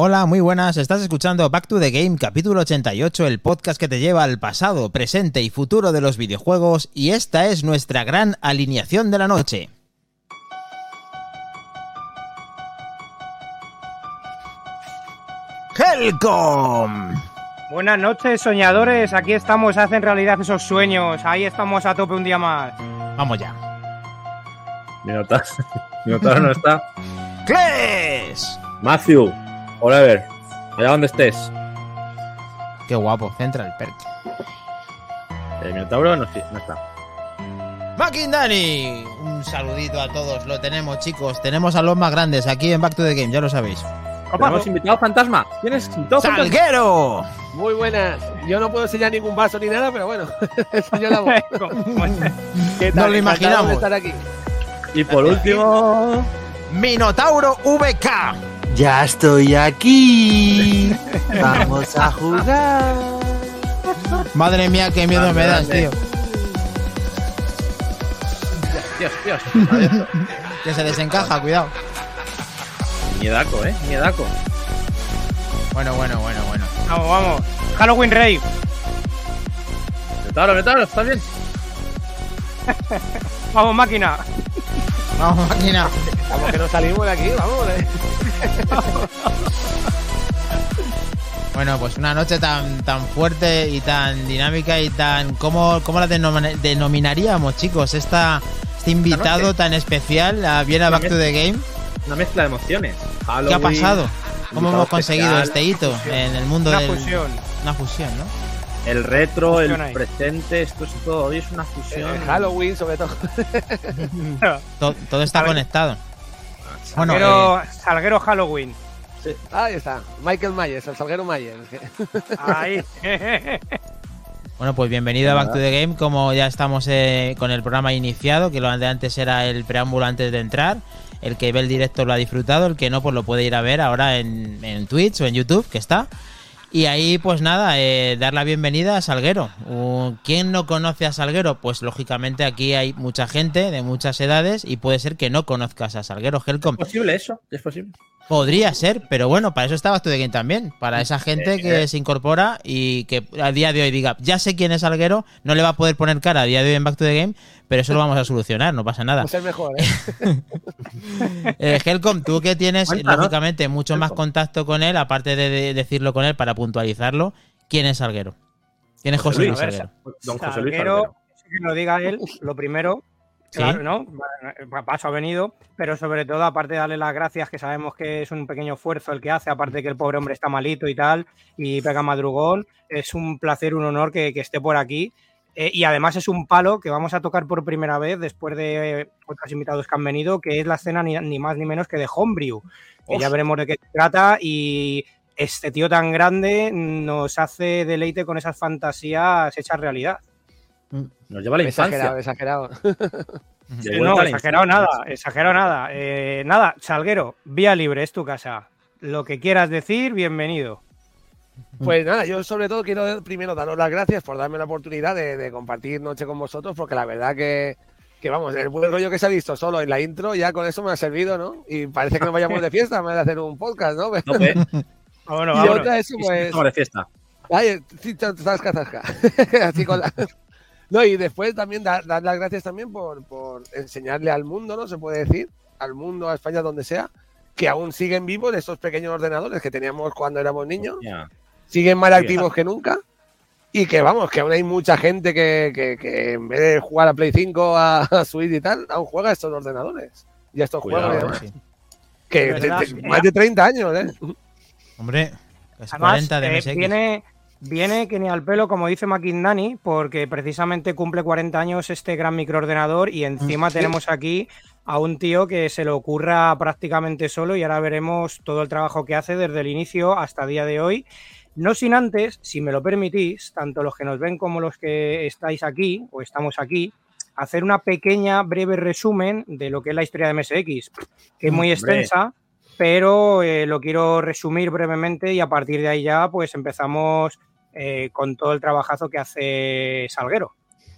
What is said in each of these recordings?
Hola, muy buenas. Estás escuchando Back to the Game, capítulo 88, el podcast que te lleva al pasado, presente y futuro de los videojuegos, y esta es nuestra gran alineación de la noche. Helcom. Buenas noches, soñadores. Aquí estamos, hacen realidad esos sueños. Ahí estamos a tope un día más. Vamos ya. Minotauro, no está. ¡Cles! Matthew, Oliver, allá donde estés. Qué guapo, centra el perk. El Minotauro no, sí, no está. Dani, un saludito a todos, lo tenemos chicos, tenemos a los más grandes aquí en Back to the Game, ya lo sabéis. Tenemos invitado fantasma. ¿Quién es invitado fantasma? ¡Salguero! Muy buenas. Yo no puedo enseñar ningún vaso ni nada, pero bueno, eso yo la voz. ¿Qué Nos lo imaginamos. de estar aquí. Y por último, Minotauro VK. Ya estoy aquí. Vamos a jugar. Madre mía, qué miedo me das, grande. tío. Dios, Dios. Que se desencaja, cuidado. Miedaco, eh. Miedaco. Bueno, bueno, bueno, bueno. Vamos, vamos. Halloween Rave. Minotauro, Minotauro, ¿estás bien? Vamos, máquina. Vamos, máquina. Vamos que no salimos de aquí, vamos. eh. Bueno, pues una noche tan, tan fuerte y tan dinámica y tan... ¿Cómo, cómo la denom- denominaríamos, chicos? Esta, este invitado tan especial a viene a Una Back to the Game. Una mezcla de emociones. ¿Qué ha pasado? ¿Cómo hemos conseguido especial, este hito en el mundo Una del... fusión. Una fusión, ¿no? El retro, el presente, esto es todo. Hoy es una fusión. Eh, Halloween, sobre todo. To- todo está conectado. Bueno, Salguero, eh, Salguero Halloween. Ahí está. Michael Myers, el salguero Myers. Ahí. Bueno, pues bienvenido a Back to the Game. Como ya estamos eh, con el programa iniciado, que lo de antes era el preámbulo antes de entrar. El que ve el directo lo ha disfrutado, el que no, pues lo puede ir a ver ahora en, en Twitch o en YouTube, que está. Y ahí, pues nada, eh, dar la bienvenida a Salguero. ¿Quién no conoce a Salguero? Pues lógicamente aquí hay mucha gente de muchas edades y puede ser que no conozcas a Salguero Helcom. ¿Es posible eso? ¿Es posible? Podría ser, pero bueno, para eso está Back to the Game también. Para esa gente que se incorpora y que a día de hoy diga, ya sé quién es Alguero, no le va a poder poner cara a día de hoy en Back to the Game, pero eso lo vamos a solucionar, no pasa nada. Ser mejor, ¿eh? Eh, Helcom, tú que tienes, Cuéntanos, lógicamente, mucho más Helcom. contacto con él, aparte de, de decirlo con él para puntualizarlo, ¿quién es Alguero? ¿Quién es José José Luis, Alguero? Don José Luis Salguero, Salguero. que lo diga él, lo primero. Sí. Claro, ¿no? Paso ha venido, pero sobre todo, aparte de darle las gracias, que sabemos que es un pequeño esfuerzo el que hace, aparte de que el pobre hombre está malito y tal, y pega madrugón, es un placer, un honor que, que esté por aquí. Eh, y además es un palo que vamos a tocar por primera vez después de eh, otros invitados que han venido, que es la escena ni, ni más ni menos que de Homebrew. Que ya veremos de qué se trata y este tío tan grande nos hace deleite con esas fantasías hechas realidad. Nos lleva a la Exagerado, infancia. exagerado. De Eh, no, exagerado nada, exagerado nada. Eh, nada, Salguero, vía libre, es tu casa. Lo que quieras decir, bienvenido. Pues nada, yo sobre todo quiero primero daros las gracias por darme la oportunidad de, de compartir noche con vosotros, porque la verdad que, que, vamos, el buen rollo que se ha visto solo en la intro, ya con eso me ha servido, ¿no? Y parece que nos vayamos de fiesta, me voy a hacer un podcast, ¿no? Tope. Vámonos, y vámonos. otra, sí, pues. de fiesta. Ay, zasca, zasca. Así con la- No, y después también dar, dar las gracias también por, por enseñarle al mundo, ¿no? Se puede decir, al mundo, a España, donde sea, que aún siguen vivos esos pequeños ordenadores que teníamos cuando éramos niños, Ya. Siguen más Sí, activos que nunca. Y que vamos, que aún hay mucha gente que, que- que en vez de jugar a Play 5, a, a Switch y tal, aún juega a estos ordenadores. Y a estos Cuidado, juegos, Sí. además, que de- de- más de 30 años, ¿eh? Hombre, es Además, 40 de eh, MSX. viene, viene que ni al pelo, como dice McIndani, porque precisamente cumple 40 años este gran microordenador y encima tenemos aquí a un tío que se le ocurra prácticamente solo y ahora veremos todo el trabajo que hace desde el inicio hasta el día de hoy. No sin antes, si me lo permitís, tanto los que nos ven como los que estáis aquí o estamos aquí, hacer una pequeña, breve resumen de lo que es la historia de MSX, que es muy Hombre. extensa, pero eh, lo quiero resumir brevemente y a partir de ahí ya pues empezamos eh, con todo el trabajazo que hace Salguero.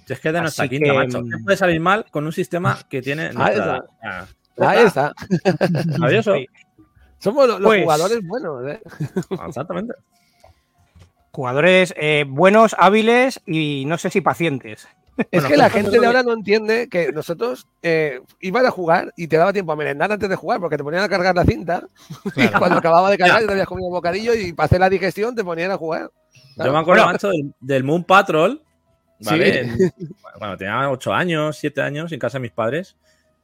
Si es que de nuestra quinta, que, macho. mm, ¿Qué puede salir mal con un sistema que tiene nuestra edad? Ah, Ahí está. Maravilloso. Sí. Somos los, los Pues- jugadores buenos, ¿eh? Exactamente. Jugadores eh, buenos, hábiles y no sé si pacientes. Es Bueno, que la justo gente de ahora no entiende que nosotros eh, iban a jugar y te daba tiempo a merendar antes de jugar porque te ponían a cargar la cinta y cuando acababa de cargar ya te habías comido un bocadillo y para hacer la digestión te ponían a jugar. Yo me acuerdo, Bueno. macho, del, del Moon Patrol. ¿Vale? Sí. En- bueno, tenía 8 años, 7 años en casa de mis padres.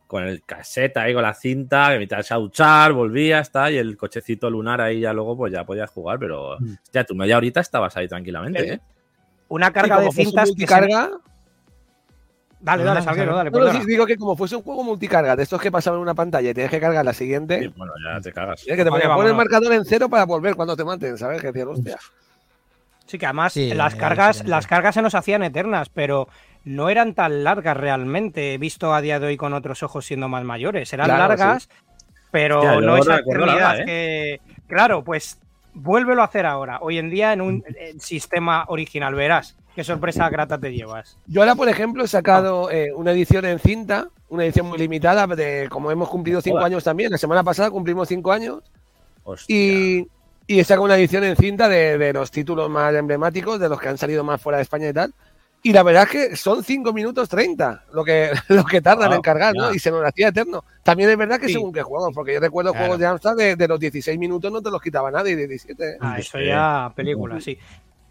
Con el caseta ahí, con la cinta, que mitad a duchar, volvía, está, y el cochecito lunar ahí ya luego, pues ya podías jugar, pero ya tú media horita estabas ahí tranquilamente, ¿eh? Una Y carga de cintas que se- multicarga, Dale, dale, Salguero, no, dale, no, digo que como fuese un juego multicarga, de estos que pasaban en una pantalla y tienes que cargar la siguiente, Sí, bueno, ya te cagas. ¿eh? que te Vale, ponían pon el marcador en cero para volver cuando te maten, ¿sabes? Que decían, hostia. Sí, que además Sí, las cargas, las cargas se nos hacían eternas, pero no eran tan largas realmente, visto a día de hoy con otros ojos siendo más mayores. Eran Claro, largas, pero no esa eternidad ¿eh? que. Claro, pues vuélvelo a hacer ahora. Hoy en día en un eh, sistema original, verás qué sorpresa grata te llevas. Yo ahora, por ejemplo, he sacado eh, una edición en cinta, una edición muy limitada, de como hemos cumplido cinco años también, la semana pasada cumplimos cinco años, Hostia. y, y he sacado una edición en cinta de, de los títulos más emblemáticos, de los que han salido más fuera de España y tal. Y la verdad es que son 5 minutos 30 lo que, lo que tardan Wow, en cargar, ¿no? Y se nos hacía eterno. También es verdad que Sí. según qué juegos, porque yo recuerdo Claro. juegos de Amstrad de, de los 16 minutos no te los quitaba nadie, y de 17. Ah, Sí, eso ya película, sí.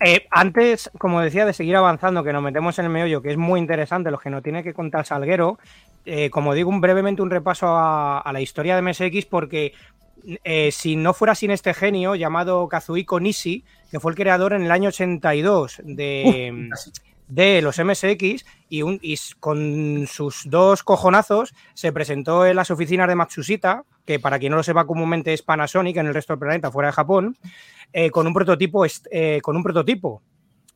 Eh, antes, como decía, de seguir avanzando, que nos metemos en el meollo, que es muy interesante, lo que nos tiene que contar Salguero, eh, como digo, un, brevemente un repaso a, a la historia de MSX, porque eh, si no fuera sin este genio llamado Kazuhiko Nishi, que fue el creador en el año 82 de, de los MSX, y, un- y con sus dos cojonazos se presentó en las oficinas de Matsushita, que para quien no lo sepa comúnmente es Panasonic en el resto del planeta, fuera de Japón, eh, con un prototipo, eh, con un prototipo.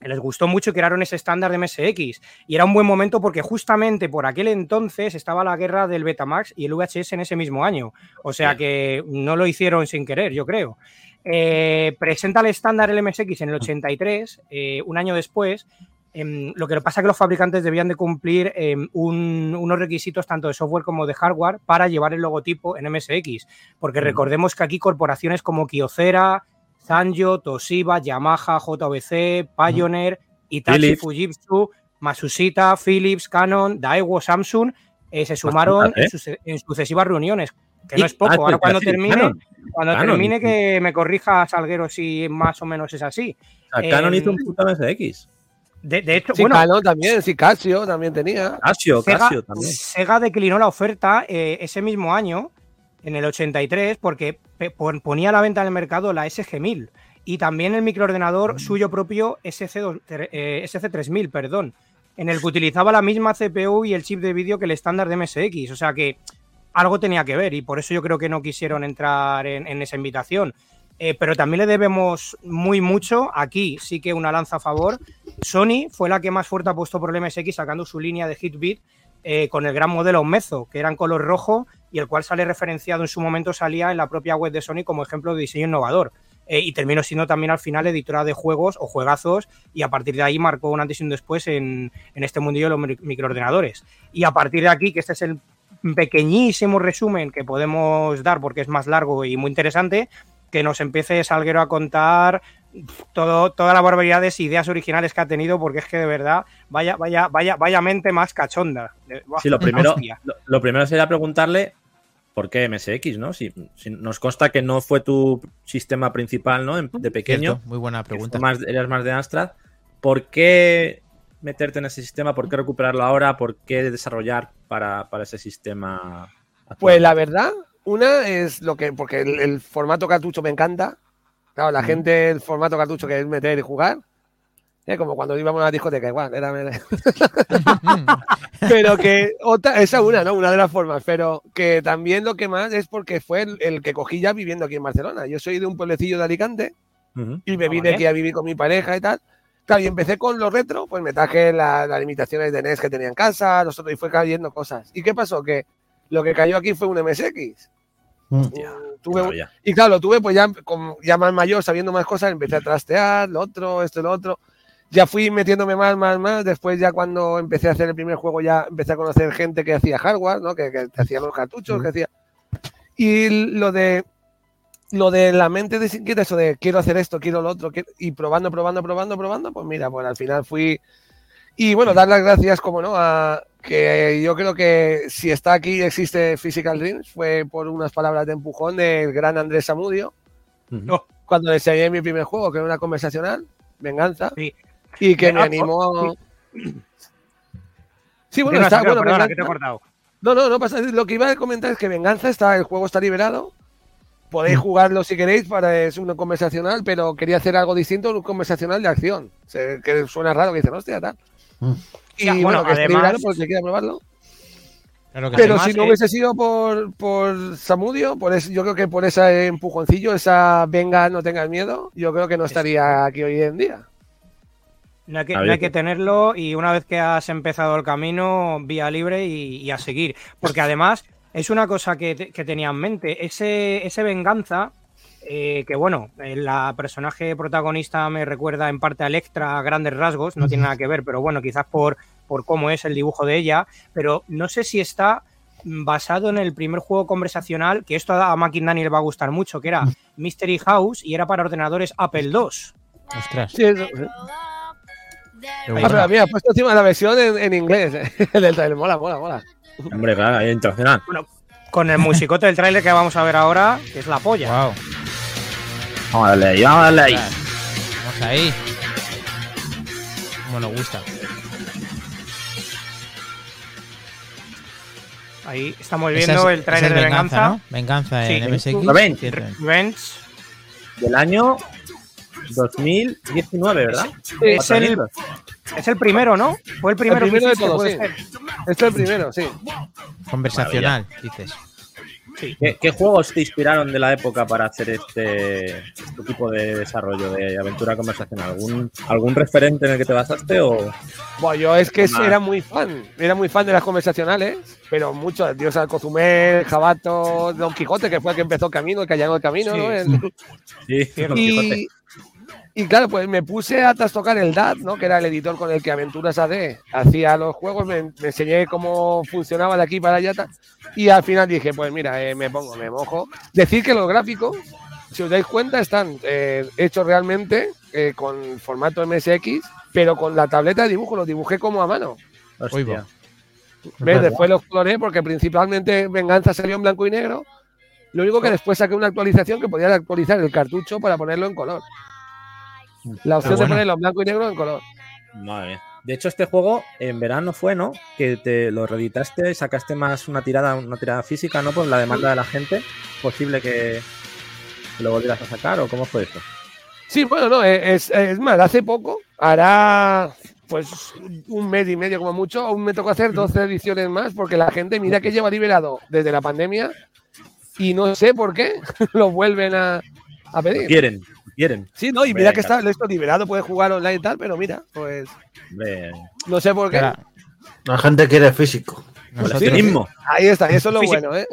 Les gustó mucho y crearon ese estándar de MSX. Y era un buen momento porque justamente por aquel entonces estaba la guerra del Betamax y el VHS en ese mismo año. O sea que no lo hicieron sin querer, yo creo. Eh, presenta el estándar el MSX en el 83, eh, un año después. Em, lo que pasa es que los fabricantes debían de cumplir em, un- unos requisitos tanto de software como de hardware para llevar el logotipo en MSX. Porque Mm. recordemos que aquí corporaciones como Kyocera, Sanyo, Toshiba, Yamaha, JVC, Pioneer, Itachi, Philips. Fujitsu, Masushita, Philips, Canon, Daewoo, Samsung eh, se sumaron ¿eh? en, suce- en sucesivas reuniones. Que Y- no es poco. ah, Ahora cuando termine, Canon. cuando Canon. termine que me corrija Salguero si más o menos es así. O sea, Canon em, hizo un puto MSX. De, de hecho, Sí, bueno, también, sí, Casio también tenía. Casio, Sega, Casio también. Sega declinó la oferta eh, ese mismo año, en el 83, porque ponía a la venta en el mercado la SG-1000 y también el microordenador Mm. suyo propio SC2 eh, SC3000, perdón, en el que utilizaba la misma CPU y el chip de vídeo que el estándar de MSX. O sea que algo tenía que ver y por eso yo creo que no quisieron entrar en, en esa invitación. Eh, pero también le debemos muy mucho, aquí sí que una lanza a favor. Sony fue la que más fuerte apostó por el MSX sacando su línea de Hitbit eh, con el gran modelo Mezzo, que era en color rojo y el cual sale referenciado en su momento, salía en la propia web de Sony como ejemplo de diseño innovador. Eh, y terminó siendo también al final editora de juegos o juegazos y a partir de ahí marcó un antes y un después en, en este mundillo de los mi- microordenadores. Y a partir de aquí, que este es el pequeñísimo resumen que podemos dar porque es más largo y muy interesante, que nos empiece Salguero a contar todo, todas las barbaridades e ideas originales que ha tenido, porque es que de verdad, vaya, vaya, vaya, vaya mente más cachonda. De- Sí, lo primero, lo, lo primero sería preguntarle por qué MSX, ¿no? Si, si nos consta que no fue tu sistema principal, ¿no? De pequeño, Cierto, muy buena pregunta. más, eras más de Amstrad. ¿Por qué meterte en ese sistema? ¿Por qué recuperarlo ahora? ¿Por qué desarrollar para, para ese sistema? actual? Pues la verdad, una es lo que, porque el, el formato cartucho me encanta. Claro, la gente, el formato cartucho que es meter y jugar. Es como cuando íbamos a la discoteca, igual, era pero que otra, esa una, ¿no? Una de las formas, pero que también lo que más es porque fue el, el que cogí ya viviendo aquí en Barcelona. Yo soy de un pueblecillo de Alicante Ujú. y me Ah, vine aquí a vivir con mi pareja y tal. Claro, y empecé con lo retro, pues me traje la- las limitaciones de NES que tenía en casa, los otros, y fue cayendo cosas. ¿Y qué pasó? Que lo que cayó aquí fue un MSX. Mm. Ya, Mm, tuve un- maravilla. y claro, lo tuve pues ya, como ya más mayor, sabiendo más cosas, empecé a trastear, lo otro, esto y lo otro. Ya fui metiéndome más, más, más. Después ya cuando empecé a hacer el primer juego ya empecé a conocer gente que hacía hardware, ¿no? Que, que hacía los cartuchos, que hacía... Y lo de lo de la mente desinquieta, eso de quiero hacer esto, quiero lo otro, quiero- y probando, probando, probando, probando, pues mira, pues al final fui. Y bueno, dar las gracias, como no, a que yo creo que si está aquí existe Physical Dreams, fue por unas palabras de empujón del gran Andrés Samudio, Ujú. cuando enseñé mi primer juego, que era una conversacional, Venganza, Sí. y que me Ah, animó. Sí, bueno, está, bueno, perdona, que te he cortado. no, no, no pasa. Lo que iba a comentar es que Venganza está, el juego está liberado. Podéis Mm. jugarlo si queréis, para es una conversacional, pero quería hacer algo distinto, un conversacional de acción. Se- que suena raro que dicen, hostia, tal. Mm. Y Ya, bueno, bueno, que además- liberado por el que quiera probarlo. Claro que Pero además, si no eh, hubiese sido por, por Samudio, por ese- yo creo que por ese empujoncillo, esa venga, no tengas miedo, yo creo que no estaría aquí hoy en día. No hay, que, A no ver, hay que tenerlo y una vez que has empezado el camino, vía libre y, y a seguir. Porque además es una cosa que, te- que tenía en mente. Ese, ese venganza, eh, que bueno, eh, la personaje protagonista me recuerda en parte a Electra a grandes rasgos, no tiene nada que ver, pero bueno, quizás por, por cómo es el dibujo de ella. Pero no sé si está basado en el primer juego conversacional, que esto a McInerney le va a gustar mucho, que era Mystery House y era para ordenadores Apple II. Ostras. Sí, eso- qué Ah, bueno. pero puesto encima la versión en, en inglés. el del trailer. Mola, mola, mola. Hombre, claro, ahí internacional. con el musicote del tráiler que vamos a ver ahora, que es la polla. Wow. Vamos a darle ahí, vamos a darle ahí. Vamos ahí. Como nos gusta. Ahí estamos viendo es- el tráiler esa de Venganza. ¿no? Venganza Sí. en MSX. Revenge. Revenge. Del año 2019, ¿verdad? Es el, es el primero, ¿no? Fue el primero, El primero que de hiciste, todos, sí. Este es el primero, sí. Conversacional, dices. ¿Qué, qué juegos te inspiraron de la época para hacer este, este tipo de desarrollo de aventura conversacional? ¿Algún, ¿Algún referente en el que te basaste o...? Bueno, yo es que era muy fan, era muy fan de las conversacionales, pero mucho, Dios al Cozumel, Jabato, Don Quijote, que fue el que empezó el camino, el que allanó el camino, Sí. ¿no? El- Sí, Don Quijote. Y, claro, pues me puse a trastocar el DAT, ¿no? Que era el editor con el que Aventuras AD hacía los juegos, me, me enseñé cómo funcionaba de aquí para allá, y al final dije, pues mira, eh, me pongo, me mojo. Decir que los gráficos, si os dais cuenta, están eh, hechos realmente eh, con formato MSX, pero con la tableta de dibujo, los dibujé como a mano. Hostia. ¿Ves? Después los coloré porque principalmente Venganza salió en blanco y negro. Lo único que después saqué una actualización que podía actualizar el cartucho para ponerlo en color. La opción bueno. de ponerlo en blanco y negro en color. Madre mía. De hecho, este juego en verano fue, ¿no? Que te lo reeditaste, sacaste más una tirada, una tirada física, ¿no? Por la demanda de la gente. ¿Posible que lo volvieras a sacar o cómo fue eso? Sí, bueno, no, es, es más, hace poco, hará pues un mes y medio como mucho, aún me tocó hacer 12 ediciones más porque la gente mira que lleva liberado desde la pandemia y no sé por qué lo vuelven a, a pedir. Quieren, quieren. Sí, no, y mira Venga. que está esto liberado, puede jugar online y tal, pero mira, pues no sé por qué. Claro, La gente quiere físico. Nosotros-. Ahí está, eso es lo bueno, ¿eh?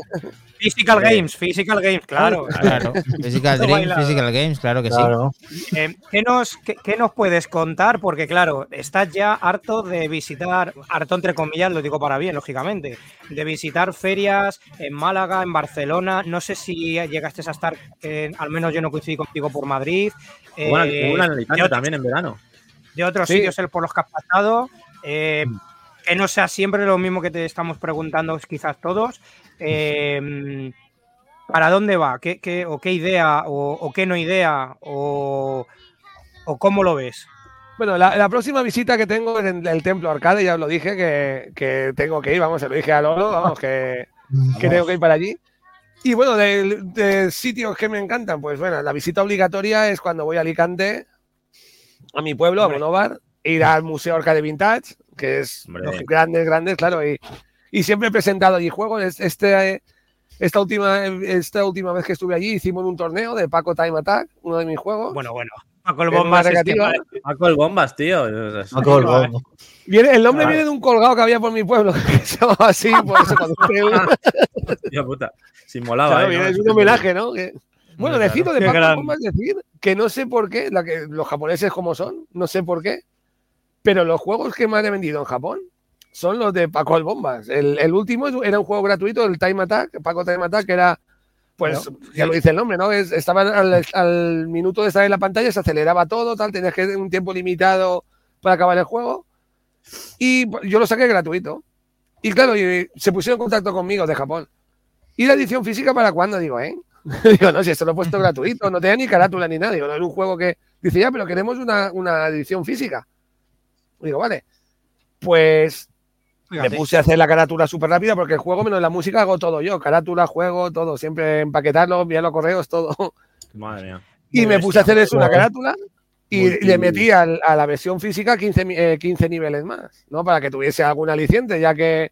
Physical Hombre. Games, Physical Games, claro. Claro, Physical Dream, Bailado. Physical Games, claro que Claro. Eh, ¿qué, nos, qué, qué nos puedes contar? Porque claro, estás ya harto de visitar, harto entre comillas, lo digo para bien, lógicamente, de visitar ferias en Málaga, en Barcelona. No sé si llegaste a estar, que al menos yo no coincidí contigo por Madrid. eh, una- una en Alicante también en verano. de otros Sí. sitios por los que has pasado. eh, que no sea siempre lo mismo que te estamos preguntando, quizás todos. eh, ¿Para dónde va? ¿Qué, qué- o qué idea? O, o qué no idea? O, ¿O cómo lo ves? Bueno, la, la próxima visita que tengo es en el Templo Arcade, ya os lo dije, que, que tengo que ir, vamos, se lo dije a Lolo, vamos, que, que tengo que ir para allí. Y bueno, de, de sitios que me encantan, pues bueno, la visita obligatoria es cuando voy a Alicante, a mi pueblo, a. Monóvar, ir al Museo Arcade Vintage, que es los grandes, grandes, claro, y, y siempre he presentado allí juegos. Es- Este, eh, esta, última, esta última vez que estuve allí hicimos un torneo de Paco Time Attack, uno de mis juegos. Bueno, bueno. Paco el Bombas es que Paco el Bombas, tío. Paco el Bobo. Viene, el nombre Ah. viene de un colgado que había por mi pueblo, así, por eso cuando Tío puta. Si molaba. Claro, ¿eh? ¿no? es un homenaje, ¿no? Que- bueno, decido de Paco gran- Bombas decir que no sé por qué, la que, los japoneses como son, no sé por qué, pero los juegos que más he vendido en Japón son los de Paco el Bombas. El, el último era un juego gratuito, el Time Attack, Paco Time Attack, que era Pues ya lo dice el nombre, ¿no? Es, estaba al, al minuto de estar en la pantalla, se aceleraba todo, tal, tenías que un tiempo limitado para acabar el juego. Y yo lo saqué gratuito. Y claro, y se pusieron en contacto conmigo de Japón. ¿Y la edición física para cuándo? Digo, ¿eh? Digo, no, si esto lo he puesto gratuito, no tenía ni carátula ni nada. Digo, no es un juego que. Dice, ya, pero queremos una, una edición física. Digo, vale. Pues me puse a hacer la carátula súper rápida porque el juego menos la música hago todo yo. Carátula, juego, todo. Siempre empaquetarlo, enviar los correos, todo. Madre mía. Y me puse a hacer eso, una carátula. Y Multi- le metí a la versión física 15, mi- eh, 15 niveles más, ¿no? Para que tuviese algún aliciente, ya que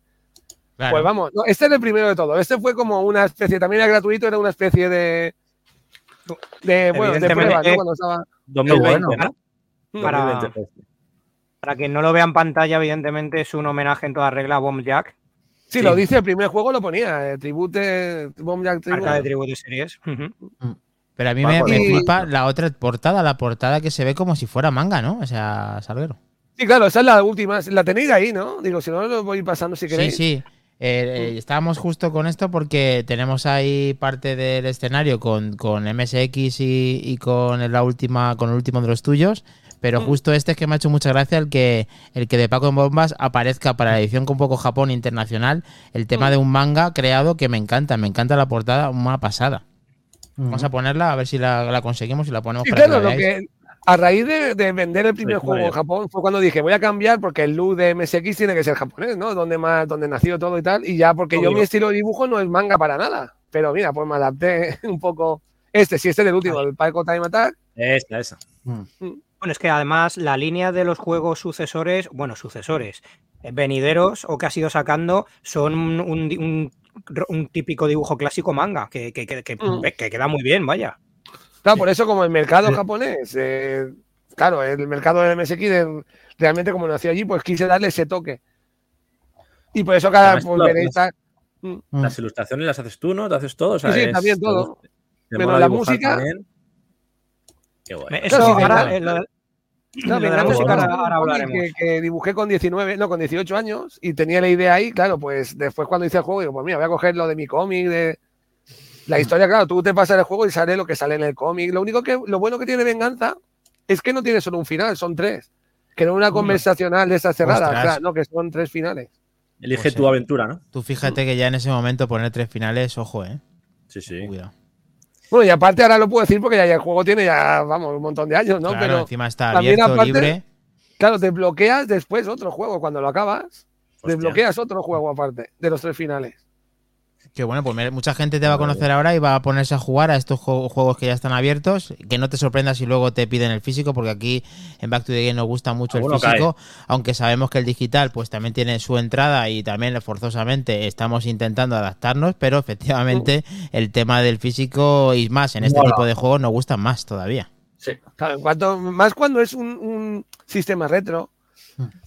Claro. pues vamos, no, este es el primero de todo. Este fue como una especie, también era gratuito, era una especie de. de bueno, de prueba, ¿no? Cuando estaba. 2020, bueno. ¿no? Para- 2020 fue este. Para quien no lo vea en pantalla, evidentemente es un homenaje en toda regla a Bomb Jack, Sí, Sí. lo dice, el primer juego lo ponía, eh, Tribute, Bomb Jack Tribute. marca de Tribute Series. Ujú. Pero a mí me, me flipa la otra portada, la portada que se ve como si fuera manga, ¿no? O sea, Salguero. Sí, claro, esa es la última. La tenéis ahí, ¿no? Digo, si no, lo voy pasando si Sí, queréis. sí. Eh, eh, estábamos justo con esto porque tenemos ahí parte del escenario con, con MSX y, y con la última, con el último de los tuyos. Pero Mm. justo este es que me ha hecho mucha gracia el que el que de Paco en Bombas aparezca para la edición con poco Japón internacional el tema Mm. de un manga creado que me encanta, me encanta la portada, una pasada. Vamos a ponerla a ver si la, la conseguimos y la ponemos Sí, para claro, que la lo que. A raíz de, de vender el primer Sí, juego en. Japón fue cuando dije, voy a cambiar porque el look de MSX tiene que ser japonés, ¿no? Donde más, donde nació todo y tal. Y ya, porque yo mi estilo de dibujo no es manga para nada. Pero mira, pues me adapté un poco. Este, sí, este es el último, el Paco Time Attack. Esa, esa. Bueno, es que además la línea de los juegos sucesores, bueno, sucesores, eh, venideros o que has ido sacando son un, un- un- típico dibujo clásico manga, que, que- que- que- Mm. que queda muy bien, vaya. Claro, por eso como el mercado japonés, eh, claro, el mercado del MSX de- realmente como nació allí, pues quise darle ese toque. Y por eso cada pues, lo- veréis las- tal- Mm. Las ilustraciones las haces tú, ¿no? ¿Te haces todo? O sea, Sí, también todo. te Pero la música- también. Qué guay. Eso Claro, sí, ahora. Ahora, ahora cómic hablaremos. Que, que dibujé con 19, no, con 18 años y tenía la idea ahí, claro, pues después cuando hice el juego digo, pues mira, voy a coger lo de mi cómic, de la historia, claro, tú te pasas el juego y sale lo que sale en el cómic. Lo único que, lo bueno que tiene Venganza es que no tiene solo un final, son tres. Que no es una conversacional de esas cerradas, claro, no, que son tres finales. Elige Pues tu aventura, ¿no? Tú fíjate que ya en ese momento poner tres finales, ojo, eh. Sí, sí. Cuidado. Bueno, y aparte ahora lo puedo decir porque ya, ya el juego tiene ya, vamos, un montón de años, ¿no? Claro, Pero encima está abierto, aparte- libre. claro, te bloqueas después otro juego cuando lo acabas. Hostia. Desbloqueas otro juego aparte de los tres finales. Que bueno, pues mucha gente te va a conocer ahora y va a ponerse a jugar a estos ju- juegos que ya están abiertos. Que no te sorprendas si luego te piden el físico, porque aquí en Back to the Game nos gusta mucho el físico. Aunque sabemos que el digital pues también tiene su entrada y también forzosamente estamos intentando adaptarnos, pero efectivamente el tema del físico y más en este Mola. tipo de juegos nos gustan más todavía. Sí. Claro, cuanto, más cuando es un, un sistema retro.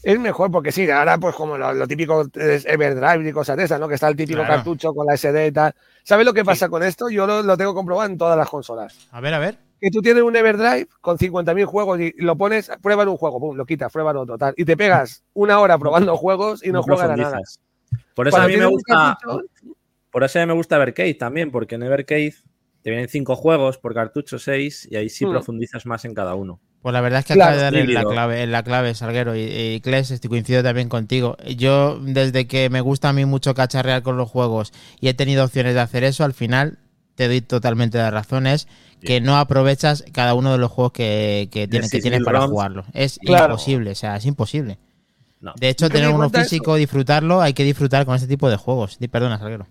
Es mejor, porque sí, ahora pues como lo, lo típico es Everdrive y cosas de esas, ¿no? Que está el típico Claro. cartucho con la SD y tal. ¿Sabes lo que pasa con esto? Yo lo, lo tengo comprobado en todas las consolas. A ver, a ver. Que tú tienes un Everdrive con 50.000 juegos y lo pones, prueba en un juego, pum, lo quitas, prueba en otro, tal. Y te pegas una hora probando juegos y no, juegas a nada. Por eso a mí me gusta. cartucho, Por eso a mí me gusta Evercade también, porque en Evercade te vienen cinco juegos por cartucho, seis, y ahí sí Hmm. profundizas más en cada uno. Pues la verdad es que Claro, acaba de dar en la clave, en la clave, Salguero. Y, y Kles, estoy coincido también contigo. Yo, desde que me gusta a mí mucho cacharrear con los juegos y he tenido opciones de hacer eso, al final te doy totalmente las razones que no aprovechas cada uno de los juegos que, que, tienes, que 6.000 tienes para jugarlo. Es Claro. imposible, o sea, es imposible. No. De hecho, tener uno físico, disfrutarlo, hay que disfrutar con este tipo de juegos. Di- Perdona, Salguero.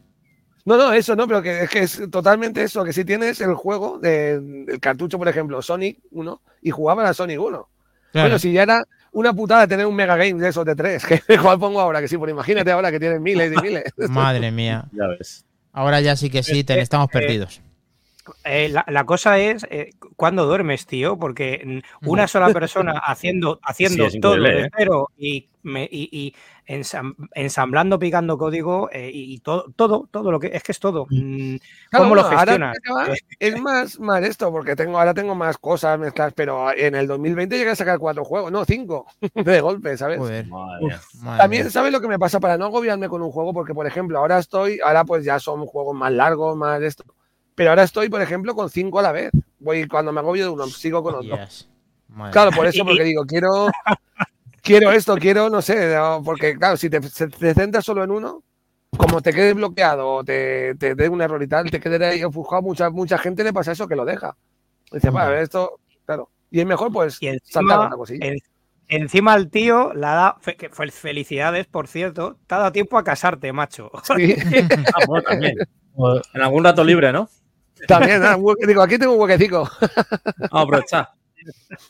No, no, eso no, pero que es que es totalmente eso, que si tienes el juego de- del cartucho, por ejemplo, Sonic 1, y jugaban a Sonic 1. Claro. Bueno, si ya era una putada tener un Mega Game de esos de tres, que igual pongo ahora, que sí, pues imagínate ahora que tienen miles y miles. Madre mía. Ya ves. Ahora ya sí que sí, te- Eh, estamos eh, perdidos. Eh, la, la cosa es eh, cuando duermes, tío, porque una sola persona haciendo, haciendo todo de ¿eh? cero y, me- y- ensamblando, picando código eh, y, y todo, todo, todo lo que es que es todo. Mm, Claro, ¿Cómo lo bueno, ahora gestionas? acaba- es más, más esto, porque tengo, ahora tengo más cosas mezcladas, pero en el 2020 llegué a sacar cuatro juegos, no, cinco, de golpe, ¿sabes? Joder. Madre También. ¿sabes lo que me pasa para no agobiarme con un juego? Porque, por ejemplo, ahora estoy, ahora pues ya son juegos más largos, más de esto. Pero ahora estoy, por ejemplo, con cinco a la vez. Voy cuando me agobio de uno, sigo con otro. Yes. Claro, por eso, porque digo, quiero, quiero esto, quiero, no sé, no, porque claro, si te, se- te centras solo en uno, como te quedes bloqueado o te, te dé un error y tal, te quedes ahí ofuscado, mucha, mucha gente le pasa eso que lo deja. Dice, Hombre. vale, esto, claro. Y es mejor, pues, Y saltar encima, otra cosilla. en- encima el tío la da, fe- que fue felicidades, por cierto, te ha dado tiempo a casarte, macho. Sí, Ah, bueno, también. En algún rato libre, ¿no? también, ah, digo, aquí tengo un huequecico. Vamos a aprovechar.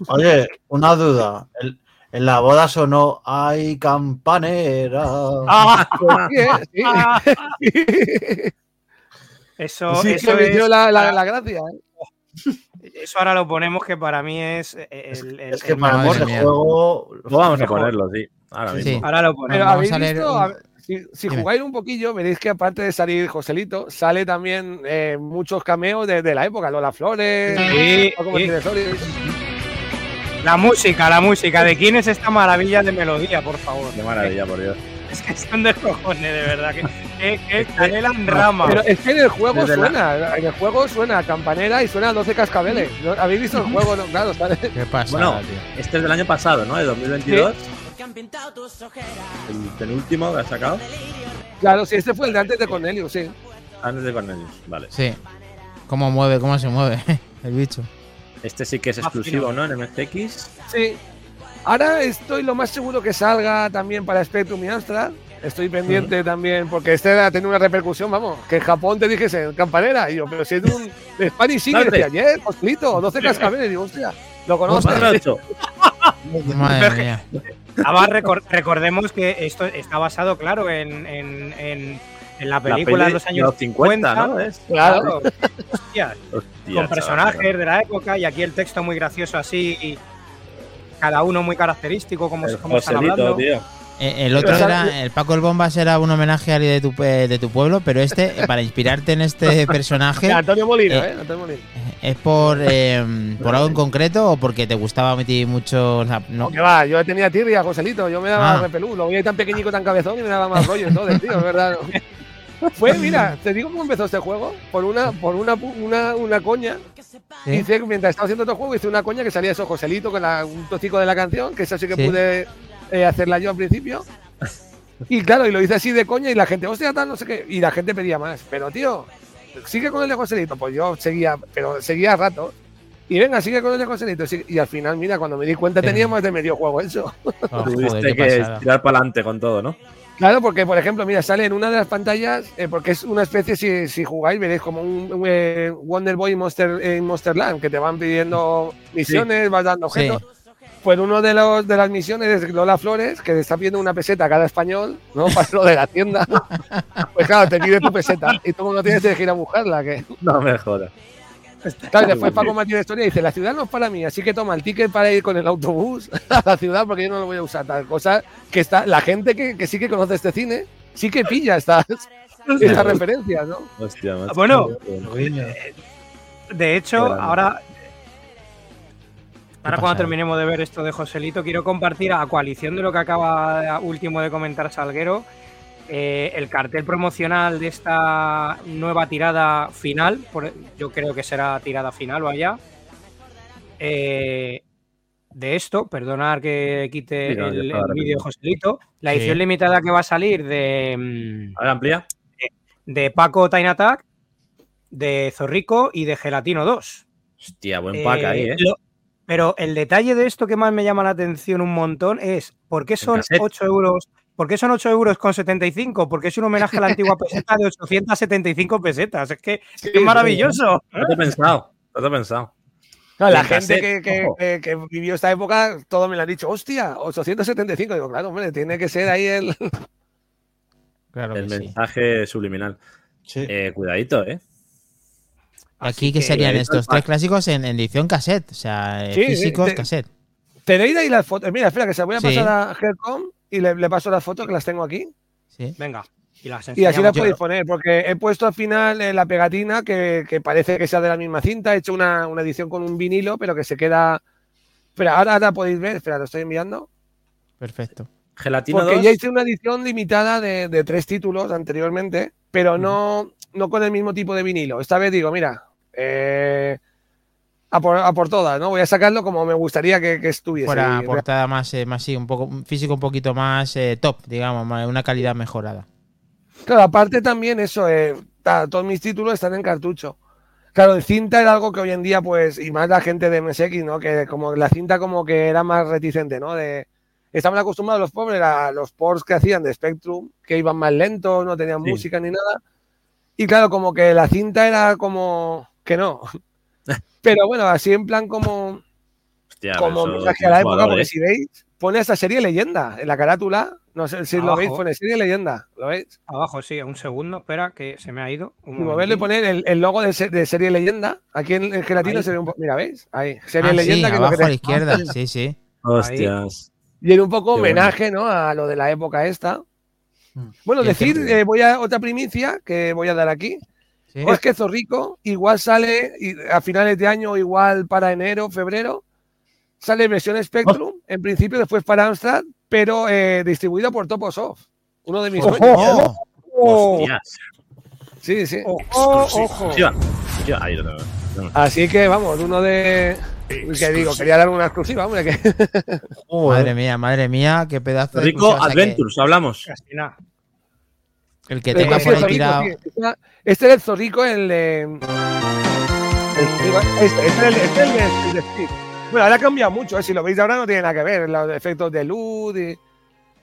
Oye, una duda. El- en la boda sonó Ay, campanera. Ah, eso, Sí, eso, que me es- dio la, la- la gracia. ¿eh? eso ahora lo ponemos que para mí es eh, el, el- Es que el para juego. Lo vamos a ponerlo, sí. Ahora Sí, mismo. sí. Ahora lo Pero ponemos. vamos a leer un- si, si jugáis un poquillo, veréis que aparte de salir Joselito, sale también eh, muchos cameos de, de la época, Lola Flores, Sí, sí. La música, la música. ¿De quién es esta maravilla de melodía, por favor? Qué maravilla, por Dios. Es que son de cojones, de verdad. Que, que, en rama. Pero es que en el juego Desde la- suena, en el juego suena campanera y suena 12 cascabeles. ¿No? ¿Habéis visto el juego? No, claro, sale. Qué pasa, Bueno, tío. este es del año pasado, ¿no? De 2022. El penúltimo que ha sacado. Claro, sí, este fue el de antes de Cornelius, sí. Antes de Cornelius. Vale. Sí. ¿Cómo mueve, cómo se mueve el bicho? Este sí que es Más exclusivo. ¿no? En MSX. Sí. Ahora estoy lo más seguro que salga también para Spectrum y Amstrad. Estoy pendiente también, porque este ha tenido una repercusión, vamos, que en Japón te dijese campanera, y yo, pero si es un de Spanish Singer, decía, ayer, Joselito, 12 cascabeles, digo, hostia, lo conozco. De. Madre mía. Además, recor- recordemos que esto está basado, claro, en, en, en, en la película peli de los años 50, ¿no? Es. Claro. Hostias, Hostia, con chaval, personajes de la época y aquí el texto muy gracioso así, y cada uno muy característico, como, El como están Joselito, hablando. tío. Eh, El otro era, el Paco el Bombas era un homenaje a alguien de tu, eh, de tu pueblo, pero este, eh, para inspirarte en este personaje, Antonio Molino, Eh, ¿eh? Antonio Molino. ¿es por, eh, por algo en concreto o porque te gustaba meter mucho? o sea, no. Que va, yo tenía tirria, Joselito, yo me daba Ah. repelú, lo veía tan pequeñico, tan cabezón y me daba más rollo todo, tío, es verdad. Fue, mira, te digo cómo empezó este juego, por una, por una, pu- una, una coña. ¿Sí? Hice, mientras estaba haciendo otro juego, hice una coña que salía eso, Joselito, con la- un tocico de la canción, que esa sí que Sí. pude eh, hacerla yo al principio. Y claro, y lo hice así de coña y la gente, hostia, tal, no sé qué. Y la gente pedía más. Pero, tío, sigue con el de Joselito. Pues yo seguía, pero seguía a rato. Y venga, sigue con el de Joselito. Y al final, mira, cuando me di cuenta tenía más de medio juego eso. Oh, joder, Tuviste que pasada. tirar para adelante con todo, ¿no? Claro, porque por ejemplo, mira, sale en una de las pantallas, eh, porque es una especie, si, si jugáis, veréis como un, un, eh, Wonder Boy Monster, en Monster Land, que te van pidiendo misiones, vas dando Sí. objetos. Pues uno de los de las misiones es Lola Flores, que te está pidiendo una peseta a cada español, ¿no? Para lo de la tienda. Pues claro, te pide tu peseta y tú no tienes que ir a buscarla. Que... No me jodas. Claro, después Paco Martínez Historia dice, la ciudad no es para mí, así que toma el ticket para ir con el autobús a la ciudad porque yo no lo voy a usar. Tal cosa que está, la gente que, que sí que conoce este cine, sí que pilla estas, estas referencias, ¿no? Hostia, macho. Bueno, Guiño. De hecho, grande. ahora, ahora cuando terminemos de ver esto de Joselito, quiero compartir a coalición de lo que acaba último de comentar Salguero, eh, el cartel promocional de esta nueva tirada final, por- yo creo que será tirada final, vaya. Eh, de esto, perdonar que quite Sí, no, yo el, el vídeo. Joselito, la Sí. edición limitada que va a salir de... mm, A ver, amplía. de Paco Time Attack, de Zorrico y de Gelatino 2. Hostia, buen pack Eh, ahí, ¿eh? lo- pero el detalle de esto que más me llama la atención un montón es ¿por qué son cassette. 8 euros? ¿Por qué son 8 euros con 75? Porque es un homenaje a la antigua peseta de 875 pesetas. Es que Sí, es maravilloso. No te he pensado. No te he pensado. Claro, la En gente que, que- ojo. que- que vivió esta época, todo me lo han dicho, hostia, 875. Digo, claro, hombre, tiene que ser ahí el. Claro El sí. mensaje subliminal. Sí. Eh, cuidadito, ¿eh? Aquí que serían estos tres clásicos en, en edición cassette, o sea, Sí, sí, físicos te- cassette. Tenéis ahí las fotos. Mira, espera, que se las voy a Sí. pasar a Helcom y le, le paso las fotos que las tengo aquí. Sí. Venga. Y, las Y así las podéis poner, porque he puesto al final eh, la pegatina que, que parece que sea de la misma cinta. He hecho una, una edición con un vinilo, pero que se queda. Espera, ahora, ahora podéis ver. Espera, lo estoy enviando. Perfecto. Gelatino Porque 2. ya hice una edición limitada de, de tres títulos anteriormente, pero no, no con el mismo tipo de vinilo. Esta vez digo, mira, eh, a, por, a por todas, ¿no? Voy a sacarlo como me gustaría que, que estuviese. Fuera portada más, eh, más sí, un poco un físico un poquito más eh, top, digamos, más- una calidad mejorada. Claro, aparte también eso, eh, todos mis títulos están en cartucho. Claro, el cinta era algo que hoy en día, pues, y más la gente de MSX, ¿no? Que como la cinta como que era más reticente, ¿no? De, estaban acostumbrados los pobres a los ports que hacían de Spectrum, que iban más lentos, no tenían Sí. música ni nada. Y claro, como que la cinta era como que no. Pero bueno, así en plan como, Hostia, como homenaje a la época, porque ¿eh? si veis, pone esta serie leyenda en la carátula. No sé si lo veis, pone serie leyenda. ¿Lo veis? Abajo, sí, un segundo. Espera, que se me ha ido. Un Y moverle y poner el, el logo de, se- de serie leyenda. Aquí en, en gelatino Ahí. se ve un poco. Mira, ¿veis? Ahí. Serie Ah, sí, leyenda. que es lo abajo que a la izquierda, sí, sí. Hostias. Y era un poco Qué bueno. homenaje, ¿no? A lo de la época esta. Mm. Bueno, el decir, que- eh, voy a otra primicia que voy a dar aquí. Sí. Es que Zorrico igual sale a finales de año, igual para enero, febrero. Sale versión Spectrum, en principio después para Amstrad, pero eh, distribuida por Toposoft. Uno de mis Ojo. sueños. Oh, ¡Oh! Hostias. Sí, sí. ¡Ojo! ¡Ojo! Lo tengo. No. Así que vamos, uno de. Que digo, quería dar una exclusiva, hombre. Que... madre mía, madre mía, qué pedazo de Rico o sea que Adventures, hablamos. Casi nada. El que tenga por el ahí Zorrico, tirado. sí. Este era el Zorrico, el. el este, este es el, este es de, Steve. Bueno, ahora ha cambiado mucho, ¿eh? si lo veis de ahora no tiene nada que ver, los efectos de luz y,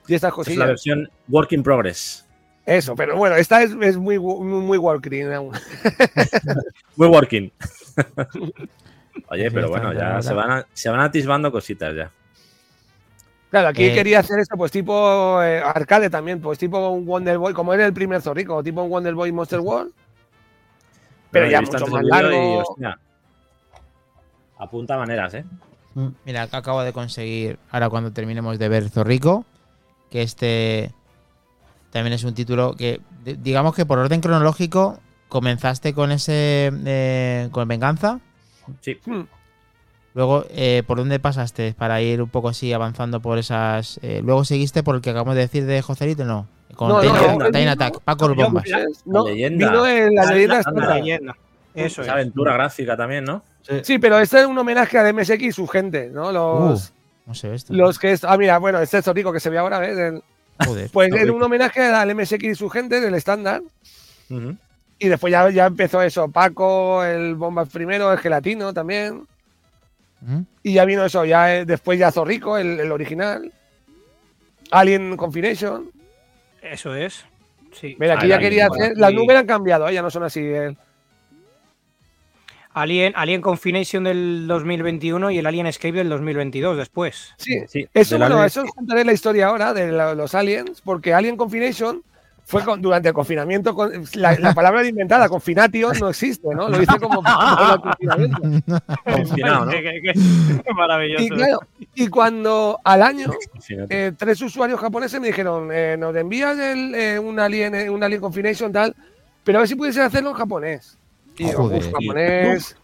y estas Es la cosillas. versión Work in Progress. Eso, pero bueno, esta es, es muy, muy, muy aún. Muy working. Oye, pero bueno, ya se van, a- se van atisbando cositas ya. Claro, aquí Eh, quería hacer esto, pues tipo eh, arcade también, pues tipo un Wonder Boy, como era el primer Zorrico, tipo un Wonder Boy Monster World. Pero ya mucho más vídeo y, largo. hostia, apunta maneras, ¿eh? Mira, acá acabo de conseguir, ahora cuando terminemos de ver Zorrico, que este también es un título que, di- digamos que por orden cronológico, comenzaste con ese, eh, con Venganza, Sí. Luego, eh, ¿por dónde pasaste para ir un poco así avanzando por esas... eh, luego seguiste por el que acabamos de decir de Joserito, no, con No, no, Time, no, no, Attack, Paco yo- Bombas. No, leyenda. vino en la Ah, leyenda. Eso es. Esa aventura gráfica también, ¿no? Sí. Sí, pero este es un homenaje a MSX y su gente, ¿no? Los, Uh, no sé esto. los que es. Ah, mira, bueno, este es Zorrico que se ve ahora, ¿ves? El- Joder. pues era un homenaje al MSX y su gente del estándar. Ujú. Y después ya, ya empezó eso, Paco, el Bombas primero, el Gelatino también. ¿Mm? Y ya vino eso, ya eh, después ya Zorrico, el, el original. Alien Confination. Eso es. Sí. Mira, aquí ya el quería hacer. Las sí. nubes han cambiado, ¿eh? ya no son así. eh. Alien, Alien Confination del 2021 y el Alien Escape del 2022 después. Sí, Sí, Eso, bueno, Alien- eso os contaré la historia ahora de los aliens, porque Alien Confination fue con- durante el confinamiento. con- la, la palabra era inventada, confination, no existe, ¿no? Lo hice como como el confinamiento. Confinado, ¿no? Qué- qué- qué- qué maravilloso. Y claro, y cuando al año eh, tres usuarios japoneses me dijeron, eh, nos envías el, eh, un, alien, eh, un Alien Confination tal, pero a ver si pudiese hacerlo en japonés. Y digo, Joder. "Uf, japonés.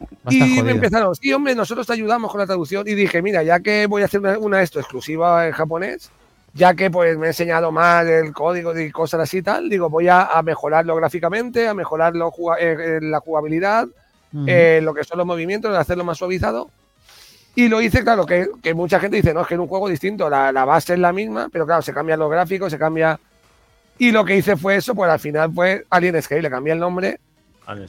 Va a estar Y me empezaron, sí, hombre, nosotros te ayudamos con la traducción. Y dije, mira, ya que voy a hacer una, una esto exclusiva en japonés, ya que pues me he enseñado más el código y cosas así y tal, digo, voy a, a mejorarlo gráficamente, a mejorarlo eh, eh, la jugabilidad, eh, lo que son los movimientos, hacerlo más suavizado. Y lo hice, claro, que, que mucha gente dice, no, es que en un juego distinto, la, la base es la misma, pero claro, se cambian los gráficos, se cambia... Y lo que hice fue eso, pues al final fue Alien Escape, le cambié el nombre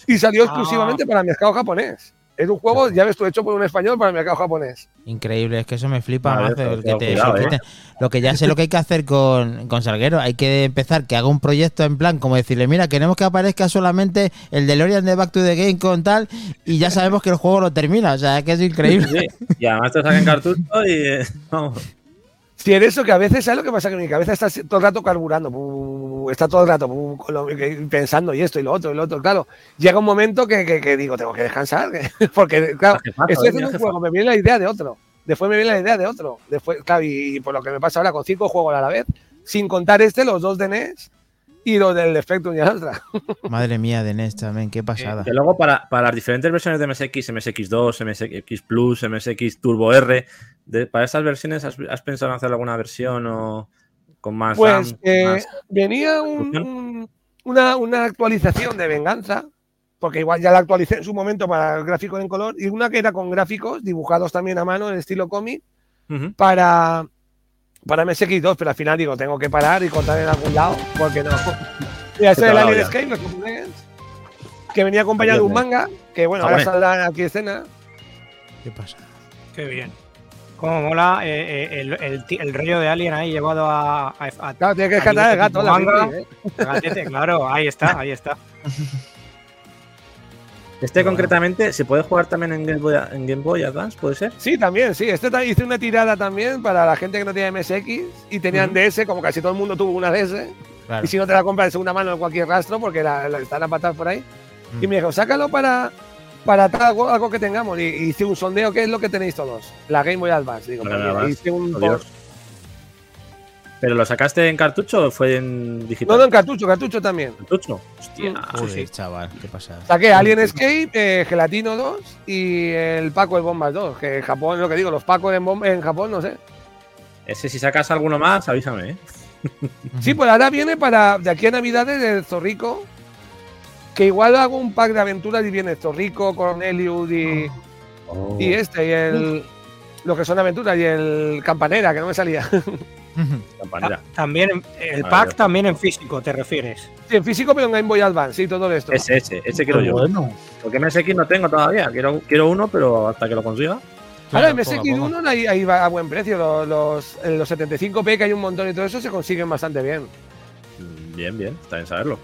y salió Ah. exclusivamente para el mercado japonés. Es un juego, ya ves tú, hecho por un español para el mercado japonés. Increíble, es que eso me flipa Vale, que te- cuidado, eso eh. quiten. Lo que ya sé lo que hay que hacer con, con Salguero, hay que empezar que haga un proyecto en plan como decirle, mira, queremos que aparezca solamente el DeLorean de Back to the Game con tal y ya sabemos que el juego lo termina, o sea, que es increíble. Sí, Y además te sacan cartucho y. eh, vamos. Si eres eso, que a veces, ¿sabes lo que pasa? Que mi cabeza está todo el rato carburando, está todo el rato pensando y esto y lo otro y lo otro. Claro, llega un momento que, que- que digo, tengo que descansar, que- porque, claro, estoy eh, haciendo un juego, me viene la idea de otro. Después me viene la idea de otro. Después, claro, y, por lo que me pasa ahora con cinco juegos a la vez, sin contar este, los dos de NES. Y los del Spectrum y Astra. Madre mía, de NES también, qué pasada. Que luego para, para las diferentes versiones de MSX, MSX2, MSX Plus, MSX Turbo R, de- para estas versiones, ¿has, has pensado en hacer alguna versión o con más Pues RAM, eh, más- venía un- un- una, una actualización de Venganza, porque igual ya la actualicé en su momento para el gráfico en color, y una que era con gráficos dibujados también a mano en estilo cómic para, para MSX2, pero al final digo, tengo que parar y cortar en algún lado, porque no. Mira, este te es el Alien. Escape, los que venía acompañado de un manga, que bueno, Ah, ahora saldrá aquí escena. ¿Qué pasa? Qué bien. Cómo mola eh, eh, el, el el rollo de Alien ahí llevado a. a, a- Claro, tiene que rescatar el nivel gato, la ¿eh? gatete, claro, ahí está, ahí está. Este concretamente, ¿se puede jugar también en Game Boy, en Game Boy Advance? ¿Puede ser? Sí, también, sí. Este hice una tirada también para la gente que no tenía MSX y tenían DS, como casi todo el mundo tuvo una DS. Claro. Y si no te la compras de segunda mano en cualquier rastro, porque la, la están a patar por ahí. Mm. Y me dijo, sácalo para, para tal, algo, algo que tengamos. Y, y hice un sondeo, ¿qué es lo que tenéis todos? La Game Boy Advance. Digo, hice un post. ¿Pero lo sacaste en cartucho o fue en digital? No, no, en cartucho, cartucho también. ¿Cartucho? Hostia. Joder, chaval, qué pasada. Saqué Alien Escape, eh, Gelatino 2 y el Paco el Bombas 2. Que en Japón, lo que digo, los Pacos en, en Japón, no sé. Ese, si sacas alguno más, avísame, ¿eh? Sí, pues ahora viene para de aquí a Navidades el Zorrico. Que igual hago un pack de aventuras y viene Zorrico, Cornelius y, Oh. y este, y el. Lo que son aventuras, y el Campanera, que no me salía. Campanera. También en- el Ah, pack también en físico, ¿te refieres? Sí, en físico, pero en Game Boy Advance, sí, todo esto. Ese, ese, ese quiero yo. Bueno, Porque MSX no tengo todavía. Quiero, quiero uno, pero hasta que lo consiga. Ahora, Claro, en poco a MSX1 poco. ahí, ahí va a buen precio. Los, los, los 75p, que hay un montón y todo eso, se consiguen bastante bien. Mm, Bien, bien. Está bien saberlo.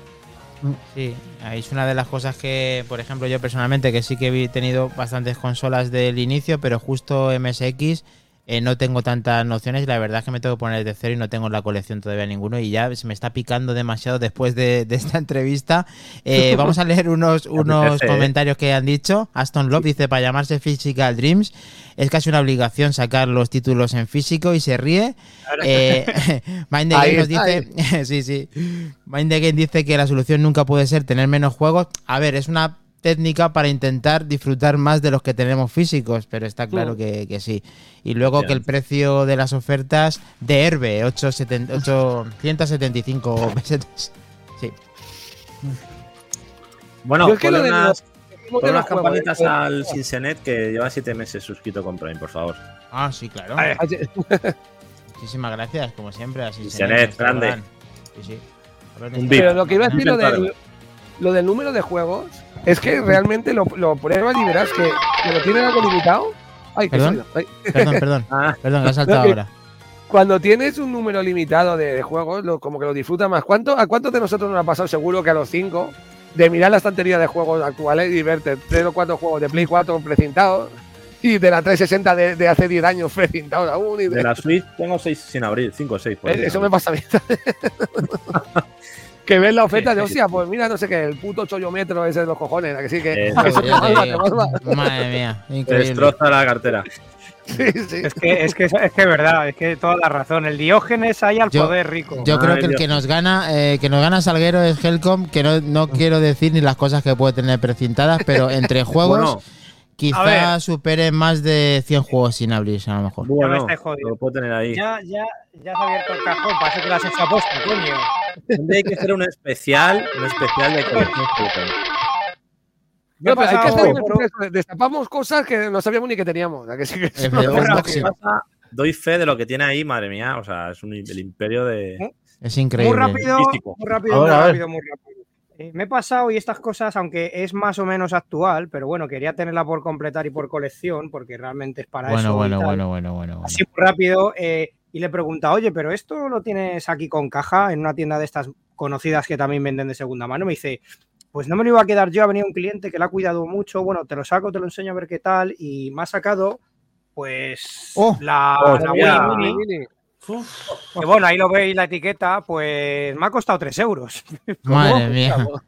Sí, ahí es una de las cosas que, por ejemplo, yo personalmente, que sí que he tenido bastantes consolas del inicio, pero justo MSX eh, no tengo tantas nociones y la verdad es que me tengo que poner de cero y no tengo en la colección todavía ninguno y ya se me está picando demasiado después de, de esta entrevista. Eh, vamos a leer unos, unos ¿eh? comentarios que han dicho. Aston Love dice, para llamarse Physical Dreams es casi una obligación sacar los títulos en físico y se ríe. Eh, Mind the Game nos dice, sí, sí. Mind the Game dice que la solución nunca puede ser tener menos juegos. A ver, es una técnica para intentar disfrutar más de los que tenemos físicos, pero está claro que, que sí. Y luego que el precio de las ofertas de Herbe, 870 875 pesetas. Sí. Bueno, Yo es que lo de unas, de unas campanitas eh, al Cincenet que lleva siete meses suscrito con Prime, por favor. Ah, sí, claro. A ver, Muchísimas gracias, como siempre. Senet, grande. Sí, sí. A. Pero lo que iba a decir, lo, Claro. Lo del número de juegos, es que realmente lo, lo pruebas y verás que, que lo tienen algo limitado. Ay, qué ¿Perdón? Ay. Perdón, perdón. Ah, Perdón, ha saltado No, ahora. Cuando tienes un número limitado de, de juegos, lo- como que lo disfrutas más. ¿Cuánto, ¿A cuántos de nosotros nos ha pasado seguro que a los cinco de mirar la estantería de juegos actuales y verte tres o cuatro juegos de Play 4 precintados y de la 360 de, de hace 10 años precintados aún? Y de- de la Switch tengo seis sin abrir, cinco o seis. por. Eh, Eso me pasa a mí. que ves la oferta de, hostia, pues mira, no sé qué, el puto chollometro ese de los cojones, ¿a que sí que. Eso, eso te. Madre mía, Te increíble. destroza la cartera. Sí, sí. es que es que es que es verdad, es que toda la razón. El Diógenes ahí al Yo- poder rico. Yo creo Ay, que el Dios. que nos gana, eh, que nos gana Salguero es Helcom, que no, no quiero decir ni las cosas que puede tener precintadas, pero entre juegos Bueno, quizá supere más de 100 juegos sin abrirse a lo mejor. me bueno, jodiendo. lo puedo tener ahí. Ya, ya, ya se ha abierto el cajón, para eso que lo has hecho a posta, coño. Tendría que hacer un especial, un especial de colección Fulton. ¿Qué No, pero hay que hacer un. Destapamos cosas que no sabíamos ni que teníamos. ¿a que sí que Es eso- verdad, Lo que unboxing. pasa, Doy fe de lo que tiene ahí, madre mía. O sea, es un, el imperio de. ¿Eh? Es Muy increíble. rápido, Místico. muy rápido, muy rápido, muy rápido. Eh, me he pasado y estas cosas, aunque es más o menos actual, pero bueno, quería tenerla por completar y por colección, porque realmente es para eso. Bueno, y bueno, tal. bueno, bueno, bueno, bueno. Así muy rápido. eh, y le pregunta, oye, pero esto lo tienes aquí con caja en una tienda de estas conocidas que también venden de segunda mano. Me dice, pues no me lo iba a quedar yo, ha venido un cliente que la ha cuidado mucho. Bueno, te lo saco, te lo enseño a ver qué tal. Y me ha sacado, pues, Oh. la, Oh, la. Wii Mini. Que bueno, ahí lo veis la etiqueta, pues me ha costado 3 euros. Madre mía,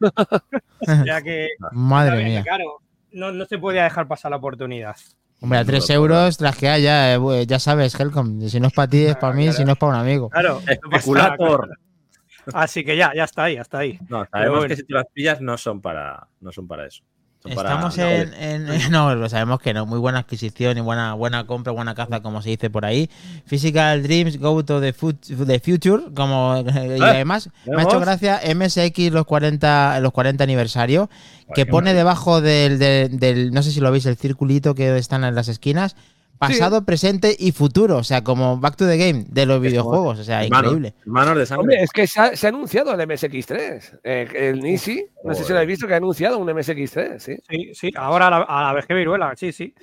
O sea que, madre mía. claro, no, no se podía dejar pasar la oportunidad. Hombre, a 3 euros las que haya, eh, ya sabes, Helcom. Si no es para ti, es para mí, si no es para un amigo. Claro, Especulator. Así que ya, ya está ahí, hasta ahí. No, sabemos bueno. que si tú las pillas no son para, no son para eso. Para- Estamos en, en- No, lo sabemos que no. Muy buena adquisición y buena, buena compra, buena caza, como se dice por ahí. Physical Dreams Go to the, fut- the Future. Como, y además, me ha hecho gracia MSX los 40, los 40 aniversario, que pone debajo del, del, del- No sé si lo veis, el circulito que están en las esquinas. Pasado, presente y futuro. O sea, como Back to the Game de los videojuegos. O sea, increíble. Hermanos de sangre. Hombre, es que se ha, se ha anunciado el MSX3. Eh, el Nisi, no sé si lo habéis visto, que ha anunciado un MSX3, sí. Sí, sí, ahora a la, a la vez que Viruela, sí, sí.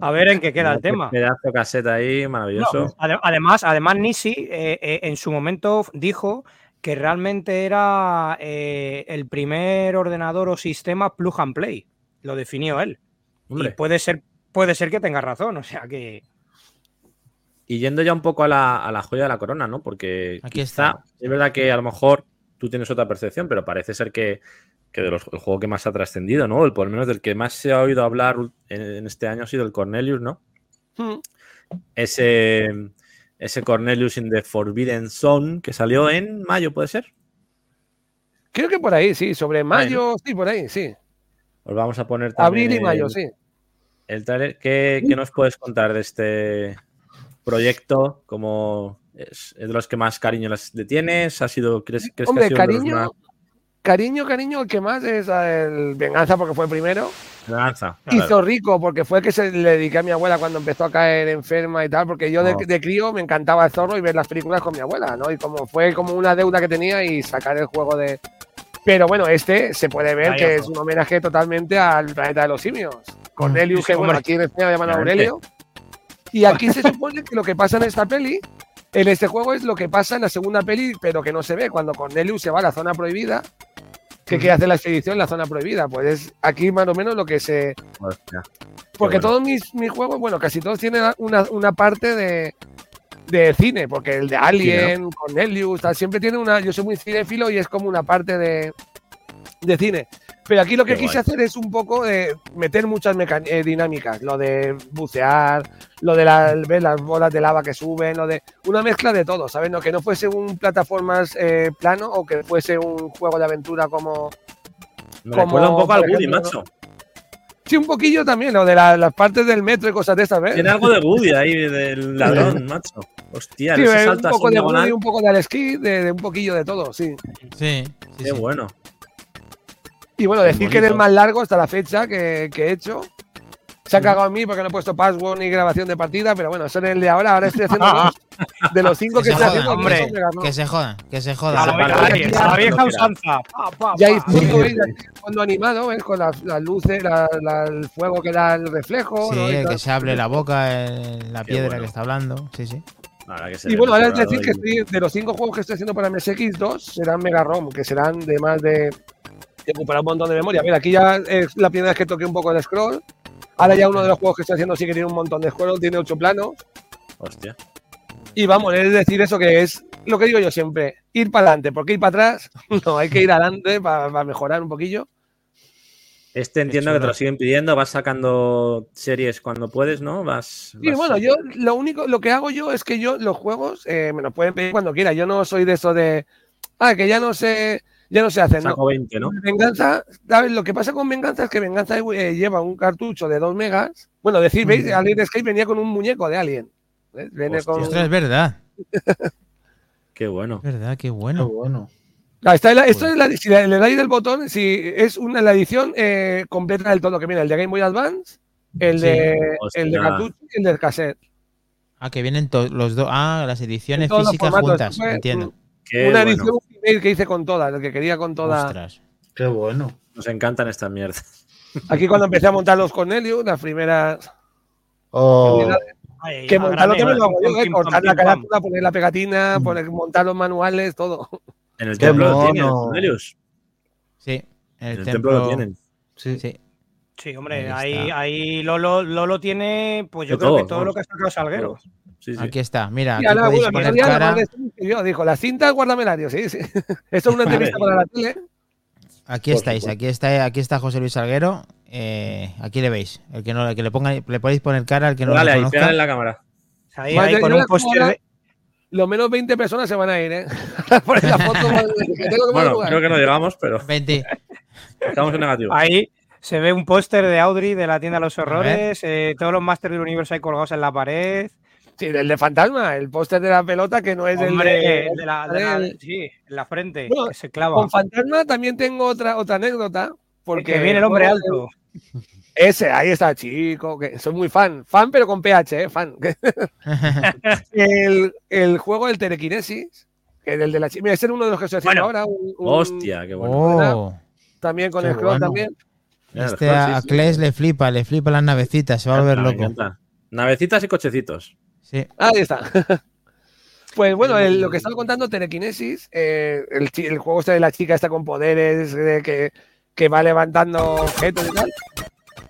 A ver en qué queda el tema. Pedazo de caseta ahí, maravilloso. No, además, además Nisi eh, eh, en su momento dijo que realmente era eh, el primer ordenador o sistema plug and play. Lo definió él. Y puede ser, puede ser que tenga razón. O sea que. y yendo ya un poco a la, a la joya de la corona, ¿no? Porque Aquí quizá, está. es verdad que a lo mejor tú tienes otra percepción, pero parece ser que, que de los, el juego que más ha trascendido, ¿no? El por lo menos del que más se ha oído hablar en, en este año ha sido el Cornelius, ¿no? Hmm. Ese, ese Cornelius in the Forbidden Zone que salió en mayo, ¿puede ser? Creo que por ahí, sí, sobre mayo, sí, por ahí, sí. Os vamos a poner también Abril y mayo, el- sí. El trailer. ¿Qué, qué nos puedes contar de este proyecto? ¿Cómo es, es de los que más cariño le tienes? ¿Ha sido, crees, crees que ha sido cariño, más- cariño, cariño, el que más es el Venganza porque fue el primero. Venganza, claro. Zorrico, porque fue el que se le dediqué a mi abuela cuando empezó a caer enferma y tal, porque yo de, Oh. de crío me encantaba el zorro y ver las películas con mi abuela, ¿no? Y como fue como una deuda que tenía y sacar el juego de. Pero bueno, este se puede ver que es un homenaje totalmente al planeta de los simios. Cornelius, Sí, que bueno, aquí en España llaman Obviamente. Aurelio. Y aquí se supone que lo que pasa en esta peli, en este juego, es lo que pasa en la segunda peli, pero que no se ve, cuando Cornelius se va a la zona prohibida, que quiere hacer la expedición en la zona prohibida. Pues es aquí más o menos lo que se, Hostia. porque bueno. todos mis, mis juegos, bueno, casi todos tienen una, una parte de, de cine, porque el de Alien, Cornelius, tal, siempre tiene una. Yo soy muy cinéfilo y es como una parte de, de cine. Pero aquí lo que Qué quise guay. hacer es un poco de meter muchas meca- eh, dinámicas, lo de bucear, lo de la- ver las bolas de lava que suben, lo de una mezcla de todo, ¿sabes? No, que no fuese un plataformas eh, plano o que fuese un juego de aventura como, Me como, recuerda un poco al Woody, macho. Sí, un poquillo también, lo de la- las partes del metro y cosas de estas, ¿ves? Tiene algo de Woody ahí, del ladrón, macho. Hostia, Sí, ese un poco de. Woody, un poco de Alex Kidd, de, de un poquillo de todo, sí. Sí, sí, Qué sí. bueno. Y bueno, decir que es el más largo hasta la fecha que, que he hecho. Se ha cagado en mí porque no he puesto password ni grabación de partida, pero bueno, eso es el de ahora. Ahora estoy haciendo dos. De los cinco Que estoy jodan, haciendo, hombre. Que se jodan, que se A jodan. la, la vieja usanza. Pa, pa, Ya hay hay fondo animado, ¿ves? Con las, las luces, la- la- el fuego que da el reflejo. Sí, ¿no? El que se hable la boca en la Qué piedra bueno. que está hablando. Sí, sí. Y bueno, ahora es decir que estoy, de los cinco juegos que estoy haciendo para MSX, dos serán Mega ROM, que serán de más de, de ocupar un montón de memoria. A ver, aquí ya es la primera vez que toqué un poco de scroll. Ahora ya uno de los juegos que estoy haciendo sí que tiene un montón de scroll, tiene ocho planos. Hostia. Y vamos, es decir eso que es lo que digo yo siempre, ir para adelante, porque ir para atrás, no, hay que ir adelante para mejorar un poquillo. Este entiendo que te lo siguen pidiendo, vas sacando series cuando puedes, ¿no? Vas. Y vas- bueno, yo lo único, lo que hago yo es que yo los juegos eh, me los pueden pedir cuando quiera. Yo no soy de eso de, ah, que ya no sé, ya no se hacen. No. Saco 20, ¿no? Venganza, ¿sabes? Lo que pasa con Venganza es que Venganza eh, lleva un cartucho de 2 megas. Bueno, decir, ¿veis? Alien Escape venía con un muñeco de Alien. ¿ves? Viene con... Es verdad. Qué bueno. Es verdad, qué Qué bueno. bueno. Ah, está la- esto es la, si le, le dais del botón, si es una, la edición eh, completa del todo, que viene el de Game Boy Advance, el Sí. de, el de cartucho y el de cassette. Ah, que vienen los dos. Ah, las ediciones físicas juntas. Fue Entiendo. Qué una bueno. edición email que hice con todas, el que quería con toda. Ostras. Qué bueno. Nos encantan estas mierdas. Aquí cuando empecé a montar los Cornelius, las primeras Oh, Ay, que montarlo también lo hago yo, eh, cortar la carátula, poner la pegatina, poner, montar los manuales, todo. En el templo lo tienen, Cornelius. Sí. En En el, templo lo tienen. sí. Sí. Sí, hombre, Ahí ahí, ahí Lolo, Lolo tiene, pues yo De creo todo, que todo vamos. lo que ha sacado Salguero. Sí, sí. Aquí está. Mira, bueno, mi poner la cara. dijo, las cintas guardamelario, sí, sí. Esto es una entrevista para la tele. Aquí Por estáis, supuesto. aquí está, aquí está José Luis Salguero. Eh, aquí le veis. El que no, el que le ponga, le podéis poner cara al que no Dale lo conozca. pégale en la cámara. Ahí, Madre, ahí con un la de, lo menos 20 personas se van a ir, ¿eh? Por la foto, que tengo que Bueno, creo que no llegamos, pero 20. estamos en negativo. Ahí se ve un póster de Audrey de la tienda de los horrores, eh, todos los Masters del Universo ahí colgados en la pared. Sí, el de fantasma, el póster de la pelota que no es Hombre, el de la, de la- el- sí, en la frente, Bueno, que se clava. Con fantasma también tengo otra, otra anécdota. Porque viene el hombre alto. Ese, ahí está, chico, que soy muy fan. Fan, pero con PH, ¿eh? Fan. el, el juego del telequinesis, que es el de la chica. Mira, ese es uno de los que estoy haciendo Bueno. ahora. un- un- Hostia, qué bueno. Oh, También con el scroll bueno. también. Este a, a sí, sí. Kles le flipa, le flipa las navecitas, se va a volver loco. Navecitas y cochecitos. Sí. Ahí está. Pues bueno, el- lo que estaba contando, Telequinesis, eh, el, juego este de la chica está con poderes, de que, que va levantando objetos y tal.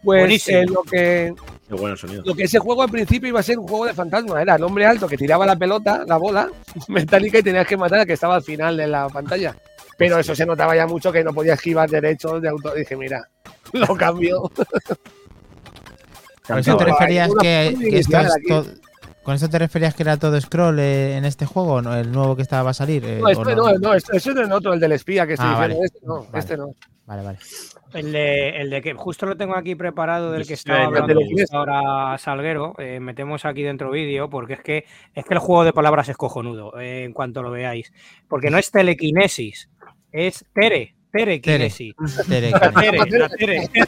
Pues Buenísimo. eh, lo, que, Qué bueno sonido. lo que ese juego al principio iba a ser un juego de fantasma, era el hombre alto que tiraba la pelota, la bola metálica y tenías que matar al que estaba al final de la pantalla. Pero eso se notaba ya mucho que no podía esquivar derechos de auto. Dije, mira, lo cambio. Con eso te referías que, que esto es ¿Con eso te referías que era todo scroll eh, en este juego, ¿no? el nuevo que estaba a salir? eh, No, este no, no, este- eso es el otro, el del espía que estoy Ah, diciendo. vale. Este no, Vale. este no. Vale, vale. El de, el de que justo lo tengo aquí preparado, del que estaba hablando ahora Salguero. eh, metemos aquí dentro vídeo, porque es que, es que el juego de palabras es cojonudo, eh, en cuanto lo veáis. Porque no es telequinesis, es tere, terequinesis. Tere, tere, la tere.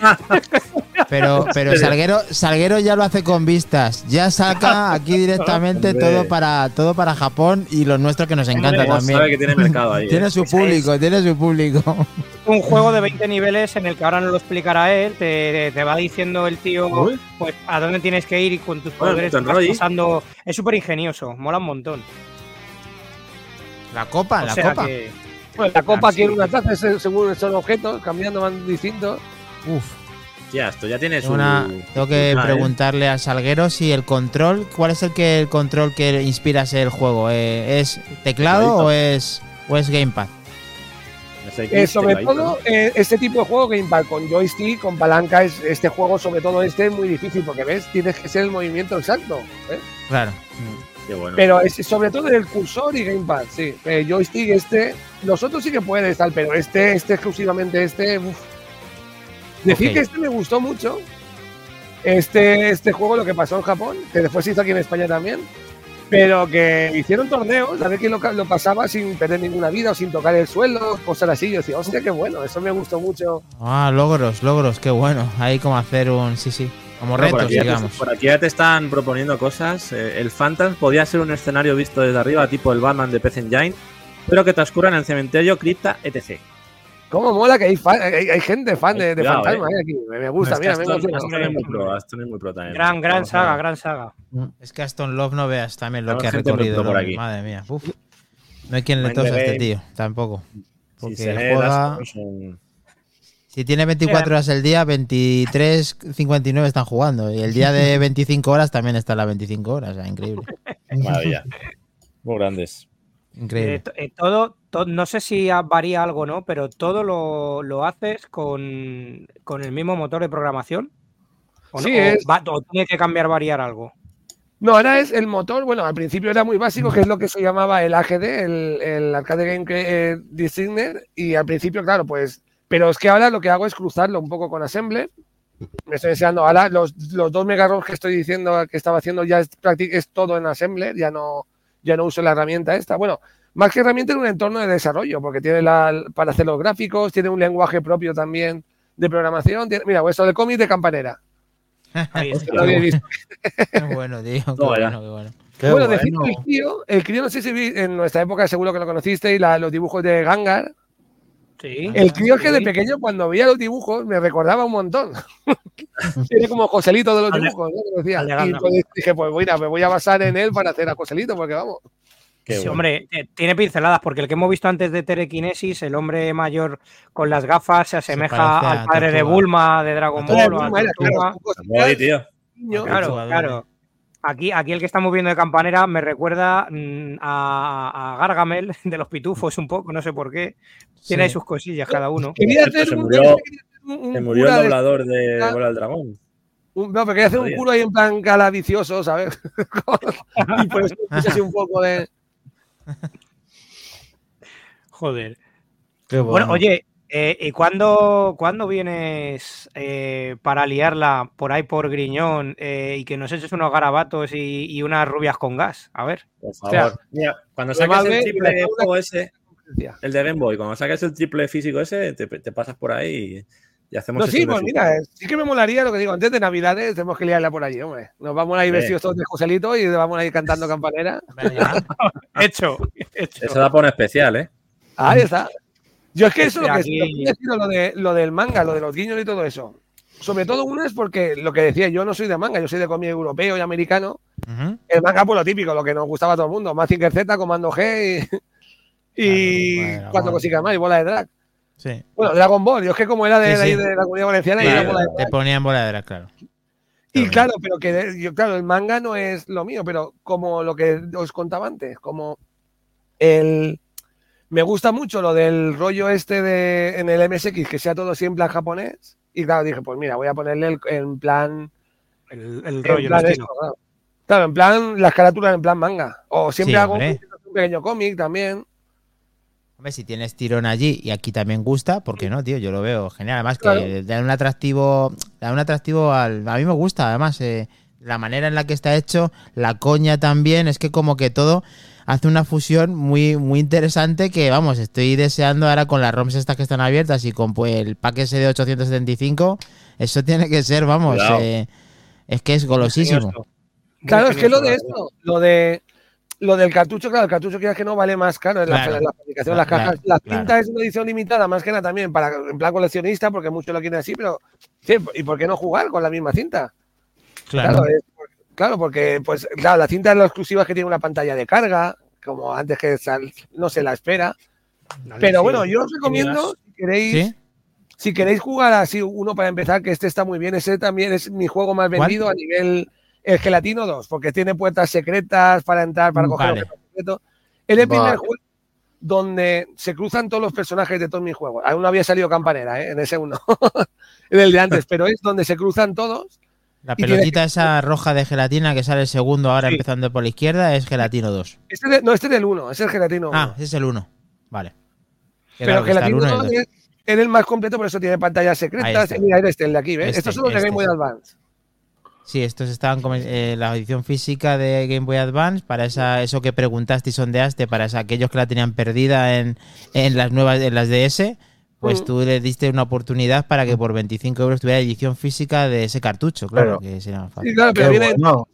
Pero, pero Salguero, Salguero ya lo hace con vistas. Ya saca aquí directamente todo para todo para Japón y los nuestros que nos encanta también. sabe que tiene mercado ahí. Tiene eh. su público, tiene su público. Un juego de 20 niveles en el que ahora no lo explicará él, te, te va diciendo el tío Uy. pues a dónde tienes que ir y con tus Bueno, poderes pasando. Es súper ingenioso, mola un montón. La copa, O la sea copa. que- Bueno, la copa Ah, sí. quiere una taza, según son objetos, cambiando van distintos. Uf, Ya, esto ya tiene su. una, tengo que Ah, ¿eh? preguntarle al Salguero si el control, ¿cuál es el que el control que inspira ese el juego? Eh, ¿Es teclado o es o es gamepad? Eh, sobre todo, eh, este tipo de juego Gamepad con joystick, con palanca, es, este juego, sobre todo este, es muy difícil porque ves, tienes que ser el movimiento exacto. ¿eh? Claro. Qué bueno. Pero es sobre todo el cursor y Gamepad, sí. Eh, joystick, este, los otros sí que puedes, tal, pero este, este exclusivamente, este, uf. Decir que este me gustó mucho. Este, este juego, lo que pasó en Japón, que después se hizo aquí en España también, pero que hicieron torneos, a ver quién lo, lo pasaba sin perder ninguna vida o sin tocar el suelo, cosas así. Yo decía, hostia, qué bueno, eso me gustó mucho. Ah, logros, logros, qué bueno. Ahí como hacer un, sí, sí, como por, retos, aquí te, digamos. por aquí ya te están proponiendo cosas. Eh, el Phantom podía ser un escenario visto desde arriba, tipo el Batman de PC Engine, pero que transcurra en el cementerio, cripta, etc. Cómo mola que hay, fan- hay, hay gente fan de, de Cuidado, Fantasma eh, aquí. Me, me gusta, Es que mira, me Aston. Aston es muy pro, Aston es muy pro también. gran, gran saga, gran saga. Es que Aston Love no veas también lo que ha recorrido. pro por ¿no? aquí. Madre mía. uf. No hay quien le tosa a este tío, tampoco. Porque se ve, juega, son- si tiene 24 horas el día, 23, 59 están jugando. Y el día de 25 horas también está a las 25 horas. O sea, increíble. Maravilla. Muy grandes. Eh, Increíble. eh, todo, to- no sé si varía algo o no, pero todo lo, lo haces con, con el mismo motor de programación. ¿O, no? Sí, ¿O es- va- o tiene que cambiar, variar algo. No, ahora es el motor. Bueno, al principio era muy básico, que es lo que se llamaba el AGD, el, el Arcade Game eh, Designer. Y al principio, claro, pues. Pero es que ahora lo que hago es cruzarlo un poco con Assembler. Me estoy enseñando ahora los, los dos megarros que estoy diciendo que estaba haciendo ya es, es todo en Assembler, ya no, ya no uso la herramienta esta. Bueno, más que herramienta en un entorno de desarrollo, porque tiene la, para hacer los gráficos, tiene un lenguaje propio también de programación. Tiene- mira, esto del cómic de Campanera. Ahí está. Lo habéis visto. Qué bueno, tío. Qué bueno, qué bueno. Qué bueno, bueno. decir que el crío, el crío, no sé si vi- en nuestra época seguro que lo conocisteis, la- los dibujos de Gangar. Sí. El crío es que de pequeño, cuando veía los dibujos, me recordaba un montón. Tiene como Joselito de los de- dibujos, ¿no? Decía. de Y dije, pues mira, me voy a basar en él para hacer a Joselito, porque vamos. Qué Sí, bueno. hombre, eh, tiene pinceladas, porque el que hemos visto antes de Telekinesis, el hombre mayor con las gafas, se asemeja al padre de. Bulma de Dragon A Ball o a Tortuga. claro. Claro. Aquí, aquí el que estamos viendo de campanera me recuerda mm, a, a Gargamel de los pitufos un poco, no sé por qué. Tiene ahí Sí. sus cosillas cada uno. Quería hacer se murió- quería hacer un- un Se murió el de- doblador de. Bola del Dragón. Un- no, pero quería hacer un culo ahí en plan cala vicioso, ¿sabes? y por eso un poco de. Joder. Qué bueno. Bueno, oye, eh, ¿y cuándo, cuándo vienes eh, para liarla por ahí por Griñón eh, y que nos eches unos garabatos y, y unas rubias con gas? A ver. Por favor. Mira, cuando Lo saques el triple juego ese, el de Game Boy, cuando saques el triple físico ese, te, te pasas por ahí y, y hacemos No, sí, pues mira, eh, sí que me molaría lo que digo, antes de Navidades tenemos que liarla por allí, hombre. Nos vamos a ir vestidos todos de Joselito y vamos a ir cantando campanera. Hecho. hecho. Eso da por un especial, ¿eh? Ahí está. Yo es que eso es lo que Aquí- lo que lo, de, lo del manga, lo de los guiños y todo eso. Sobre todo uno es porque lo que decía, yo no soy de manga, yo soy de cómic europeo y americano. El manga, pues lo típico, lo que nos gustaba a todo el mundo. Mazinger Z, Comando G y, y Claro, bueno, cuatro bueno. cositas más y bola de drag. Sí. Bueno, Dragon Ball, yo es que como era de, Sí, de ahí sí. de la comunidad valenciana, Claro, y bola de te ponían bola de drag, claro. Y claro, pero que de- yo, claro, el manga no es lo mío, pero como lo que os contaba antes, como el me gusta mucho lo del rollo este de en el MSX que sea todo así en plan japonés. Y claro, dije, pues mira, voy a ponerle el- en plan, El, el en rollo, el plan esto, claro. Claro, en plan las carátulas en plan manga. O siempre Sí, hago un pequeño cómic también. Hombre, si tienes tirón allí y aquí también gusta, ¿por qué no, tío? Yo lo veo genial. Además que Claro. da un atractivo, da un atractivo al... A mí me gusta, además, eh, la manera en la que está hecho, la coña también, es que como que todo hace una fusión muy, muy interesante que, vamos, estoy deseando ahora con las ROMs estas que están abiertas y con pues, el pack ese de 875, eso tiene que ser, vamos, eh, es que es golosísimo. Claro, es que lo de esto, lo de lo del cartucho, claro, el cartucho quieras que no vale más caro en la, Claro. la fabricación de las Claro, cajas. La claro. cinta es una edición limitada, más que nada también para en plan coleccionista, porque muchos lo quieren así, pero sí, ¿y por qué no jugar con la misma cinta? Claro, es claro, porque pues claro, la cinta es lo exclusiva que tiene una pantalla de carga, como antes que sal- no se la espera. Pero sí. bueno, yo os recomiendo, si queréis, ¿Sí? si queréis jugar así uno para empezar, que este está muy bien, ese también es mi juego más ¿Cuál? vendido a nivel el Gelatino 2, porque tiene puertas secretas para entrar, para coger Vale. objetos secretos. Es el primer Vale. juego donde se cruzan todos los personajes de todos mis juegos. Aún no había salido Campanera, ¿eh? en ese uno, en el de antes, pero es donde se cruzan todos. La pelotita esa roja de gelatina que sale el segundo ahora Sí. empezando por la izquierda es gelatino 2. Este de- no, este es del 1, es el Gelatino 1. Ah, es el 1. Vale. Pero el Gelatino uno y el 2 dos. es, es el más completo, por eso tiene pantallas secretas. Mira, este, el de aquí, ¿ves? Este, Estos son los de este, Game Boy sí. Advance. Sí, estos estaban como eh, la edición física de Game Boy Advance para esa, eso que preguntaste y sondeaste para esa- aquellos que la tenían perdida en, en las nuevas en las DS. Pues Mm. tú le diste una oportunidad para que por 25 euros tuviera edición física de ese cartucho, claro, Pero- que sería más Sí, fácil. claro, pero viene, bueno.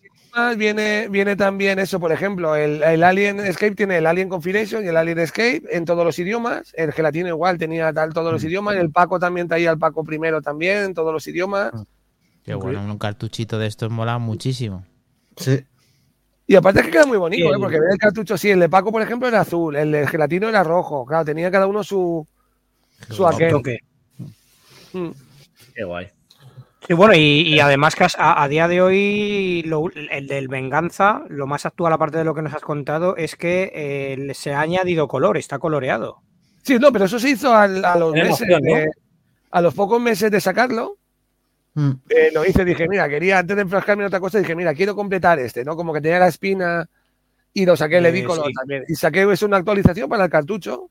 viene, viene también eso, por ejemplo, el, el Alien Escape tiene el Alien Confidation y el Alien Escape en todos los idiomas. El Gelatino igual tenía tal todos los idiomas. El Paco también traía el Paco primero también en todos los idiomas. Qué bueno, un cartuchito de estos mola muchísimo. Sí. Y aparte es que queda muy bonito, ¿eh? porque el cartucho, sí, el de Paco, por ejemplo, era azul, el de Gelatino era rojo. Claro, tenía cada uno su, su aquel. Toque. Mm. Qué guay. Sí, bueno, y, y además que a, a día de hoy lo- el del Venganza, lo más actual aparte de lo que nos has contado, es que eh, se ha añadido color, está coloreado. Sí, no, pero eso se hizo al- a los meses, emoción, ¿no? de- a los pocos meses de sacarlo. Mm. eh, lo hice, dije, mira, quería antes de enfrascarme en otra cosa, dije, mira, quiero completar este, ¿no? Como que tenía la espina y lo saqué, le di Eh, color sí. también. Y saqué es una actualización para el cartucho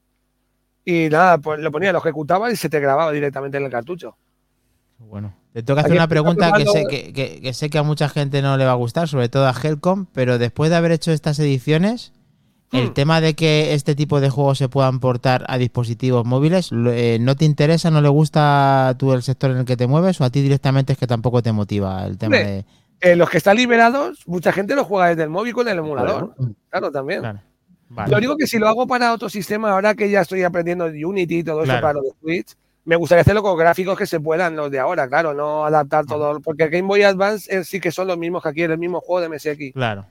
y nada, pues lo ponía, lo ejecutaba y se te grababa directamente en el cartucho. Bueno, te tengo que hacer Aquí una pregunta que sé que- que sé que a mucha gente no le va a gustar, sobre todo a Helcom, pero después de haber hecho estas ediciones, el Hmm. tema de que este tipo de juegos se puedan portar a dispositivos móviles, eh, ¿no te interesa, no le gusta tú el sector en el que te mueves o a ti directamente es que tampoco te motiva el tema de... Eh, los que están liberados, mucha gente lo juega desde el móvil con el emulador. Claro, también. Claro. Vale. Lo único que si lo hago para otro sistema, ahora que ya estoy aprendiendo Unity y todo eso para lo de Switch, me gustaría hacerlo con gráficos que se puedan los de ahora, claro, no adaptar todo, porque el Game Boy Advance eh, sí que son los mismos que aquí, el mismo juego de MSX. Claro.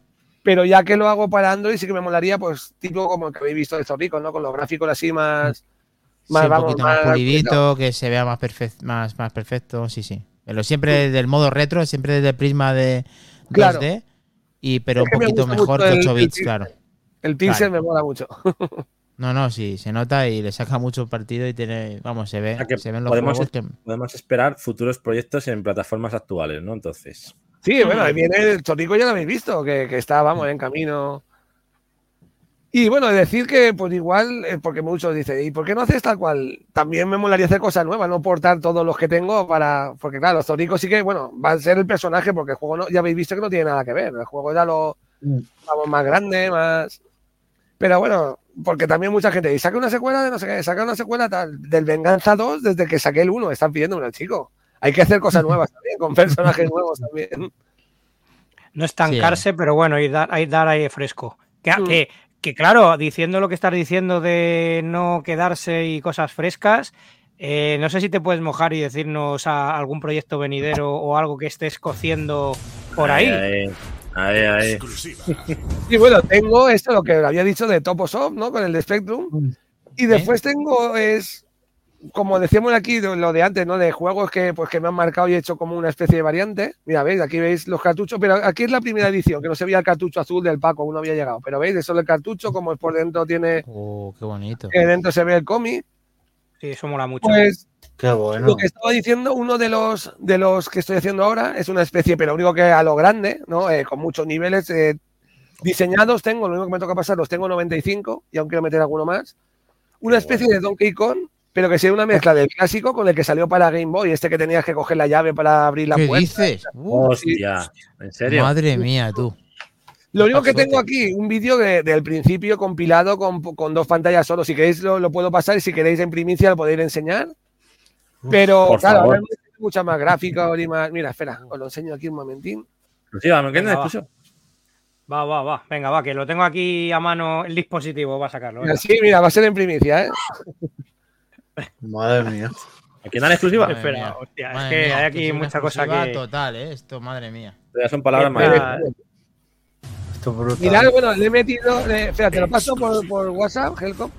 Pero ya que lo hago para Android, sí que me molaría, pues, tipo como el que habéis visto de estos ricos, ¿no? Con los gráficos así más. Sí, más un vamos, poquito más, más- pulidito, que se vea más, perfec- más, más perfecto, sí, sí. Pero siempre del modo retro, siempre desde el prisma de 2D, Claro. y, pero Es un poquito mejor que el- 8 el bits, claro. El pixel Vale. me mola mucho. No, no, sí, se nota y le saca mucho partido y tiene, vamos, se ve, O sea que se ven los podemos, juegos que... podemos esperar futuros proyectos en plataformas actuales, ¿no? Entonces. Sí, bueno, ahí viene el Chorrico, ya lo habéis visto, que, que está, vamos, en camino. Y bueno, decir que, pues igual, eh, porque muchos dicen, ¿y por qué no haces tal cual? También me molaría hacer cosas nuevas, no portar todos los que tengo para. Porque claro, los Chorricos sí que, bueno, va a ser el personaje, porque el juego no, ya habéis visto que no tiene nada que ver. El juego ya lo. Mm. Vamos, más grande, más. Pero bueno, porque también mucha gente dice, saca una secuela de no sé qué, saca una secuela tal, del Venganza 2 desde que saqué el 1, están pidiéndome al chico. Hay que hacer cosas nuevas también, con personajes nuevos también. No estancarse, pero bueno, y dar, y dar aire fresco. Que, Mm. que, que claro, diciendo lo que estás diciendo de no quedarse y cosas frescas, eh, no sé si te puedes mojar y decirnos a algún proyecto venidero o algo que estés cociendo por ahí. Ahí, ahí, ahí. Exclusiva. Y bueno, tengo esto, lo que había dicho de Toposoft, ¿no? Con el de Spectrum. Mm. Y después tengo, es, como decíamos aquí, lo de antes, ¿no? De juegos que, pues, que me han marcado y he hecho como una especie de variante. Mira, veis, aquí veis los cartuchos, pero aquí es la primera edición, que no se veía el cartucho azul del Paco, aún no había llegado. Pero veis, eso el cartucho, como es por dentro tiene, Oh, qué bonito. que dentro se ve el cómic. Sí, eso mola mucho. Pues Qué bueno. Lo que estaba diciendo, uno de los, de los que estoy haciendo ahora es una especie, pero lo único que a lo grande, ¿no? Eh, con muchos niveles eh, diseñados tengo, lo único que me toca pasar los tengo 95 y aún quiero meter alguno más. Una especie de Donkey Kong, pero que sea una mezcla del clásico con el que salió para Game Boy, este que tenías que coger la llave para abrir la ¿Qué puerta. dices? Uh, Hostia, ¿en serio? madre mía, tú. Lo único que tengo aquí, un vídeo de- del principio compilado con, con dos pantallas solo. Si queréis lo, lo puedo pasar y si queréis en primicia lo podéis enseñar. Pero por claro, ahora hay mucha más gráfica y más. Mira, espera, os lo enseño aquí un momentín. ¿me entiendes? Venga, va. Exclusiva. Va, va, va. Venga, va, que lo tengo aquí a mano el dispositivo, va a sacarlo. Mira, sí, mira, va a ser en primicia, ¿eh? Madre mía. ¿Aquí dan exclusiva? Madre Espera, mía. hostia, es que mía, hay aquí mucha cosa que. total, ¿eh? Esto, madre mía. Ya son palabras mayores. Esto es brutal. Mirad, bueno, le he metido. eh, espera, te lo paso por, por WhatsApp, Helcom.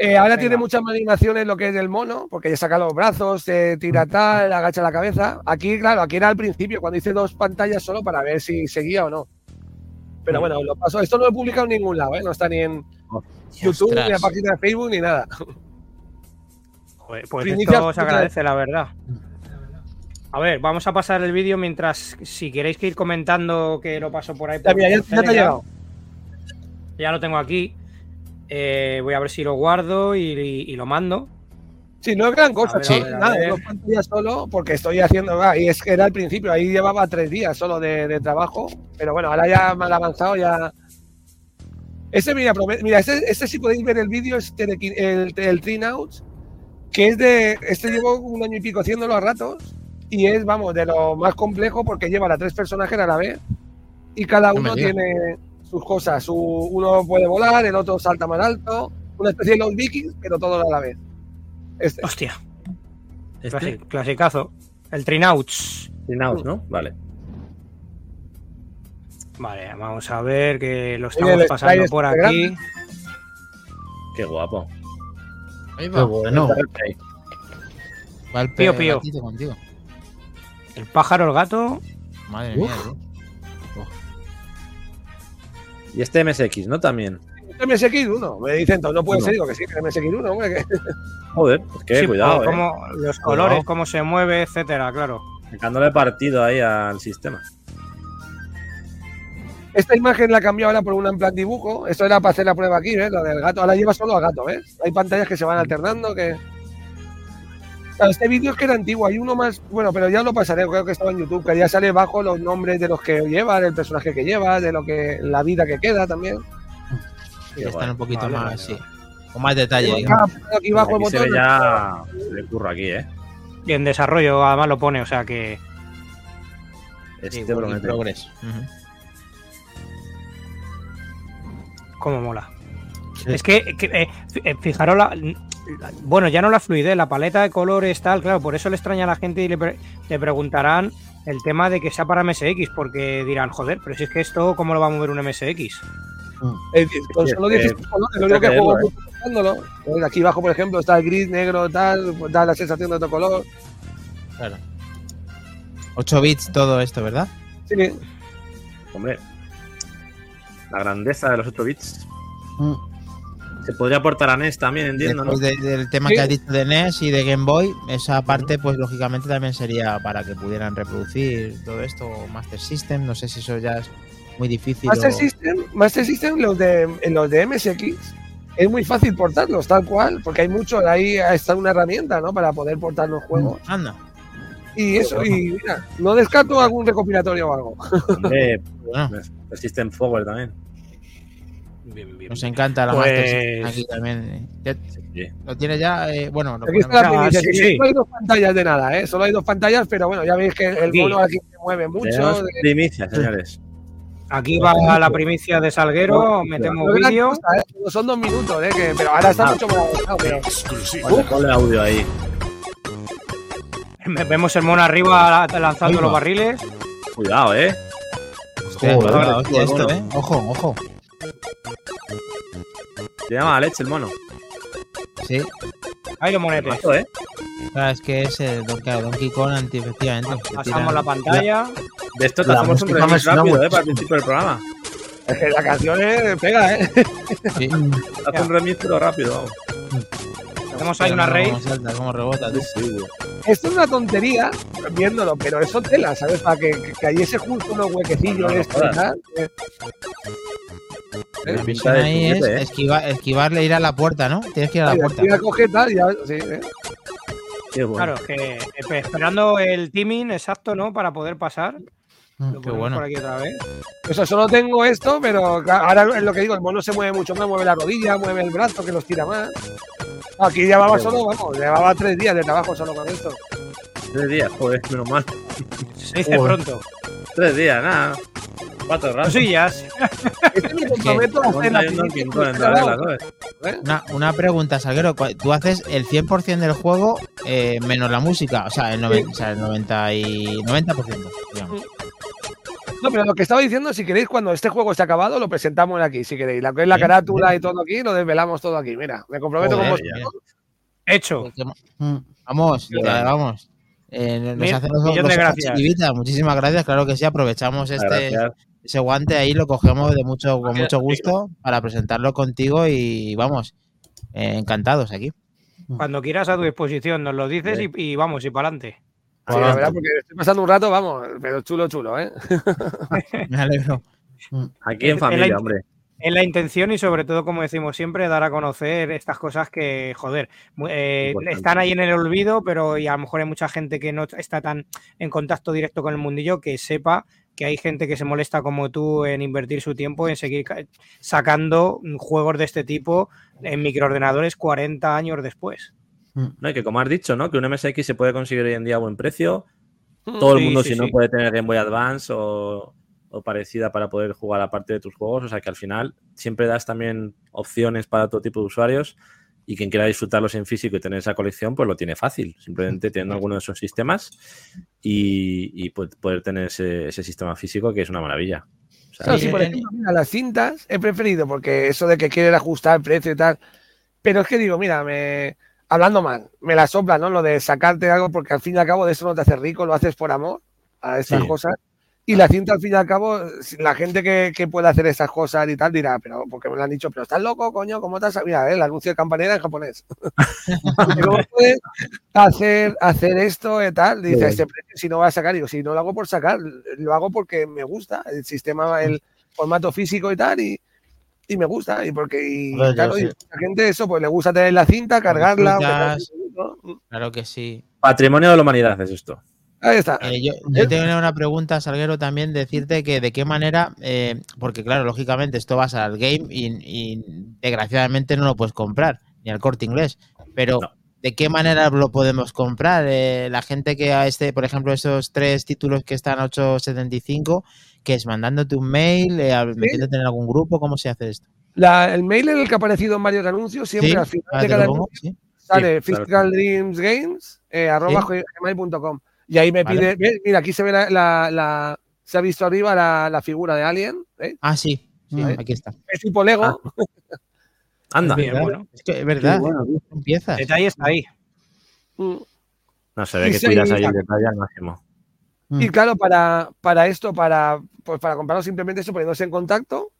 Eh, ahora Venga. tiene muchas más animaciones lo que es el mono, porque ya saca los brazos, se tira tal, agacha la cabeza. Aquí, claro, aquí era al principio, cuando hice dos pantallas solo para ver si seguía o no. Pero bueno, lo paso. Esto no lo he publicado en ningún lado, ¿eh? No está ni en YouTube, Ostras. ni en la página de Facebook, ni nada. Pues Primicia esto absoluta. agradece, la verdad. A ver, vamos a pasar el vídeo mientras, si queréis que ir comentando que lo paso por ahí. Ya, por- mira, ya, ya te ha Telegram. llegado. Ya lo tengo aquí. Eh, voy a ver si lo guardo y, y- y lo mando. Sí, no es gran cosa, a nada, dos pantallas solo, porque estoy haciendo, ah, y es que era al principio, ahí llevaba tres días solo de, de trabajo, pero bueno, ahora ya mal avanzado, ya. Este, mira, mira, este, este si podéis ver el vídeo, es Telekin- el, el que es de, este llevo un año y pico haciéndolo a ratos, y es, vamos, de lo más complejo porque lleva a tres personajes a la vez, y cada uno tiene sus cosas, su, uno puede volar, el otro salta más alto, una especie de los vikings, pero todo a la vez. Este. Hostia, Este, clasi- clasicazo. El Trinauts. Tinaos, ¿no? Vale. Vale, vamos a ver que lo estamos pasando por aquí. Qué guapo. Ahí Qué va. bueno. Va el Pío, pío. contigo. El pájaro, el gato. Madre mía, tú. Y este MSX, ¿no? También. MSX1, me dicen, no puede Uno. ser, digo que sí, que MSX1, hombre, que- Joder, es que Sí, cuidado, por eh. cómo- los colores, cómo se mueve, etcétera, claro. Sacándole partido ahí al sistema. Esta imagen la he cambiado ahora por una en plan dibujo, esto era para hacer la prueba aquí, ¿ves? Lo del gato, ahora lleva solo al gato, ¿ves? Hay pantallas que se van alternando, que... Claro, este vídeo es que era antiguo, hay uno más, bueno, pero ya lo pasaré, creo que estaba en YouTube, que ya sale bajo los nombres de los que lleva, del personaje que lleva, de lo que, la vida que queda también. Sí, están un poquito Vale, más, vale, sí. vale. Con más detalle, aquí bajo el Aquí se ve botón. ya le curro aquí, ¿eh? Y en desarrollo además lo pone, o sea que. Este Sí, in promete. Cómo mola. Sí. Es que, que, eh, eh, fijaros la, la- Bueno, ya no la fluidez, la paleta de colores, tal, claro, por eso le extraña a la gente y le, pre- le preguntarán el tema de que sea para MSX, porque dirán, joder, pero si es que esto, ¿cómo lo va a mover un MSX? Es decir, con solo es que 16 colores, lo único que juego ¿eh? Pues Aquí abajo, por ejemplo, está el gris, negro, tal, pues da la sensación de otro color. Claro. 8 bits todo esto, ¿verdad? Sí, Hombre. La grandeza de los 8 bits. Mm. Se podría portar a NES también, entiendo, ¿no? De- del tema Sí. que has dicho de NES y de Game Boy, esa parte, pues lógicamente también sería para que pudieran reproducir todo esto, o Master System, no sé si eso ya es muy difícil. Master o- System, Master System los de, en los de MSX, es muy fácil portarlos, tal cual, porque hay mucho, ahí está una herramienta, ¿no? Para poder portar los juegos. Anda, Y eso, y mira, no descarto algún recopilatorio o algo. Hombre, bueno, System Forward también. Bien, bien. nos encanta la Pues- Master aquí también. ¿Ya- Sí. ¿Lo tienes ya? Eh, bueno, lo Aquí está la Ah, sí, sí. Solo hay dos pantallas de nada, ¿eh? Solo hay dos pantallas, pero bueno, ya veis que el mono aquí se mueve mucho. De- primicia, señores. Aquí va la primicia de Salguero, metemos la vídeo. cosa, ¿eh? Son dos minutos, ¿eh? Que- pero ahora está Ah. mucho más avanzado. Pero... Ponle, ponle audio ahí. Vemos el mono arriba lanzando los barriles. Cuidado, ¿eh? Hostia, Joder, hostia, hostia, esto, bueno. ¿eh? Ojo, ojo. Se llama a leche el mono. Sí, Ahí los monetes. ¿eh? claro, es que es el Donkey Kong anti, efectivamente. Pasamos la pantalla. De esto te La hacemos un remix rápido, ¿eh? Para el principio del programa. Es que la canción eh, pega, ¿eh? Sí. Te hace un remix, pero rápido, vamos. Tenemos ahí una raid. cómo salta, cómo rebota, tú. Sí, güey. Esto es una tontería viéndolo, pero eso tela, ¿sabes? Para que, que cayese justo unos huequecillos No, no de esto y jodas. tal. eh. La Pinta ahí es ¿eh? esquivar, esquivarle ir a la puerta, ¿no? Tienes que ir a la puerta. tal y ya, sí, ¿eh? Qué bueno. Claro, que eh, esperando el timing exacto, ¿no? Para poder pasar. Mm, Lo Qué bueno. por aquí otra vez. Eso solo tengo esto, pero ahora es lo que digo, el mono se mueve mucho más, mueve la rodilla, mueve el brazo, que los tira más. Aquí llevaba solo, vamos, llevaba tres días de trabajo solo con esto. Tres días, joder, menos mal. Se dice pronto. Tres días, nada. Cuatro ratos. Este. ¿eh? Una, una pregunta, Salguero. ¿cuál- Tú haces el 100% del juego eh, menos la música. O sea, el, noven- o sea, el 90 y 90%. Digamos. No, pero lo que estaba diciendo, si queréis, cuando este juego esté acabado, lo presentamos aquí, si queréis. La que es la carátula y todo aquí, lo desvelamos todo aquí. Mira, me comprometo Joder, con vosotros. Hecho. Porque- Mm. Vamos, ya, vamos. Eh, nos Mil- hacen los, los de gracias. Muchísimas gracias. Claro que sí, aprovechamos este, Gracias. ese guante ahí, lo cogemos de mucho, con mucho gusto para presentarlo contigo y vamos, eh, encantados aquí. Cuando quieras a tu disposición, nos lo dices y, y vamos, y para adelante. Sí, la verdad, porque estoy pasando un rato, vamos, pero chulo, chulo, ¿eh? Me alegro. Aquí en familia, la- hombre. Es la intención y sobre todo, como decimos siempre, dar a conocer estas cosas que, joder, eh, están ahí en el olvido, pero y a lo mejor hay mucha gente que no está tan en contacto directo con el mundillo que sepa que hay gente que se molesta como tú en invertir su tiempo en seguir ca- sacando juegos de este tipo en microordenadores 40 años después. No, y que como has dicho, ¿no? Que un MSX se puede conseguir hoy en día a buen precio. Todo el Sí, mundo, sí, si no, puede tener Game Boy Advance o, o parecida para poder jugar aparte de tus juegos. O sea que al final siempre das también opciones para todo tipo de usuarios y quien quiera disfrutarlos en físico y tener esa colección, pues lo tiene fácil. Simplemente teniendo alguno de esos sistemas y, y poder tener ese, ese sistema físico que es una maravilla. O sea, Claro, Sí, sí, por ejemplo, mira, las cintas he preferido porque eso de que quieren ajustar el precio y tal. Pero es que digo, mira, me hablando mal, me la sopla, ¿no? Lo de sacarte algo porque al fin y al cabo de eso no te hace rico, lo haces por amor a estas Sí. cosas. Y la cinta, al fin y al cabo, la gente que, que puede hacer esas cosas y tal dirá, pero porque me lo han dicho, pero estás loco, coño, ¿cómo has Mira, eh, el anuncio de campanera en japonés. ¿Cómo puedes hacer, hacer esto y tal? Dice, este precio, si no voy a sacar, digo, si no lo hago por sacar, lo hago porque me gusta el sistema, el formato físico y tal, y, y me gusta. Y porque, y, claro, y la gente eso, pues le gusta tener la cinta, cargarla. ¿no? Claro que sí. Patrimonio de la humanidad es esto. Ahí está. Eh, yo, yo tengo una pregunta, Salguero, también decirte que de qué manera, eh, porque claro, lógicamente esto vas al game y, y desgraciadamente no lo puedes comprar, ni al corte inglés, pero No. ¿de qué manera lo podemos comprar? Eh, la gente que a este, por ejemplo, esos tres títulos que están a 8.75, que es mandándote un mail, eh, metiéndote en algún grupo, ¿cómo se hace esto? La- el mail en el que ha aparecido en varios anuncios, siempre Sí, al final de cada pongo, anuncio sí. sale Sí, claro. Dreams Games eh, arroba gmail.com. Y ahí me Vale. pide, ¿ves? mira, aquí se ve la, la- la- se ha visto arriba la, la figura de Alien, ¿eh? Ah, sí, sí, Mm. aquí está. es tipo Lego. Ah. Anda. Bien, ¿Verdad? bueno. Es que es verdad, bueno, empiezas. El detalle está ahí. Mm. No se ve Y que cuidas ahí el detalle al máximo. Mm. Y claro, para, para esto, para, pues para comprarlo simplemente eso, poniéndose en contacto.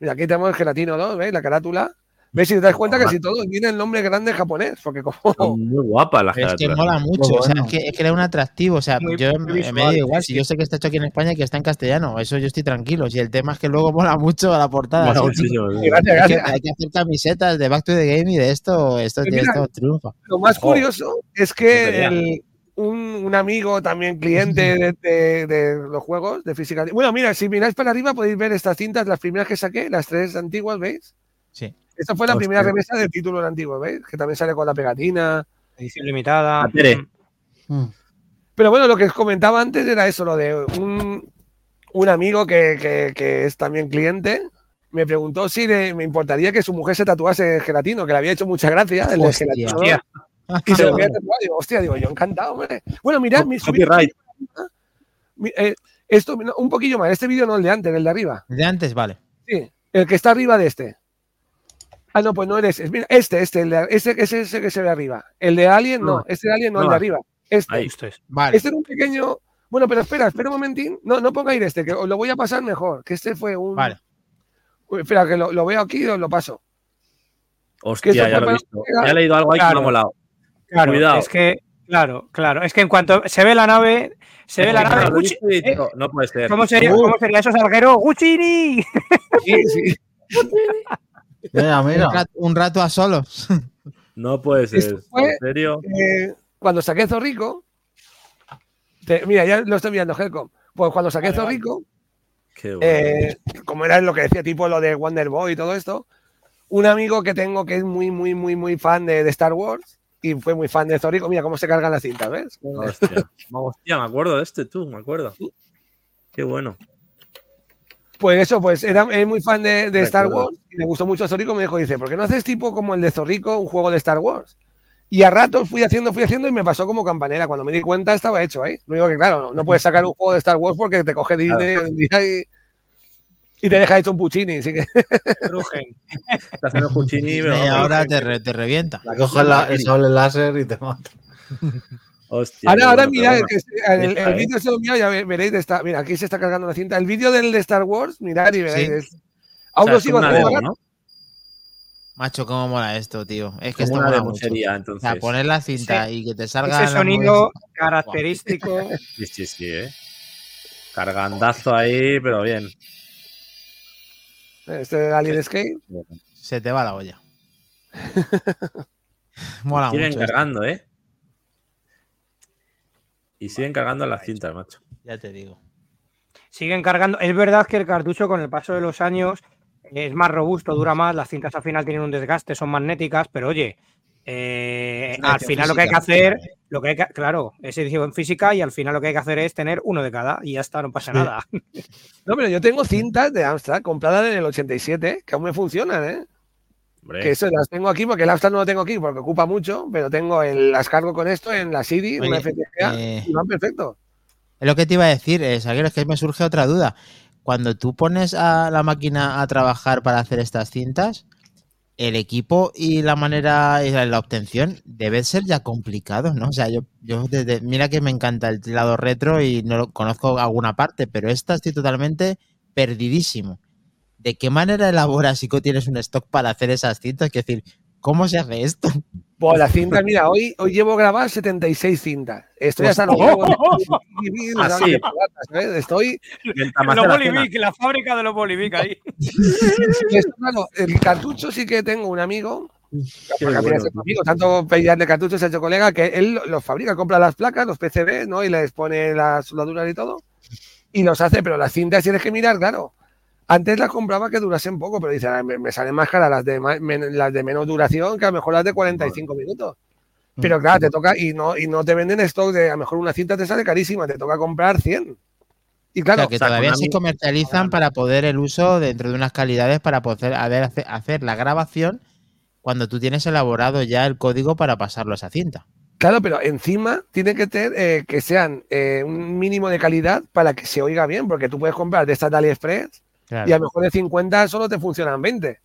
Mira, aquí tenemos el gelatino 2, ¿veis? La carátula. ¿Ves? Si te das cuenta que si todos viene el nombre grande japonés, porque como. Muy guapas las Pero es que mola mucho, Muy o sea, bueno. es que, es que era un atractivo. O sea, Muy- yo muy me, visual, me da igual, sí, si sí. yo sé que está hecho aquí en España y que está en castellano, eso yo estoy tranquilo. Si el tema es que luego mola mucho la portada. Mola sí, muchísimo, sí. Gracias, Hay que, gracias. hay que hacer camisetas de Back to the Game y de esto, esto, Pues mira, esto triunfa. Lo más curioso es No que el- un, un amigo también cliente de, de- de los juegos de física. Bueno, mira, si miráis para arriba podéis ver estas cintas, las primeras que saqué, las tres antiguas, ¿veis? Sí. Esta fue la Hostia. primera remesa del título antiguo, ¿veis? Que también sale con la pegatina. Edición limitada. Mm. Pero bueno, lo que os comentaba antes era eso, lo de un, un amigo que, que- que es también cliente. Me preguntó si le- me importaría que su mujer se tatuase gelatino, que le había hecho mucha gracia. El gelatino, Hostia. Y se lo voy a tatuar. Digo, hostia, digo, yo encantado, hombre. Bueno, mirad, mi Copyright. eh, esto, no, un poquillo más. Este vídeo no el de antes, el de arriba. De antes, vale. Sí, el que está arriba de este. Ah, no, pues no eres. es- Mira, este, este, el de, ese, ese, ese que se ve arriba. El de Alien, no. No. Este de Alien, no, No. el de arriba. Este. Ahí. Esto es. Vale. Este era un pequeño. Bueno, pero espera, espera un momentín. No, no pongáis este, que os lo voy a pasar mejor. Que este fue un. Vale. Uy, espera, que lo, lo veo aquí y os lo paso. Hostia, Que ya lo he visto. Ya he leído algo ahí que Claro. me ha molado. Claro, Cuidado. es que, claro, claro. Es que en cuanto se ve la nave, se ve la nave. Gucci- eh, No puede ser. ¿Cómo sería, Uh. ¿Cómo sería eso, Salguero? ¡Guccini! Sí, sí. Mira, mira. Un, rato, un rato a solos. No puede ser. Fue- ¿En serio? Eh, cuando saqué Zorrico. te- mira, ya lo estoy viendo, Helcom. Pues cuando saqué Zorrico, Qué bueno. eh, como era lo que decía, tipo lo de Wonder Boy y todo esto, un amigo que tengo que es muy, muy, muy, muy fan de, de Star Wars y fue muy fan de Zorrico. Mira cómo se cargan las cintas, ¿ves? Hostia. Hostia, me acuerdo de este tú, me acuerdo. Qué bueno. Pues eso, pues era muy fan de, de Star. Wars y le gustó mucho Zorrico. Me dijo, dice, ¿por qué no haces tipo como el de Zorrico, un juego de Star Wars? Y a ratos fui haciendo, fui haciendo y me pasó como campanera. Cuando me di cuenta estaba hecho ahí. Lo único que, claro, no, no puedes sacar un juego de Star Wars porque te coge día y, y te deja hecho un puccini. Así que Crujen. Está haciendo Puccini, pero y ahora te, re- te revienta. La coges la- el sable láser y te mata. Hostia, ahora, ahora bueno, mirad, el, el eh. vídeo se lo envío, ya ve- veréis, de esta, mira, aquí se está cargando la cinta. El vídeo del de Star Wars, mirad y veréis. Sí. es- O Aún sea, lo es sigo. ¿no? Macho, cómo mola esto, tío. Es que esto mola mucho. sería, O entonces. sea, poner la cinta y que te salga. Ese sonido característico. Sí, sí, sí, eh. Cargandazo ahí, pero bien. Este de Alien Escape. Se te va la olla. mola Siguen mucho. cargando, ¿eh? Y siguen cargando las cintas, macho. Ya te digo. Siguen cargando. Es verdad que el cartucho, con el paso de los años, es más robusto, dura más. Las cintas al final tienen un desgaste, son magnéticas, pero oye. eh, al final lo que hay que hacer, lo que hay que, claro, es edición física y al final lo que hay que hacer es tener uno de cada y ya está, no pasa nada. No, pero yo tengo cintas de Amstrad compradas en el 87 que aún me funcionan, ¿eh? Hombre, Que eso las tengo aquí porque el Amstrad no lo tengo aquí porque ocupa mucho, pero tengo el, las cargo con esto en la CD, una Oye, FTGA eh, y van perfecto. Es lo que te iba a decir, eh, Salguero, es que me surge otra duda. Cuando tú pones a la máquina a trabajar para hacer estas cintas, el equipo y la manera y la, obtención debe ser ya complicado, ¿no? O sea, yo, yo desde, mira que me encanta el lado retro y no lo conozco alguna parte, pero esta estoy totalmente perdidísimo. ¿De qué manera elaboras que tienes un stock para hacer esas cintas? Es decir, ¿cómo se hace esto? Pues las cintas, mira, hoy, hoy llevo grabadas 76 cintas. Estoy hasta los huevos. Estoy. Los la cena. Bolivic, la fábrica de los Bolivic ahí. esto, claro, el cartucho sí que tengo un amigo. Tanto pillar de cartuchos, hecho colega, que él los fabrica, compra las placas, los PCB, ¿no? Y les pone las soldaduras y todo. Y los hace, pero las cintas tienes que mirar, claro. Antes las compraba que durasen poco, pero dice, "Ah, me, me salen más caras las de, men- las de menos duración que a lo mejor las de 45 minutos. Pero claro, te toca y no, y no te venden stock de a lo mejor una cinta te sale carísima, te toca comprar 100. Y O claro, sea, que o sea, todavía se comercializan para poder el uso dentro de unas calidades para poder hacer la grabación cuando tú tienes elaborado ya el código para pasarlo a esa cinta. claro, pero encima tiene que tener eh, que sean eh, un mínimo de calidad para que se oiga bien, porque tú puedes comprar de estas de AliExpress Claro, y a lo mejor de 50 solo te funcionan 20.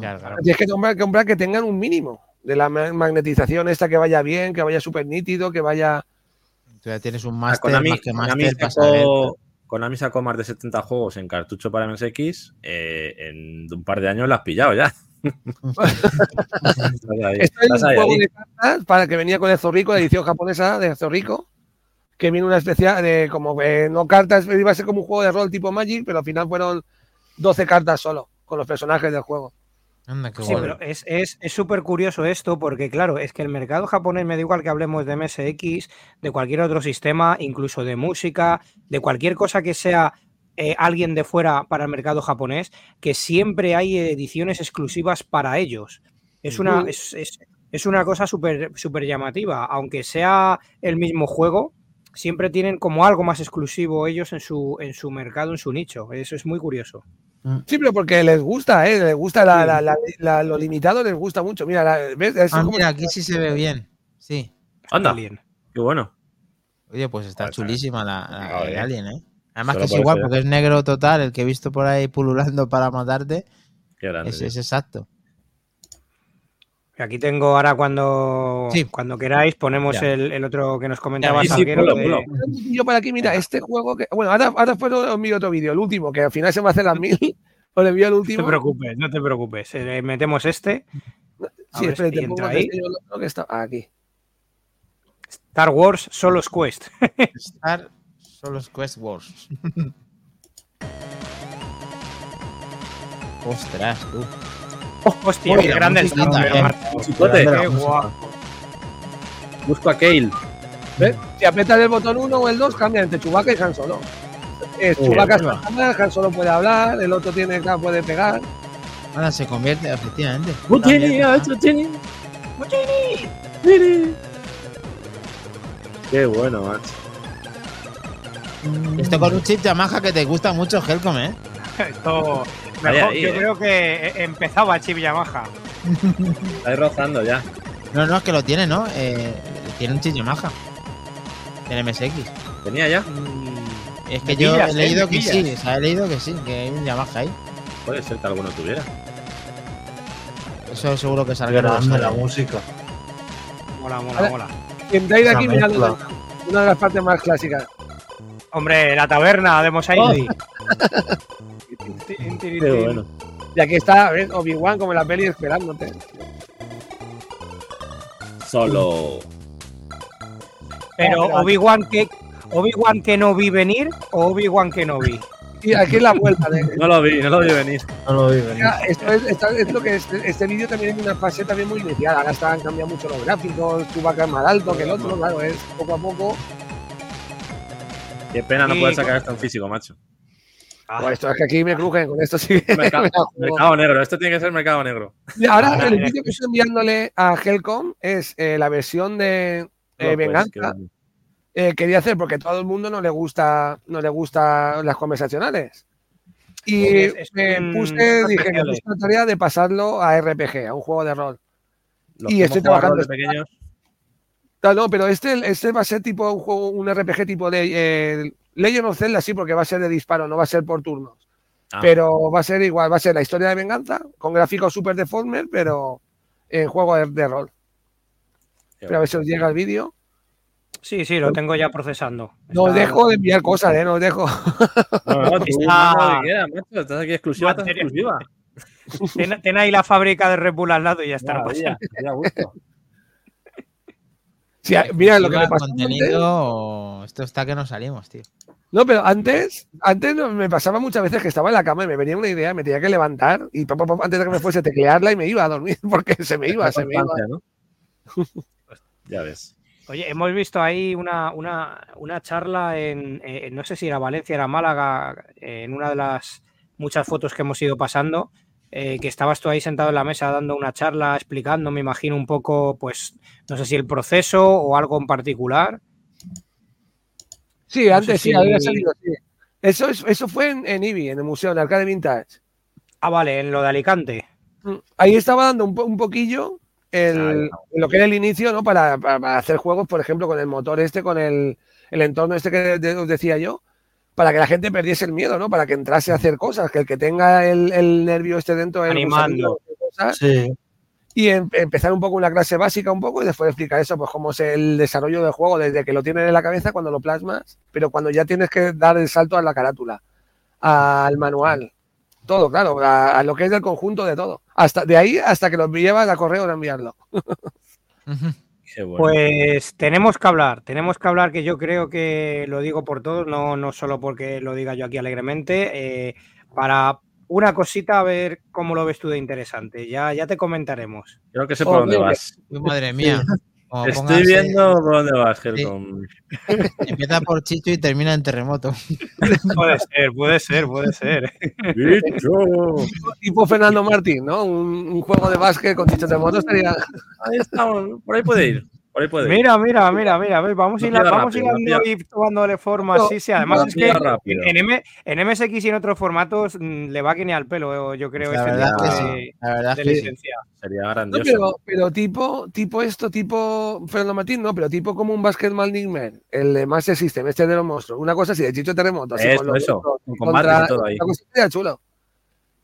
claro, claro. Tienes que comprar, comprar que tengan un mínimo de la ma- magnetización esta que vaya bien, que vaya súper nítido, que vaya... Tú ya tienes un máster Konami, más que Konami máster sacó, Konami sacó más de 70 juegos en cartucho para MSX. eh, en un par de años las has pillado ya. Esto es un ahí, juego ahí. de cartas para que venía con el Zorrico, la edición japonesa de Zorrico, que viene una especial de como que no cartas, iba a ser como un juego de rol tipo Magic, pero al final fueron 12 cartas solo con los personajes del juego. Anda, qué Sí, guay. pero es es- es súper curioso esto porque, claro, es que el mercado japonés, me da igual que hablemos de MSX, de cualquier otro sistema, incluso de música, de cualquier cosa que sea eh, alguien de fuera para el mercado japonés, que siempre hay ediciones exclusivas para ellos. Es una, es, es- es una cosa súper súper llamativa. Aunque sea el mismo juego, siempre tienen como algo más exclusivo ellos en su, en su mercado, en su nicho. Eso es muy curioso. Sí, pero porque les gusta, ¿eh? Les gusta la- la- la- la- lo limitado, les gusta mucho. Mira, la- ¿ves? Eso Ah, mira, aquí sí se ve bien. Sí. Anda, Alien. qué bueno. Oye, pues está chulísima la, el Alien, ¿eh? Además que es igual, porque es negro total, el que he visto por ahí pululando para matarte, Qué grande. es exacto. Aquí tengo ahora cuando, Sí. cuando queráis ponemos el, el otro que nos comentaba Sí, de-. Yo para aquí, mira, este juego que. Bueno, ahora, ahora después os envío otro vídeo, el último, que al final se me hace las mil. Os envío el No te último. preocupes, no te preocupes. eh, metemos este. A Sí, espera, si te pongo entra te ahí. enseño lo- lo que está aquí. Star Wars Solos Quest. Star Solos Quest Wars. Ostras, tú. Hostia, Uy, qué grande el eh. Qué guapo. busco a Kale. ¿Ves? Si apretas el botón 1 o el 2, cambia entre Chewbacca y Han Solo. Es bueno. es Han Solo puede hablar, el otro tiene puede pegar. Ahora se convierte, efectivamente. Mutini, También, otro Tini. Qué bueno, macho. Esto con un chip Yamaha que te gusta mucho, Helcom, ¿eh? Esto, mejor, ahí, yo eh. creo que eh, empezaba Chip Yamaha. Estáis rozando ya. No, no, es que lo tiene, ¿no? Eh, tiene un chip Yamaha. Tiene MSX. Tenía ya. Mm, Es que yo pillas, he leído que sí, pillas. o sea, he leído que sí, que hay un Yamaha ahí. Puede ser que alguno tuviera. Eso seguro que salga. grande la música. Mola, mola, mola. Entráis Esa aquí, mirad una de las partes más clásicas. Hombre, la taberna de Mos Eisley. Qué bueno. Y aquí está, ¿ves? Obi-Wan como en la peli esperándote. Solo. Pero Obi-Wan que Obi-Wan que no vi venir o Obi-Wan que no vi. Y aquí es la vuelta de. No lo vi, no lo vi venir. No lo vi venir. Mira, esto es, esto es lo que es- este vídeo también es una fase también muy inicial. Ahora están cambiando mucho los gráficos, Chewbacca es más alto que el otro, claro, es poco a poco. Qué pena no Y poder sacar esto en físico, macho. Ah, Pues esto es que aquí me crujen, con esto sí Mercado, negro. Esto tiene que ser mercado negro. Ahora Ah, el vídeo que estoy enviándole a Helcom es eh, la versión de eh, Pues, qué Venganza. eh, quería hacer porque a todo el mundo no le gusta no le gusta las conversacionales. Y Es- es me puse, dije puse la tarea de pasarlo a RPG, a un juego de rol. Los Y estoy trabajando- de pequeños. No, no, pero este, este va a ser tipo un juego, un RPG tipo de eh, Legend of Zelda, sí, porque va a ser de disparo, no va a ser por turnos. Ah. Pero va a ser igual, va a ser la historia de venganza, con gráficos super deformer, pero en juego de, de rol. Pero a ver si os llega el vídeo. Sí, sí, lo tengo ya procesando. No Está- dejo de enviar cosas, ¿eh? No os dejo. No, no, macho. Estás aquí exclusiva, estás exclusiva. Ten, ten ahí la fábrica de Red Bull al lado y ya está. no pasa Maravilla, qué a gusto. Sí, mira lo que me pasó. contenido, esto está que no salimos, tío. No, pero antes, antes me pasaba muchas veces que estaba en la cama y me venía una idea, me tenía que levantar y pa, pa, pa, antes de que me fuese a teclearla y me iba a dormir porque se me iba, se me iba. Ya ves. Oye, hemos visto ahí una, una, una charla en, eh, no sé si era Valencia, era Málaga, eh, en una de las muchas fotos que hemos ido pasando, eh, que estabas tú ahí sentado en la mesa dando una charla, explicando, me imagino un poco, pues, no sé si el proceso o algo en particular. Sí, No antes sí, si- había salido, sí. Eso, es, eso fue en, en IBI, en el Museo, el Arcade Vintage. Ah, vale, en lo de Alicante. Mm, Ahí estaba dando un, po- un poquillo el- Ah, lo que era el inicio, ¿no? Para, para- hacer juegos, por ejemplo, con el motor este, con el, el entorno este que de- os decía yo, para que la gente perdiese el miedo, ¿no? Para que entrase a hacer cosas, que el que tenga el, el nervio este dentro, Animando. cosas, Sí. y em- empezar un poco una clase básica un poco y después explicar eso, pues cómo es el desarrollo del juego desde que lo tienes en la cabeza cuando lo plasmas, pero cuando ya tienes que dar el salto a la carátula, al manual, Todo, claro, a, a lo que es del conjunto de todo. Hasta de ahí hasta que los llevas a correo de enviarlo. Bueno. Pues tenemos que hablar, tenemos que hablar que yo creo que lo digo por todos, no, no solo porque lo diga yo aquí alegremente, eh, para una cosita a ver cómo lo ves tú de interesante. Ya, ya te comentaremos. Creo que sé por dónde vas. Madre mía. Como Estoy viendo por dónde vas, Helcom. Empieza por Chicho y termina en terremoto. Puede ser, puede ser, puede ser. ¡Bicho! Tipo Fernando Martín, ¿no? Un, un juego de básquet con dichos de moto estaría. Ahí estamos. Por ahí puede ir. Por ahí puede ir. Mira, mira, mira, mira, a vamos, hilando, pilla vamos tomándole forma, No, sí, sí, además es que en, M- en MSX y en otros formatos mm, le va que ni al pelo, yo creo, La ese verdad que de, sí. La verdad de que sí. licencia. Sería No, grandioso. pero, pero tipo, tipo esto, tipo Fernando Martín, no, pero tipo como un Basketball Nightmare, el de Master System, este de los monstruos, una cosa así de Chicho Terremoto, así Eso, los eso, monstruos con combates y todo ahí. Una cosa sería chulo.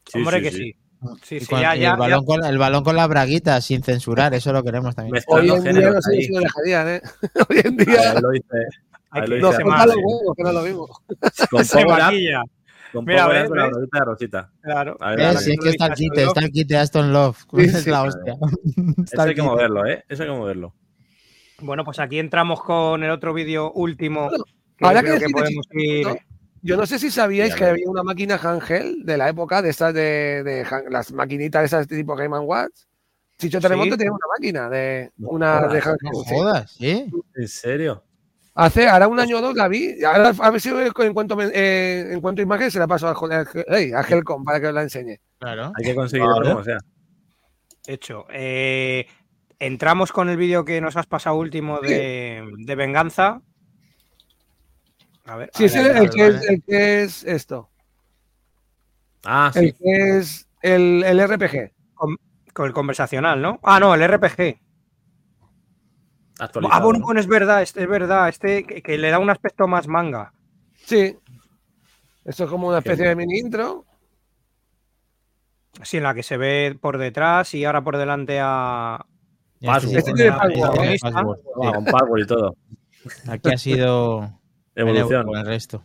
Sí, Hombre, sí, que sí. Sí. Sí, sí, con- ya, ya, el, ya- balón con, el balón con las braguitas, sin censurar, eso lo queremos también. Hoy en día no sé ahí. si lo dejarían, ¿eh? Hoy en Ahí día lo dice. ahí lo dice más, los sí. huevos, que no es lo mismo. Con se maquilla, con Mira, Up con la de Rosita. claro. Ahí Eh, va, si es que está el kit, está el kit de Aston Love. Sí, es sí. la hostia. Eso hay que moverlo, ¿eh? Eso hay que moverlo. Bueno, pues aquí entramos con el otro vídeo último. Bueno, que ahora creo que que podemos ir. Yo no sé si sabíais que había una máquina handheld de la época, de estas de, de las maquinitas esas tipo Game Watch. Chicho Terremoto Sí. tenía una máquina de una de No sí. jodas, ¿sí? ¿En serio? Hace, ahora un año o dos la vi. Ahora, a ver si encuentro, me- eh, encuentro imagen se la paso a, a, hey, a Helcom para que os la enseñe. Claro. Hay que conseguirlo Vale. como sea. Hecho. Eh, entramos con el vídeo que nos has pasado último de, de venganza. A ver. Sí, es el, que es, adelante. el que es esto. Ah, sí. El que es el, el RPG. Con el conversacional, ¿no? Ah, no, el RPG. Actualizado. Ah, bueno, ¿no? bueno, es verdad, este, es verdad. Este que, que le da un aspecto más manga. Sí. Esto es como una Qué especie de mini intro. Sí, en la que se ve por detrás y ahora por delante a. Password. este tiene password, ¿eh? password, sí. Con Power y todo. Aquí ha sido Evolución. con el resto.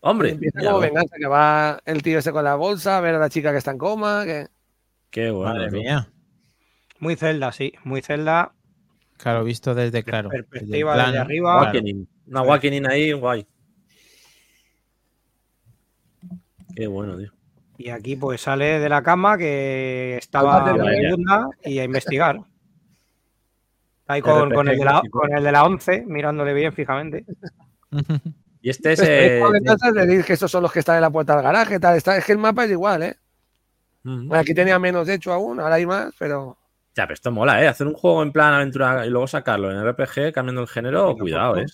Hombre, Empieza como venganza, que va el tío ese con la bolsa a ver a la chica que está en coma. Que... qué bueno. Madre mía. Muy celda, sí. Muy celda. Claro, visto desde claro. desde el Perspectiva plano, desde arriba. Awakening. Una Awakening ahí, guay. Qué bueno, tío. Y aquí pues sale de la cama que estaba la- y a investigar. Ahí con, con el de la, con el de la 11, mirándole bien fijamente. Y este es. Eh, de decir que estos son los que están en la puerta del garaje. Tal, está, es que el mapa es igual, ¿eh? Bueno, aquí tenía menos, de hecho, aún. Ahora hay más, pero. Ya, pero esto mola, ¿eh? Hacer un juego en plan aventura y luego sacarlo en RPG cambiando el género, cuidado, ¿eh?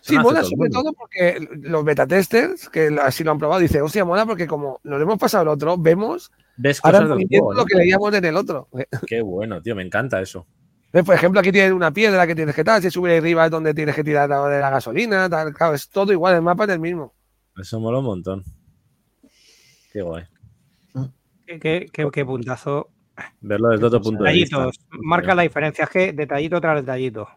Sí, mola todo sobre todo porque los beta testers, que así lo han probado, dice, hostia, mola porque como nos hemos pasado el otro, vemos Ves ahora cosas del lo que leíamos en el otro. Qué bueno, tío, me encanta eso. ¿Ves? Por ejemplo, aquí tienes una piedra que tienes que tal, si subes arriba es donde tienes que tirar la- de la gasolina, tal, claro, es todo igual, el mapa es el mismo. Eso mola un montón. Qué guay. Qué, qué- qué- qué puntazo. Verlo desde otro punto de vista. Detallitos. Marca la diferencia. Es que detallito tras detallito.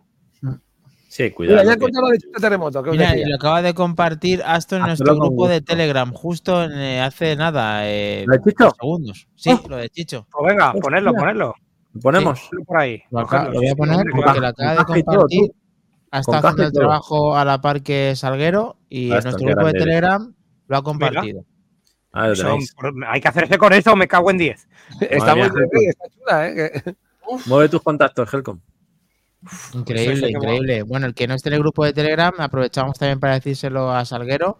Sí, Mira, cuidado. ya he que- lo de Chucho terremoto, Mira, lo acaba de compartir Aston en nuestro grupo de. Telegram, justo en, eh, hace nada, eh, ¿Lo de Chicho? segundos. Sí, Oh. lo de Chicho. Pues venga, ponerlo, ponerlo. ¿Lo ponemos? Por ahí. Lo, voy a poner porque claro. lo acaba de compartir. caja haciendo el trabajo a la par que Salguero y Aston, nuestro grupo de. Telegram lo ha compartido. Ah, hay que hacerse con eso, me cago en 10. Está muy bien, está chula, ¿eh? Mueve tus contactos, Helcom. Increíble, increíble. Bueno, el que no esté en el grupo de Telegram, aprovechamos también para decírselo a Salguero,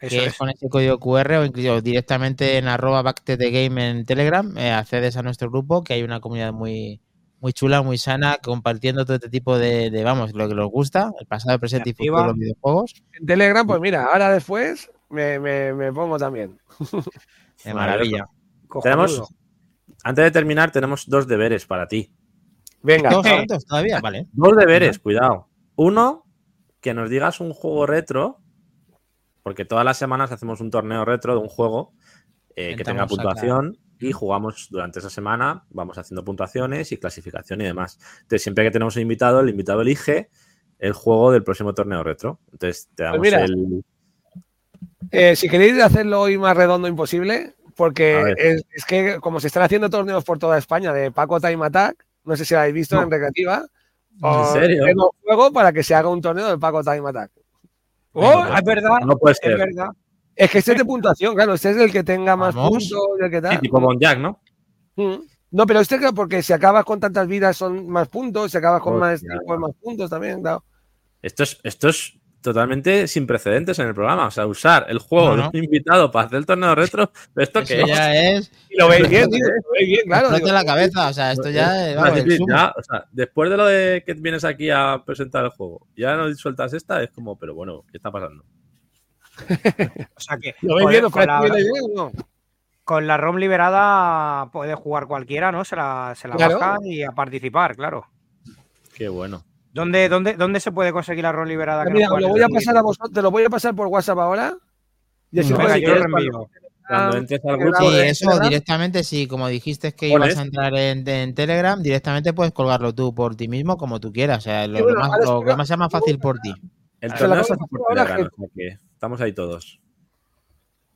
Eso que es con ese código QR o incluso directamente en arroba back to the game en Telegram, eh, accedes a nuestro grupo, que hay una comunidad muy, muy chula, muy sana, compartiendo todo este tipo de, de, vamos, lo que nos gusta, el pasado, el presente y futuro de los videojuegos. En Telegram, pues mira, ahora después me, me- me pongo también. De maravilla. Tenemos- Antes de terminar, tenemos dos deberes para ti. Venga, ¿Dos Eh. tantos todavía? Vale. Dos deberes, cuidado. Uno, que nos digas un juego retro, porque todas las semanas hacemos un torneo retro de un juego eh, que tenga puntuación y jugamos durante esa semana, vamos haciendo puntuaciones y clasificación y demás. Entonces, siempre que tenemos un invitado, el invitado elige el juego del próximo torneo retro. Entonces, te damos mira. el... Eh, si queréis hacerlo hoy más redondo imposible, porque es, es que como se están haciendo torneos por toda España de Paco Time Attack, no sé si lo habéis visto No. en recreativa, ¿En serio? juego para que se haga un torneo de Paco Time Attack. Oh, es verdad, No puede es verdad. Es que este es de puntuación, claro, este es el que tenga más Vamos. puntos el que tal. Sí, tipo Bonjack, ¿no? Mm. No, pero este claro, porque si acabas con tantas vidas son más puntos, si acabas con más Hostia. tiempo más puntos también, claro. Esto es, esto es totalmente sin precedentes en el programa. O sea, usar el juego No, no. de un invitado para hacer el torneo retro, ¿esto Eso qué es? ya es. Y lo veis bien, tío, lo veis bien, claro. Digo, la cabeza. O sea, esto ya es. vamos, que ya, o sea, después de lo de que vienes aquí a presentar el juego, ya no sueltas esta, es como, pero bueno, ¿qué está pasando? O sea que ¿Lo veis bien? ¿Os con, la, no? con ROM liberada puede jugar cualquiera, ¿no? Se la, se la Claro. baja y a participar, claro. Qué bueno. ¿Dónde, dónde, dónde se puede conseguir la ROM liberada? que Mira, lo voy a pasar a vosotros, te lo voy a pasar por WhatsApp ahora. Y así Venga, yo lo reenvío. Cuando Ah, entres al que grupo, Sí, eso directamente, sí, como dijiste que ibas a entrar en, en Telegram, directamente puedes colgarlo tú por ti mismo como tú quieras. O sea, lo, bueno, lo más, lo que más sea más fácil por ti. el torneo se hace por Telegram, o sea que estamos ahí todos.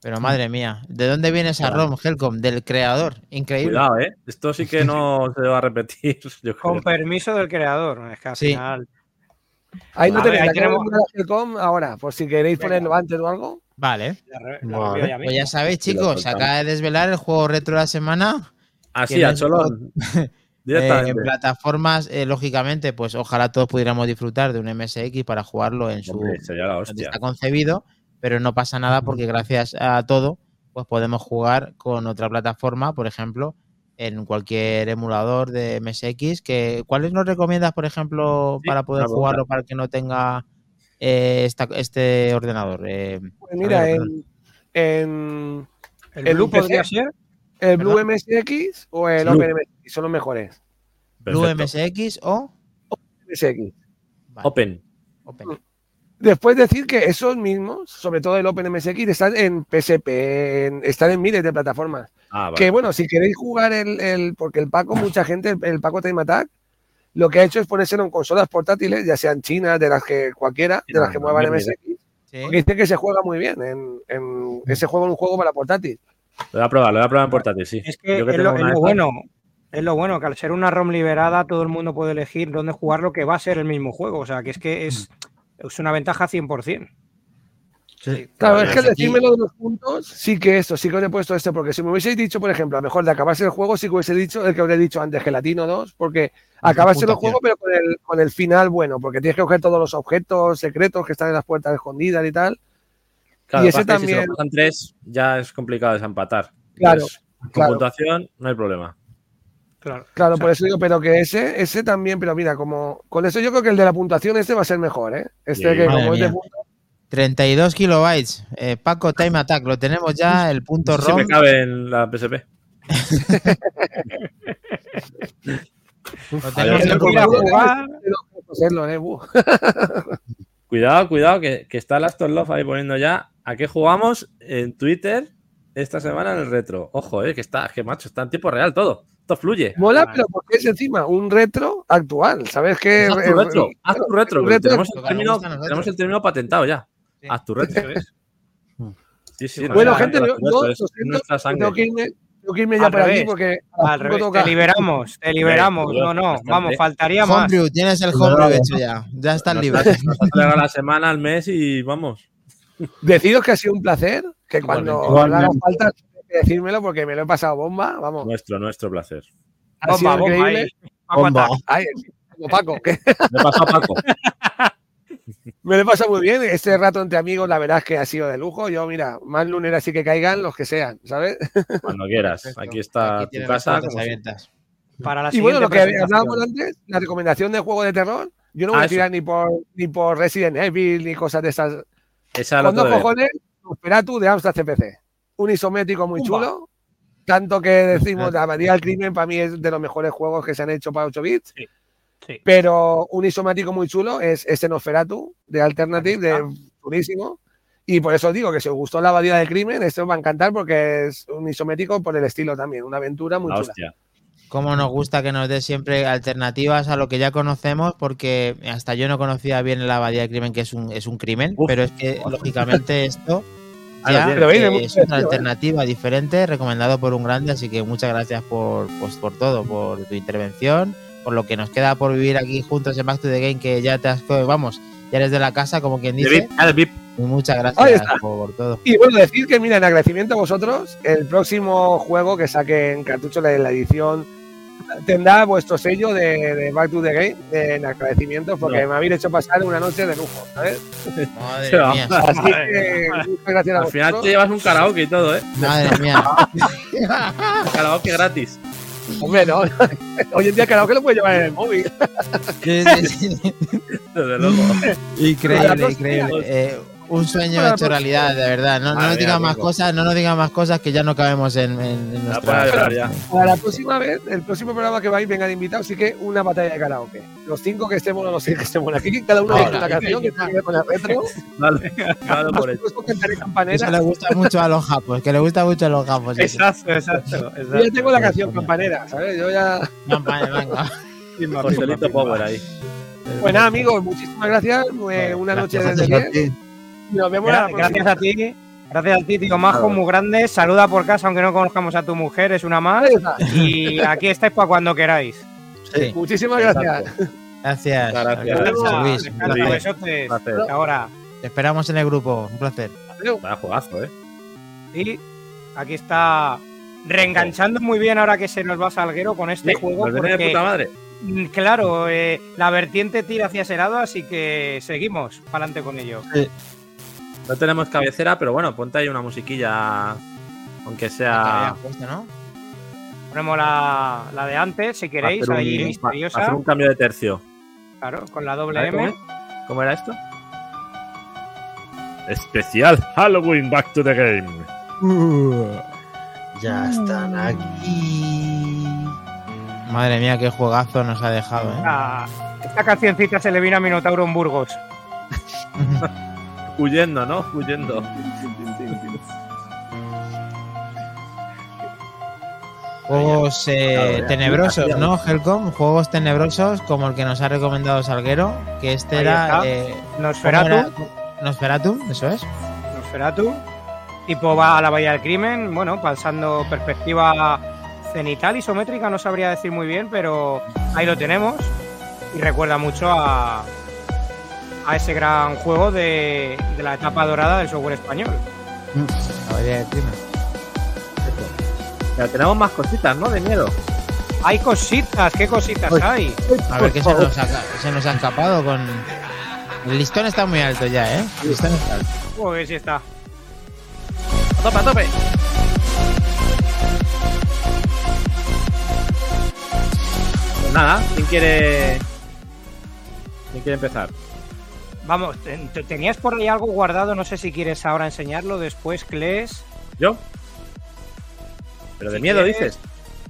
Pero madre mía, ¿de dónde viene esa Claro. ROM, Helcom? Del creador. Increíble. Cuidado, ¿eh? Esto sí que no se va a repetir. Yo creo. Con permiso del creador. Es que al Sí. final. Ahí no tenéis, ahí tenemos- Helcom ahora, por si queréis Venga. ponerlo antes o algo. Vale. la ya Pues ya sabéis, chicos, se acaba de desvelar el juego retro de la semana. Así, que a cholón. Eh, Directamente. en plataformas, eh, lógicamente, pues ojalá todos pudiéramos disfrutar de un MSX para jugarlo en su Hombre, sería la donde hostia. está concebido, pero no pasa nada porque gracias a todo, pues podemos jugar con otra plataforma, por ejemplo, en cualquier emulador de MSX. Que, ¿Cuáles nos recomiendas, por ejemplo, Sí, para poder jugarlo para el que no tenga eh, esta- este ordenador? Eh, Pues mira, ver, en, en El, el Blue podría ser. el Blue MSX o el Blue. OpenMSX son los mejores. Blue. MSX o MSX. Vale, Open. Open. Después decir que esos mismos, sobre todo el OpenMSX, están en PSP, en- están en miles de plataformas. Ah, vale. Que bueno, si queréis jugar el, el- porque el Paco, mucha gente, el, el Paco Time Attack, lo que ha hecho es ponérselo en consolas portátiles, ya sean chinas, de las que cualquiera, de las que no, muevan MSX, Sí. porque dice que se juega muy bien. En, en- ese juego es un juego para portátil. Lo voy a probar, lo voy a probar en portátil, sí. Es que Yo es, lo, es lo bueno. Es lo bueno, que al ser una ROM liberada, todo el mundo puede elegir dónde jugarlo, que va a ser el mismo juego. O sea, que es que es, es una ventaja 100%. Sí. Claro, es que al aquí- decirme lo de los puntos, sí que esto, sí que os he puesto este, porque si me hubieseis dicho, por ejemplo, a lo mejor de acabarse el juego, sí que hubiese dicho el que os he dicho antes, Gelatino 2, porque acabarse el juego, pero con el, con el final bueno, porque tienes que coger todos los objetos secretos que están en las puertas escondidas y tal. Claro, y ese que Si también- se lo pasan tres, ya es complicado desempatar. Claro, Entonces, con claro. puntuación, no hay problema. Claro. Claro, O sea, por eso digo, pero que ese, ese también, pero mira, como con eso yo creo que el de la puntuación este va a ser mejor, ¿eh? Este que como es de punto, 32 kilobytes. Eh, Paco Time Attack, lo tenemos ya, el punto me cabe en la PSP. Lo tenemos jugar. ¿eh? Cuidado, cuidado, que, que está Aston Love ahí poniendo ya. ¿A qué jugamos en Twitter esta semana en el retro? Ojo, eh, que está, que macho, está en tiempo real todo. Esto fluye. Mola, Vale. pero porque es encima un retro actual, ¿sabes qué? Haz tu retro, haz tu retro. que retro- tenemos, el término, tenemos el patentado ya. Sí. Haz tu retro. Sí, sí. Bueno, no, gente, yo- Tengo sangre. que irme, tengo que irme ya por aquí porque Al revés, toca. te liberamos, te liberamos. No, no, bastante. vamos, faltaría más. Homebrew, tienes el homebrew hecho ya. Ya estás Nos- libre. Nos la semana, al mes y vamos. Deciros que ha sido un placer, que cuando haga falta que decírmelo porque me lo he pasado bomba, vamos. Nuestro, nuestro placer. Ha sido Bomba, bomba increíble. Bomba. Ay, como Paco, que Le paso a Paco. me lo he pasado muy bien. Este rato entre amigos, la verdad es que ha sido de lujo. Yo, mira, más lunes así que caigan los que sean, ¿sabes? Cuando quieras. Perfecto. Aquí está Aquí tu casa. Para la Y bueno, lo que hablábamos antes, la recomendación de juego de terror, yo no voy Ah, a tirar ni por, ni por Resident Evil ni cosas de esas. Esa cojones, Nosferatu de Amstrad CPC. Un isométrico muy chulo. Tanto que decimos, la Abadía del Crimen para mí es de los mejores juegos que se han hecho para 8 bits. Sí. Pero un isométrico muy chulo es este Nosferatu de Alternative, de durísimo. Y por eso os digo que si os gustó la Abadía del Crimen, esto os va a encantar porque es un isométrico por el estilo también. Una aventura muy La chula. hostia. Cómo nos gusta que nos dé siempre alternativas a lo que ya conocemos, porque hasta yo no conocía bien la abadía de crimen, que es un, es un crimen, Uf. pero es que lógicamente esto ya, que Pero, es una ¿eh? alternativa diferente, recomendado por un grande, así que muchas gracias por, pues, por todo, por tu intervención, por lo que nos queda por vivir aquí juntos en Back to the Game, que ya te has, vamos, ya eres de la casa, como quien dice, ah, y muchas gracias por, por todo. Y bueno, decir que, mira, en agradecimiento a vosotros, el próximo juego que saquen cartucho de la edición tendrá vuestro sello de, de Back to the Game de, en agradecimiento porque No. me habéis hecho pasar una noche de lujo, ¿sabes? Madre mía, Así que muchas gracias a Al final te llevas un karaoke y todo, ¿eh? madre mía. Karaoke gratis. Hombre, no. Hoy en día cada que lo puede llevar en el móvil. Desde luego. Increíble, increíble. Eh, un sueño hecho realidad, de verdad. No, no Madre nos digan más cosas, no nos digan más cosas que ya no cabemos en, en, en nuestra. Para la próxima vez, el próximo programa que vais, vengan invitados, sí que una batalla de karaoke. Los cinco que estemos, los seis que estemos aquí, cada uno con una canción que tiene con el retro. Vale, vale por Eso campanera. le gusta mucho a los japos, que le gusta mucho a los japos. eso. Exacto, exacto. Yo ya tengo la canción campanera, ¿sabes? Yo ya. Vale, venga. Joselito Power ahí. Pues nada, amigos, muchísimas gracias. Eh, una noche desde Gracias a 10. Nos vemos la. Gracias a ti. Gracias a ti, tío Majo, muy grande. Saluda por casa, aunque no conozcamos a tu mujer, es una más. Y aquí estáis para cuando queráis. Sí, Muchísimas gracias. gracias. Gracias. Gracias, Luis. Ahora. Te esperamos en el grupo. Un placer. Vaya jugazo, ¿eh? Y aquí está reenganchando muy bien ahora que se nos va Salguero con este Sí, juego. de Porque, puta madre. mm, claro, eh, la vertiente tira hacia ese lado, así que seguimos para adelante con ello. No tenemos cabecera, pero bueno, ponte ahí una musiquilla, aunque Que sea. habías puesto, ¿no? Ponemos la, la de antes, si queréis, hacer un- ahí pa- misteriosa. hacer un cambio de tercio. Claro, con la doble. M. ¿Cómo, era esto? Especial Halloween Back to the Game. Ya están aquí. Madre mía, qué juegazo nos ha dejado, ¿eh? Ah, esta cancioncita se le vino a Minotauro en Burgos. Huyendo, ¿no? Huyendo. Juegos eh, tenebrosos, ¿no, Helcom? Juegos tenebrosos como el que nos ha recomendado Salguero, que este era... Eh, ¿cómo Nosferatu, era? Nosferatu, eso es. Nosferatu, tipo va a la Bahía del Crimen, bueno, pasando perspectiva cenital isométrica, no sabría decir muy bien, pero ahí lo tenemos y recuerda mucho a, a ese gran juego de, de la etapa dorada del software español. Del Crimen. Ya tenemos más cositas, ¿no? De miedo. Hay cositas, ¿qué cositas hay? A ver qué se nos, ha, se nos ha escapado con... El listón está muy alto ya, ¿eh? El listón está alto. Pues sí está. A tope, a tope. Pues nada, ¿quién quiere. ¿Quién quiere empezar? Vamos, te- te- tenías por ahí algo guardado, no sé si quieres ahora enseñarlo, después, Kles. ¿Yo? ¿Pero de Si miedo quieres. dices?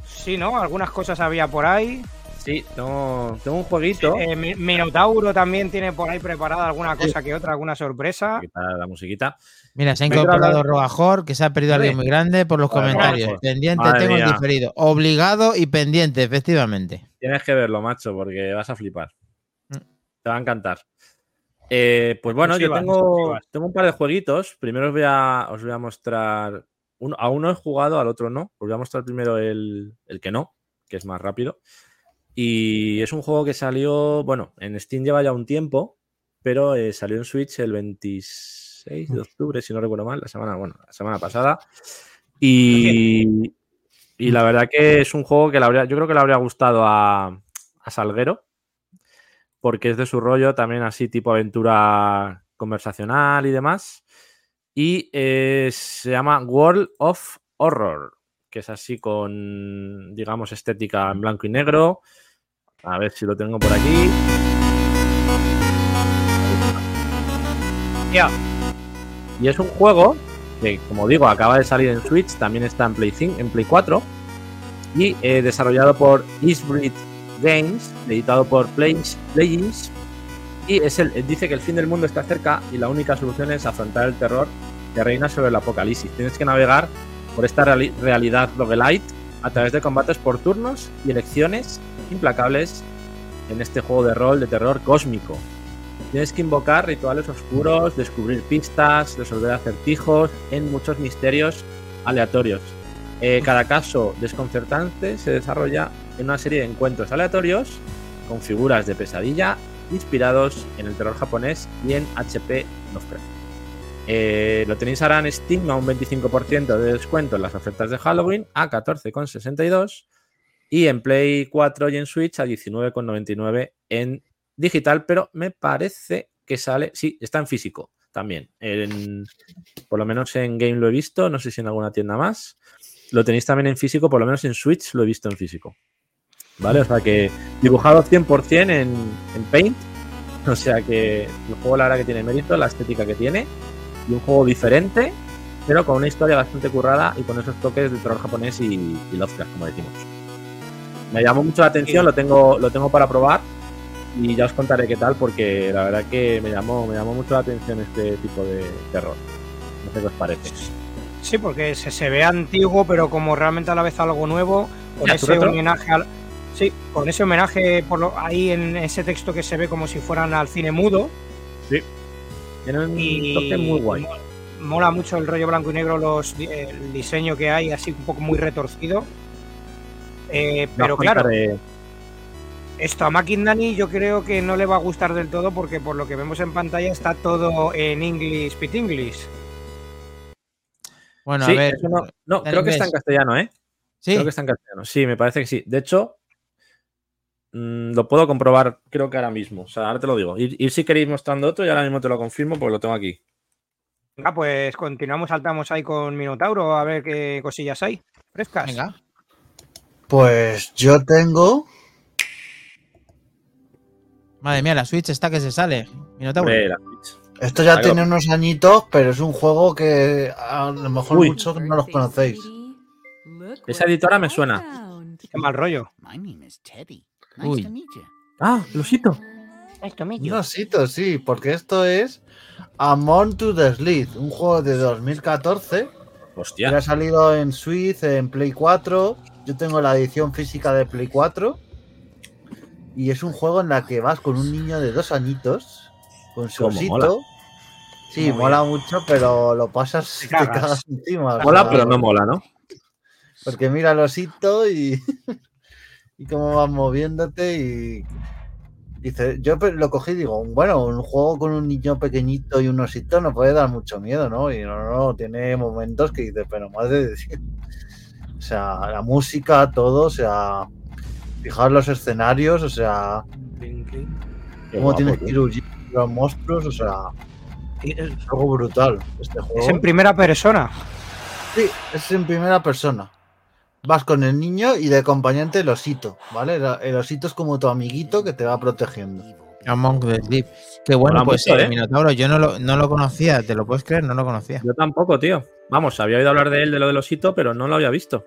Sí, ¿no? Algunas cosas había por ahí. Sí, tengo, tengo un jueguito. Eh, Mi- Minotauro también tiene por ahí preparada alguna cosa que otra, alguna sorpresa. La musiquita. Mira, se ha incorporado Rogajor, que se ha perdido alguien muy grande por los comentarios. Pendiente, Madre tengo el diferido. Obligado y pendiente, efectivamente. Tienes que verlo, macho, porque vas a flipar. Mm. Te va a encantar. Eh, pues bueno, yo tengo, un par de jueguitos. Primero os voy a, os voy a mostrar. Uno, a uno he jugado, al otro no. Os voy a mostrar primero el, el que no, que es más rápido. Y es un juego que salió, bueno, en Steam lleva ya un tiempo, pero eh, salió en Switch el 26 de octubre, si no recuerdo mal, la semana, bueno, la semana pasada. Y, y la verdad que es un juego que le habría, yo creo que le habría gustado a, a Salguero, porque es de su rollo también así tipo aventura conversacional y demás. Y eh, se llama World of Horror, que es así con, digamos, estética en blanco y negro. A ver si lo tengo por aquí. Y es un juego que, como digo, acaba de salir en Switch, también está en Play, 5, en Play 4 y eh, desarrollado por Eastbreed Games, editado por Play, Playins. Y es el, dice que el fin del mundo está cerca y la única solución es afrontar el terror que reina sobre el apocalipsis. Tienes que navegar por esta reali- realidad roguelite a través de combates por turnos y elecciones implacables en este juego de rol de terror cósmico. Tienes que invocar rituales oscuros, descubrir pistas, resolver acertijos en muchos misterios aleatorios. Eh, cada caso desconcertante se desarrolla en una serie de encuentros aleatorios con figuras de pesadilla inspirados en el terror japonés y en HP Lovecraft. Eh, lo tenéis ahora en Steam a un 25% de descuento en las ofertas de Halloween a 14,62 y en Play 4 y en Switch a 19,99 en digital, pero me parece que sale, sí, está en físico también. Por lo menos en Game lo he visto, no sé si en alguna tienda más. Lo tenéis también en físico, por lo menos en Switch lo he visto en físico. ¿Vale? O sea que dibujado 100% en, en Paint. O sea que el juego la verdad que tiene mérito, la estética que tiene. Y un juego diferente, pero con una historia bastante currada y con esos toques de terror japonés y, y Lovecraft, como decimos. Me llamó mucho la atención, lo tengo, lo tengo para probar y ya os contaré qué tal porque la verdad que me llamó, me llamó mucho la atención este tipo de terror. No sé qué os parece. Sí, porque se, se ve antiguo, pero como realmente a la vez algo nuevo, con ese retro. homenaje al. Sí, con ese homenaje por lo, ahí en ese texto que se ve como si fueran al cine mudo. Tiene un Y toque muy guay. mo- Mola mucho el rollo blanco y negro, los, el diseño que hay, así un poco muy retorcido. Eh, pero claro, esto a Mackindani yo creo que no le va a gustar del todo porque por lo que vemos en pantalla está todo en English, Pit English. Bueno, Sí, a ver. no, no, creo que está en castellano, ¿eh? Sí, Creo que está en castellano. Sí, me parece que sí. De hecho, mm, lo puedo comprobar, creo que ahora mismo. O sea, ahora te lo digo. Ir, ir si queréis mostrando otro y ahora mismo te lo confirmo porque lo tengo aquí. Venga, pues continuamos, saltamos ahí con Minotauro a ver qué cosillas hay. Frescas. venga. Pues yo tengo. Madre mía, la Switch está que se sale. Minotauro. Hombre, la Switch. Esto ya tiene unos añitos, pero es un juego que a lo mejor Uy. muchos no los conocéis. Esa editora me suena. Qué mal rollo. My name is Teddy. Uy. Nice to meet you. Ah, Losito. Un osito, sí, porque esto es Among to the Sleep, un juego de 2014 que Hostia. ha salido en Switch, en Play 4. Yo tengo la edición física de Play 4. Y es un juego en la que vas con un niño de dos añitos, con su osito. mola. Sí, Muy mola mucho, pero lo pasas Te y te cagas. cagas encima. o Mola, sea, pero no mola, ¿no? Porque mira el osito y, y cómo vas moviéndote y dice, yo lo cogí y digo, bueno, un juego con un niño pequeñito y un osito no puede dar mucho miedo, ¿no? Y no, no, no, tiene momentos que dices, pero madre de Dios". O sea, la música, todo, o sea, fijar los escenarios, o sea, cómo tienes que ir huyendo los monstruos, o sea, es algo brutal este juego. Es en primera persona. Sí, es en primera persona. Vas con el niño y de acompañante el osito, ¿vale? El, osito es como tu amiguito que te va protegiendo. Among the Sleep. Qué bueno, pues eh, ¿eh? Minotauro, yo no lo, no lo conocía, ¿te lo puedes creer? No lo conocía. Yo tampoco, tío. Vamos, había oído hablar de él, de lo del osito, pero no lo había visto.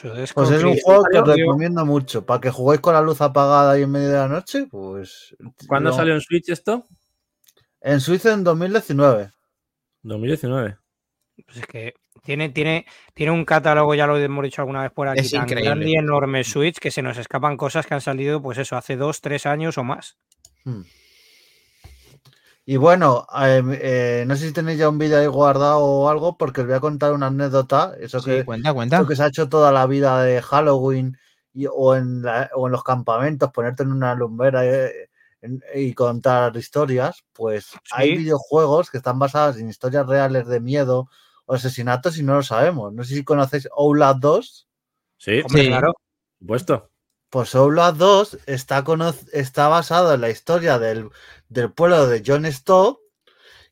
Pues es un juego que os recomiendo mucho. Para que juguéis con la luz apagada y en medio de la noche, pues. ¿Cuándo salió en Switch esto? En Suiza en 2019. 2019. Pues es que tiene, tiene, tiene un catálogo, ya lo hemos dicho alguna vez por aquí, Es tan increíble. grande y enorme Switch que se nos escapan cosas que han salido, pues eso, hace dos, tres años o más. Hmm. Y bueno, eh, eh, no sé si tenéis ya un vídeo ahí guardado o algo, porque os voy a contar una anécdota. Eso Sí, que, cuenta, cuenta. Esto que se ha hecho toda la vida de Halloween y- o, en la- o en los campamentos, ponerte en una lumbera eh, y contar historias, pues hay videojuegos que están basados en historias reales de miedo o asesinatos y no lo sabemos. No sé si conocéis Outlast 2. Sí, Hombre, Sí. claro. por supuesto. Pues Outlast 2 está, está basado en la historia del, del pueblo de John Stott,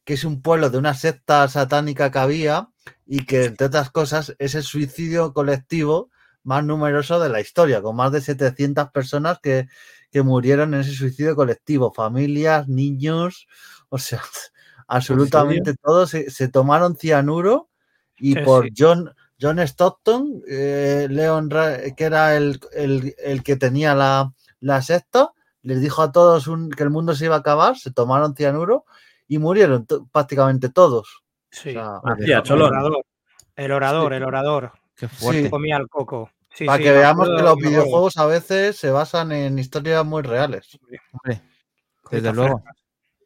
que es un pueblo de una secta satánica que había y que, entre otras cosas, es el suicidio colectivo más numeroso de la historia, con más de 700 personas que, que murieron en ese suicidio colectivo, familias, niños, o sea, absolutamente todos se, se tomaron cianuro y Sí, por sí. John, John Stockton, eh, Leon, que era el, el- el que tenía la, la secta, les dijo a todos un- que el mundo se iba a acabar, se tomaron cianuro y murieron prácticamente todos. Sí. O sea, Hacía el orador, el orador, el orador. Qué fuerte. Sí. Comía el coco. Sí, para sí, que veamos que los videojuegos a veces se basan en historias muy reales. Hombre, desde luego.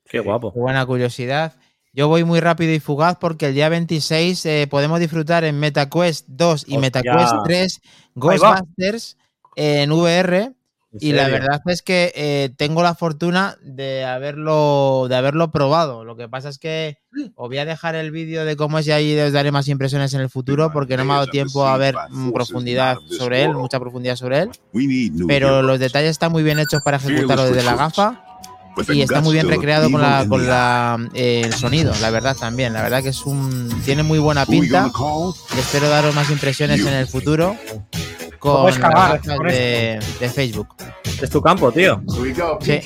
Qué guapo. Qué buena curiosidad. Yo voy muy rápido y fugaz porque el día 26 eh, podemos disfrutar en MetaQuest 2 y Hostia. MetaQuest 3 Ghostbusters en VR. ¿En Y la verdad es que eh, tengo la fortuna de haberlo, de haberlo probado. Lo que pasa es que os voy a dejar el vídeo de cómo es y ahí os daré más impresiones en el futuro porque no me ha dado tiempo a ver mm, profundidad sobre él, mucha profundidad sobre él. Pero los detalles están muy bien hechos para ejecutarlo desde la gafa y está muy bien recreado con la con la eh, el sonido, la verdad también. La verdad que es un tiene muy buena pinta. Y espero daros más impresiones en el futuro con las cagar gafas con de, de Facebook. Es tu campo, tío. Sí.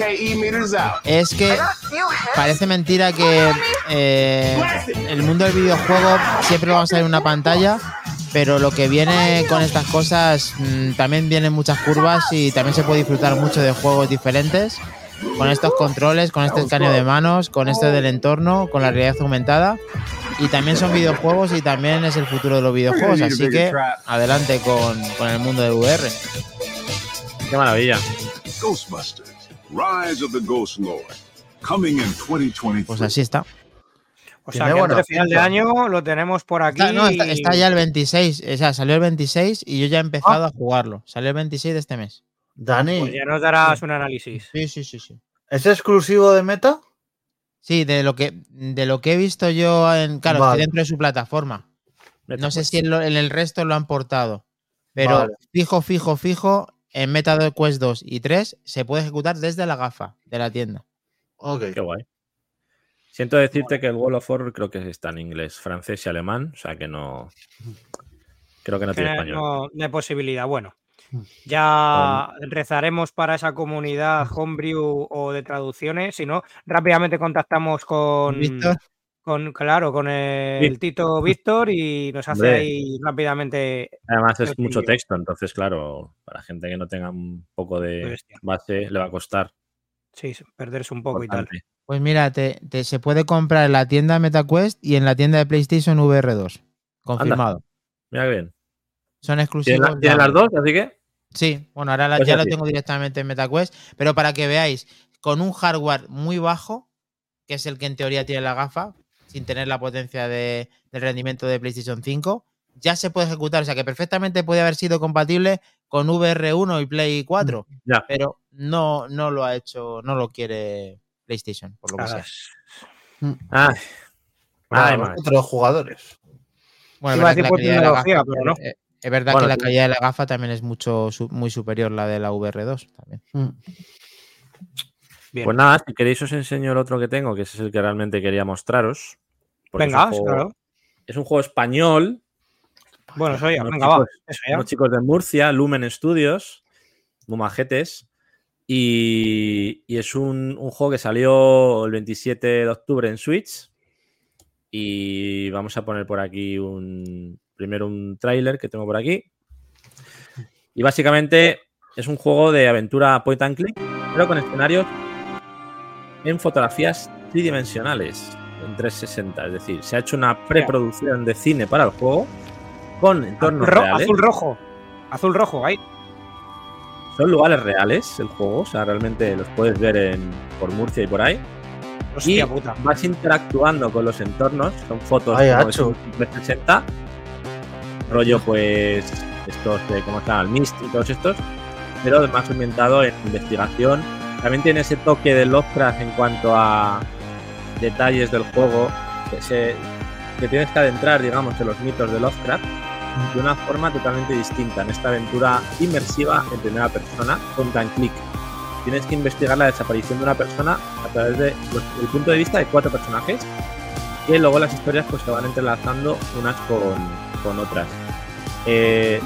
Es que parece mentira que eh, el mundo del videojuego siempre lo vamos a ver en una pantalla, pero lo que viene con estas cosas mm, también vienen muchas curvas y también se puede disfrutar mucho de juegos diferentes. Con estos controles, con este escaneo de manos, con este del entorno, con la realidad aumentada. Y también son videojuegos y también es el futuro de los videojuegos. Así que adelante con, con el mundo del VR. Qué maravilla. Ghostbusters, Rise of the Ghost Lord, coming in 2023. Pues así está. O sea, que antes de final de año lo tenemos por aquí. Está, no, está, y- está ya el 26, o sea, salió el 26 y yo ya he empezado a jugarlo. Salió el 26 de este mes. Dani, Pues ya nos darás un análisis. Sí, sí, sí, sí. ¿es exclusivo de Meta? Sí, de lo que, de lo que he visto yo en, claro, Vale. estoy dentro de su plataforma. No sé pues. si en, lo- en el resto lo han portado, pero Vale. fijo, fijo, fijo, en Meta Quest 2 y 3 se puede ejecutar desde la gafa de la tienda. Ok. Qué guay. Siento decirte que el World of War creo que está en inglés, francés y alemán, o sea que no. Creo que no tiene Que español. no, no hay posibilidad. Bueno, ya rezaremos para esa comunidad homebrew o de traducciones. Si no, rápidamente contactamos con, Víctor, con claro, con el. Tito Víctor y nos hace Hombre. ahí rápidamente. Además es mucho texto, entonces, claro, para gente que no tenga un poco de bestia. base le va a costar. Sí, perderse un poco y tal. pues mira, te, te- se puede comprar en la tienda MetaQuest y en la tienda de PlayStation VR2. Confirmado. Mira qué bien. Son exclusivos. la- tienen ya. las dos, así que. Sí, bueno, ahora la- Pues ya lo tengo directamente en MetaQuest, pero para que veáis, con un hardware muy bajo, que es el que en teoría tiene la gafa, sin tener la potencia de- del rendimiento de PlayStation 5, ya se puede ejecutar. O sea que perfectamente puede haber sido compatible con VR1 y Play 4, Ya. pero no, no lo ha hecho, no lo quiere PlayStation, por lo que sea. Ah, Para ay, madre. otros jugadores. Bueno, decir la tecnología, gafa- pero no. eh, es verdad Bueno, que la sí. calidad de la gafa también es mucho muy superior la de la VR2 también. Bien. Pues nada, si queréis os enseño el otro que tengo, que ese es el que realmente quería mostraros. porque es un Venga, juego- claro. Es un juego español, Bueno, eso ya, Unos venga, va. chicos- Eso ya. unos chicos de Murcia, Lumen Studios, muy majetes. Y, y es un, un juego que salió el 27 de octubre en Switch. Y vamos a poner por aquí un primero un tráiler que tengo por aquí. Y básicamente es un juego de aventura point and click, pero con escenarios en fotografías tridimensionales en 360. Es decir, se ha hecho una preproducción de cine para el juego con entornos Azul, ro- reales. azul rojo. Azul rojo, ahí. Son lugares reales el juego, o sea, realmente los puedes ver en, por Murcia y por ahí. Hostia y puta. vas interactuando con los entornos, son fotos de 360, rollo pues estos de cómo llama, el Mist y todos estos, pero más ambientado en investigación. También tiene ese toque de Lovecraft en cuanto a detalles del juego, que, tienes que adentrar, digamos, en los mitos de Lovecraft de una forma totalmente distinta en esta aventura inmersiva en primera persona, con tan click. Tienes que investigar la desaparición de una persona a través del punto de vista de cuatro personajes que luego las historias pues se van entrelazando unas con, con otras. Eh,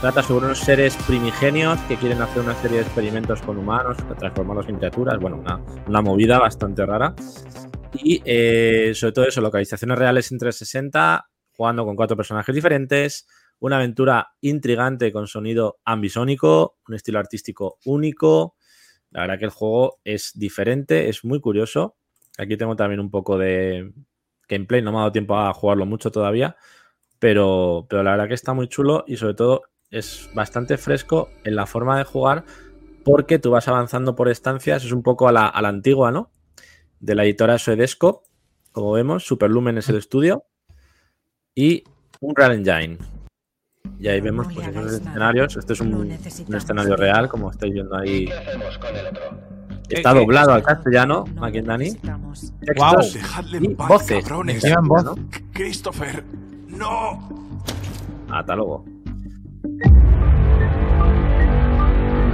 trata sobre unos seres primigenios que quieren hacer una serie de experimentos con humanos, transformarlos en criaturas, bueno, una, una movida bastante rara. Y eh, sobre todo eso, localizaciones reales en 360, jugando con cuatro personajes diferentes, una aventura intrigante con sonido ambisónico, un estilo artístico único. La verdad que el juego es diferente, es muy curioso. Aquí tengo también un poco de gameplay, no me ha dado tiempo a jugarlo mucho todavía, pero, pero la verdad que está muy chulo y sobre todo es bastante fresco en la forma de jugar porque tú vas avanzando por estancias, es un poco a la, a la antigua, ¿no? de la editora Soedesco, como vemos, Superlumen es el estudio, y Unreal Engine. Y ahí vemos pues, esos escenarios. Este es un, un escenario real, como estáis viendo ahí. Está doblado al castellano, Dani. Textos Dejadle y en paz, voces. cabrones. voz. Christopher, no. Hasta luego.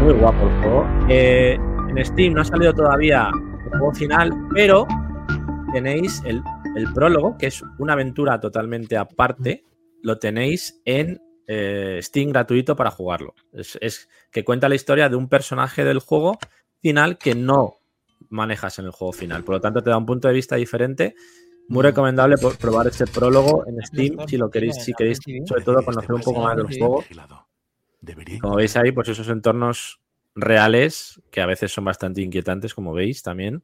Muy guapo el juego. Eh, en Steam no ha salido todavía el juego final, pero tenéis el, prólogo, que es una aventura totalmente aparte. Lo tenéis en eh, Steam gratuito para jugarlo. Es, es que cuenta la historia de un personaje del juego final que no manejas en el juego final. Por lo tanto, te da un punto de vista diferente. Muy recomendable por- probar este prólogo en Steam si lo queréis, si queréis, sobre todo conocer un poco más del juego. Como veis ahí, pues esos entornos reales que a veces son bastante inquietantes, como veis también.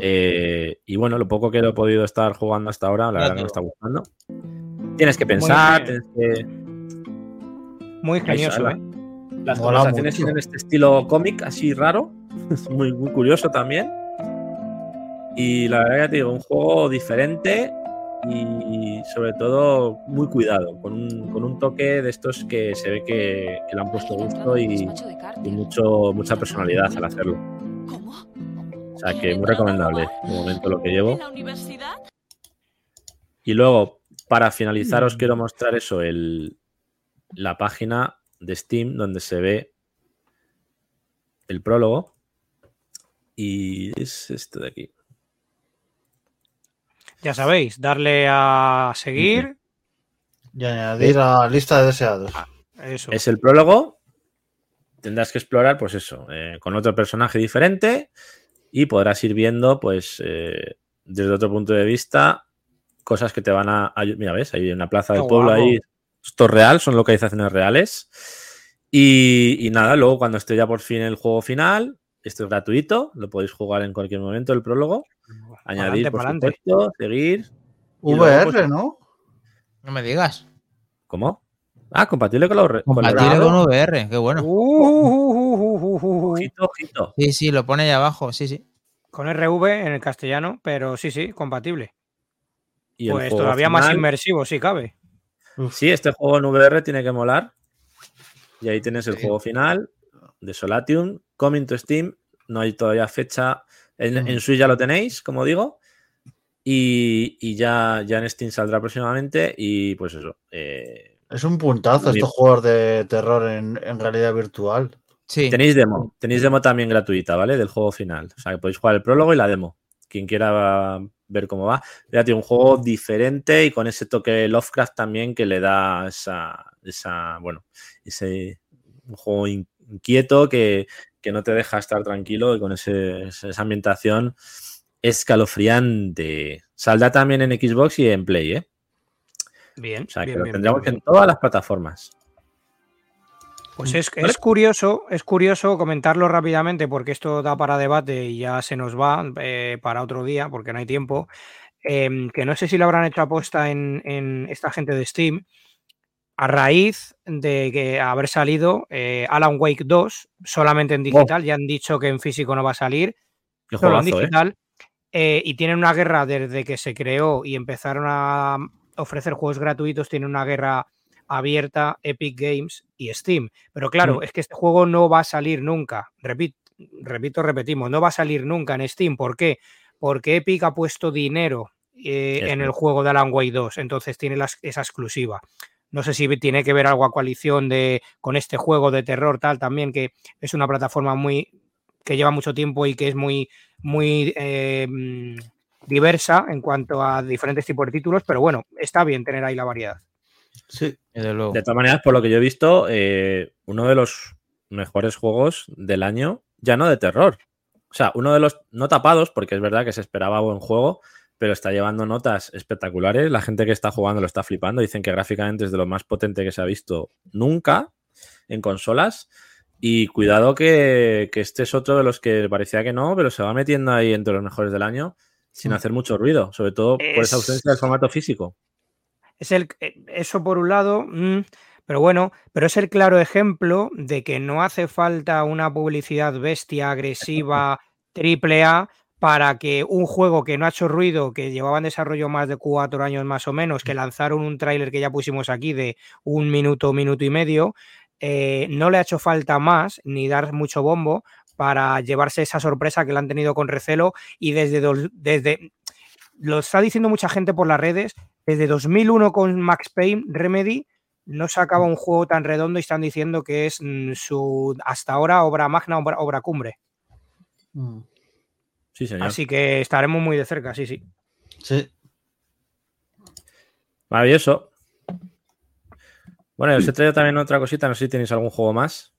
Eh, y bueno, lo poco que lo he podido estar jugando hasta ahora, la verdad que me está gustando. Tienes que pensar, tienes que. Muy ingenioso, la- ¿eh? Las Mola conversaciones mucho. tienen este estilo cómic así raro, es muy, muy curioso también. Y la verdad que te digo, un juego diferente y sobre todo muy cuidado, con un, con un toque de estos que se ve que, que le han puesto gusto y, y mucho, mucha personalidad al hacerlo. ¿Cómo? O sea que muy recomendable de momento lo que llevo. Y luego, para finalizar, os quiero mostrar eso, el, la página de Steam donde se ve el prólogo. Y es este de aquí. Ya sabéis, darle a seguir. Y añadir a la lista de deseados. Eso. Es el prólogo. Tendrás que explorar, pues eso, eh, con otro personaje diferente. Y podrás ir viendo, pues, eh, desde otro punto de vista, cosas que te van a ayudar. Mira, ves, hay una plaza del pueblo ahí. Esto es real, son localizaciones reales. Y, y nada, luego cuando esté ya por fin el juego final, esto es gratuito, lo podéis jugar en cualquier momento, el prólogo. Añadir, Pa'lante, por pa'lante. supuesto, seguir. VR, luego, pues, ¿no? No me digas. ¿Cómo? Ah, compatible con con los Compatible con VR, qué bueno. Ojito, ojito. Sí, sí, lo pone ahí abajo, sí, sí. Con RV en el castellano, pero sí, sí, compatible. Y Pues todavía más inmersivo, si cabe. Sí, este juego en VR tiene que molar. Y ahí tienes el juego final de Solatium, Coming to Steam. No hay todavía fecha. En, en Switch ya lo tenéis, como digo. Y, y ya, ya en Steam saldrá próximamente. Y pues eso. eh, Es un puntazo estos juegos de terror en, en realidad virtual. Sí. tenéis demo. Tenéis demo también gratuita, ¿vale? Del juego final. O sea, que podéis jugar el prólogo y la demo. Quien quiera ver cómo va. Ya tiene un juego diferente y con ese toque Lovecraft también que le da esa, esa bueno, ese un juego in- inquieto que, que no te deja estar tranquilo y con ese, esa ambientación escalofriante. Saldrá también en Xbox y en Play, ¿eh? Bien. O sea, que lo tendremos bien, en todas las plataformas. Pues es, ¿Vale? es curioso, es curioso comentarlo rápidamente porque esto da para debate y ya se nos va eh, para otro día porque no hay tiempo. em, que no sé si lo habrán hecho aposta en, en esta gente de Steam a raíz de que haber salido eh, Alan Wake 2 solamente en digital. Ya han dicho que en físico no va a salir, Qué solo en ¿eh? digital. eh, y tienen una guerra desde que se creó y empezaron a ofrecer juegos gratuitos, tienen una guerra abierta Epic Games y Steam. Pero claro, Mm. es que este juego no va a salir nunca. Repito, repito, repetimos, no va a salir nunca en Steam. ¿Por qué? Porque Epic ha puesto dinero en el juego de Alan Wake 2, entonces tiene las- esa exclusiva. No sé si tiene que ver algo a coalición de, con este juego de terror tal también, que es una plataforma muy que lleva mucho tiempo y que es muy, muy eh, mm, diversa en cuanto a diferentes tipos de títulos, pero bueno, está bien tener ahí la variedad. Sí. Desde luego. De todas maneras, por lo que yo he visto, eh, uno de los mejores juegos del año, ya no de terror. O sea, uno de los no tapados, porque es verdad que se esperaba buen juego, pero está llevando notas espectaculares. La gente que está jugando lo está flipando. Dicen que gráficamente es de lo más potente que se ha visto nunca en consolas. Y cuidado que, que este es otro de los que parecía que no, pero se va metiendo ahí entre los mejores del año sin Mm. hacer mucho ruido, sobre todo por esa Es- ausencia del formato físico. Es el, eh, eso por un lado, mm, pero bueno, pero es el claro ejemplo de que no hace falta una publicidad bestia, agresiva, triple A para que un juego que no ha hecho ruido, que llevaba en desarrollo más de cuatro años más o menos, que lanzaron un tráiler que ya pusimos aquí de un minuto, minuto y medio, eh, no le ha hecho falta más ni dar mucho bombo para llevarse esa sorpresa que le han tenido con recelo y desde, desde lo está diciendo mucha gente por las redes, desde 2001 con Max Payne, Remedy no sacaba un juego tan redondo y están diciendo que es mm, su hasta ahora obra magna, obra, obra cumbre. Mm. Sí, señor. Así que estaremos muy de cerca, sí, sí. Sí. Maravilloso. Bueno, os he traído también otra cosita, no sé si tenéis algún juego más.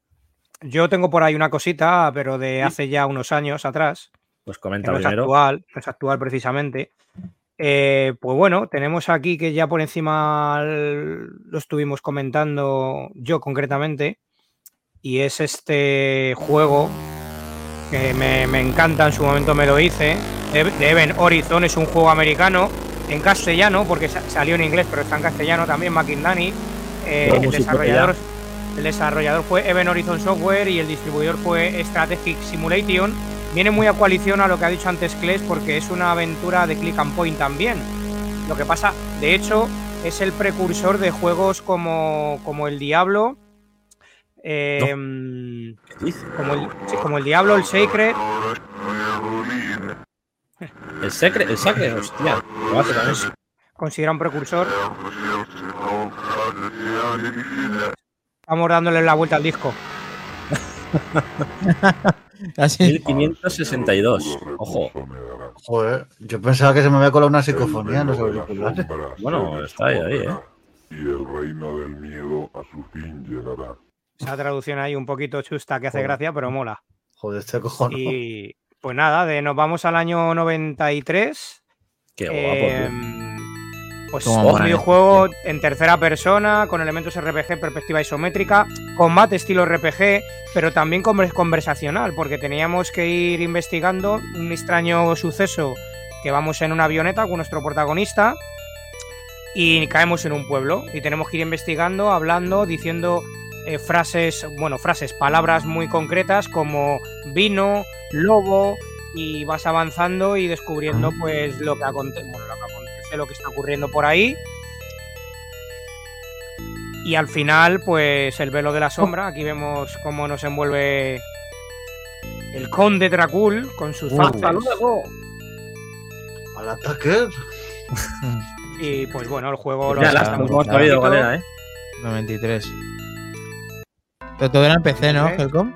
Yo tengo por ahí una cosita, pero de hace ya unos años atrás. Pues que comenta no es primero. actual, no es actual precisamente. Eh, pues bueno, tenemos aquí que ya por encima lo estuvimos comentando yo concretamente, y es este juego que me, me encanta, en su momento me lo hice, de, de Event Horizon, es un juego americano en castellano, porque sa- salió en inglés, pero está en castellano también, Mackindani. Eh, el, desarrollador, el desarrollador fue Event Horizon Software y el distribuidor fue Strategic Simulation. Viene muy a coalición a lo que ha dicho antes Kles porque es una aventura de click and point también. Lo que pasa, de hecho, es el precursor de juegos como, como el Diablo, eh, ¿Qué como, el, sí, como el Diablo, el Sacred. El secre, el sacre, hostia. Lo hace también. considera un precursor. Estamos dándole la vuelta al disco. Así. 1562. Ojo. Joder, yo pensaba que se me había colado una psicofonía en los auriculares. Bueno, está ahí, ahí, ¿eh? Y el reino del miedo a su fin llegará. Esa traducción ahí un poquito chusta que hace Joder. gracia, pero mola. Joder, este cojono. Y pues nada, de, nos vamos al año 93. Qué guapo, Eh, tío. pues un videojuego en tercera persona, con elementos RPG, perspectiva isométrica, combate estilo RPG, pero también conver- conversacional, porque teníamos que ir investigando un extraño suceso que vamos en una avioneta con nuestro protagonista y caemos en un pueblo y tenemos que ir investigando, hablando, diciendo eh, frases, bueno, frases, palabras muy concretas como vino, lobo y vas avanzando y descubriendo pues lo que, aconte bueno, lo que acontece, lo que está ocurriendo por ahí. Y al final, pues el velo de la sombra, aquí vemos cómo nos envuelve el conde Dracul con sus Uh. faces. Al ataque. Y pues bueno, el juego lo Ya, está la, muy hemos sabido cuál bonito. era, ¿eh? 93. Pero todo era en PC, ¿no, ¿Eh? Helcom?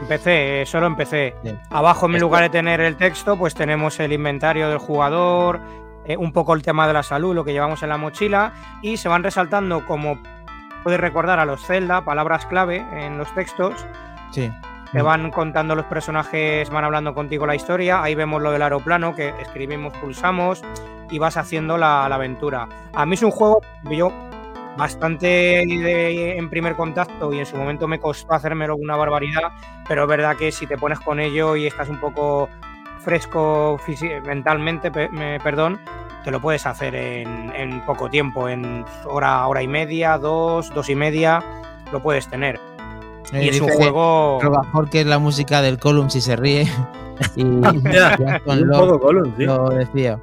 Empecé, solo empecé. Bien. Abajo, en Esto- lugar de tener el texto, pues tenemos el inventario del jugador, eh, un poco el tema de la salud, lo que llevamos en la mochila, y se van resaltando, como puedes recordar a los Zelda, palabras clave en los textos. Sí. Te van contando los personajes, van hablando contigo la historia. Ahí vemos lo del aeroplano que escribimos, pulsamos y vas haciendo la, la aventura. A mí es un juego que yo bastante de- en primer contacto y en su momento me costó hacérmelo una barbaridad, pero es verdad que si te pones con ello y estás un poco fresco mentalmente, pe- me- perdón, te lo puedes hacer en, en poco tiempo, en hora, hora y media, dos, dos y media, lo puedes tener. Eh, Y es un juego... Robajor que es la música del Column si se ríe. y Ya, Un Love poco Column, sí. lo decía.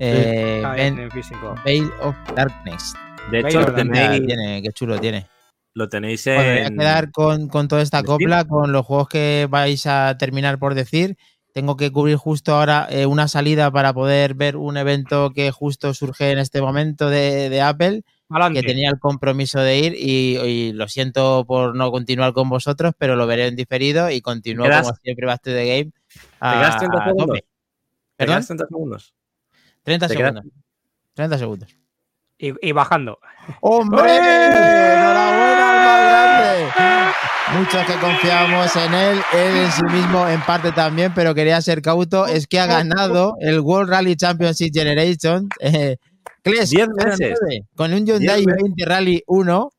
Eh, físico. Veil of Darkness. De hecho, lo tenéis, tiene, qué chulo tiene. lo tenéis Bueno, voy a en. quedar con, con toda esta en Steam. copla, con los juegos que vais a terminar por decir. Tengo que cubrir justo ahora eh, una salida para poder ver un evento que justo surge en este momento de, de Apple, Adelante. que tenía el compromiso de ir y, y lo siento por no continuar con vosotros, pero lo veré en diferido y continúo como siempre Back to the Game. ¿Te quedas 30 a segundos? ¿Te ¿Perdón? quedas 30 segundos? 30 te quedas- segundos. 30 segundos. Y, y bajando. ¡Hombre! ¡Enhorabuena al más grande! Muchos que confiamos en él, él en sí mismo en parte también, pero quería ser cauto. Es que ha ganado el World Rally Championship Generation. Eh, Kles, con meses. nueve, Con un Hyundai meses. 20 Rally 1,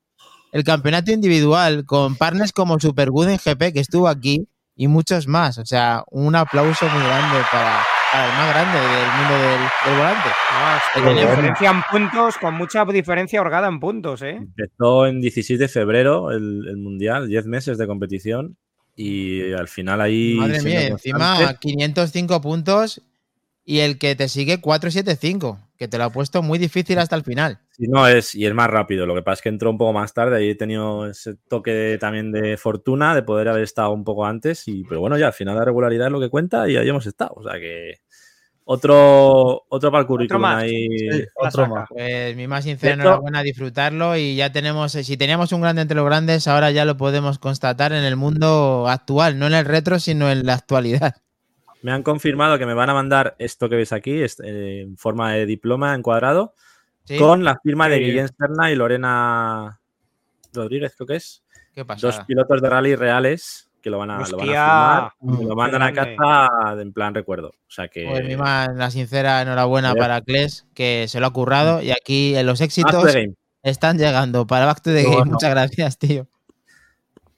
el campeonato individual, con partners como Supergood en GP, que estuvo aquí, y muchos más. O sea, un aplauso muy grande para, el más grande del mundo del, del volante. Ah, diferencia en puntos, con mucha diferencia holgada en puntos, ¿eh? Empezó en 16 de febrero el, el Mundial, 10 meses de competición. Y al final ahí. Madre mía, encima constante- 505 puntos y el que te sigue 475, que te lo ha puesto muy difícil hasta el final. Sí, no es, y es más rápido. Lo que pasa es que entró un poco más tarde. Ahí he tenido ese toque de- también de fortuna de poder haber estado un poco antes. Y, pero bueno, ya al final la regularidad es lo que cuenta y ahí hemos estado. O sea que otro, otro para el currículum más. ahí. Sí, La otro saca. más. Pues mi más sincera Esto- enhorabuena, disfrutarlo y ya tenemos, eh, si teníamos un grande entre los grandes, ahora ya lo podemos constatar en el mundo actual, no en el retro, sino en la actualidad. Me han confirmado que me van a mandar esto que veis aquí, eh, en forma de diploma encuadrado, ¿Sí? con la firma de. Guillén Serna y Lorena Rodríguez, creo que es. ¿Qué Dos pilotos de rally reales que lo van a, lo van a y me lo mandan a casa en plan recuerdo. O sea que. Pues mi la sincera enhorabuena para Kles, que se lo ha currado y aquí en los Back to éxitos the game. están llegando para Back to the Game. Muchas gracias, tío.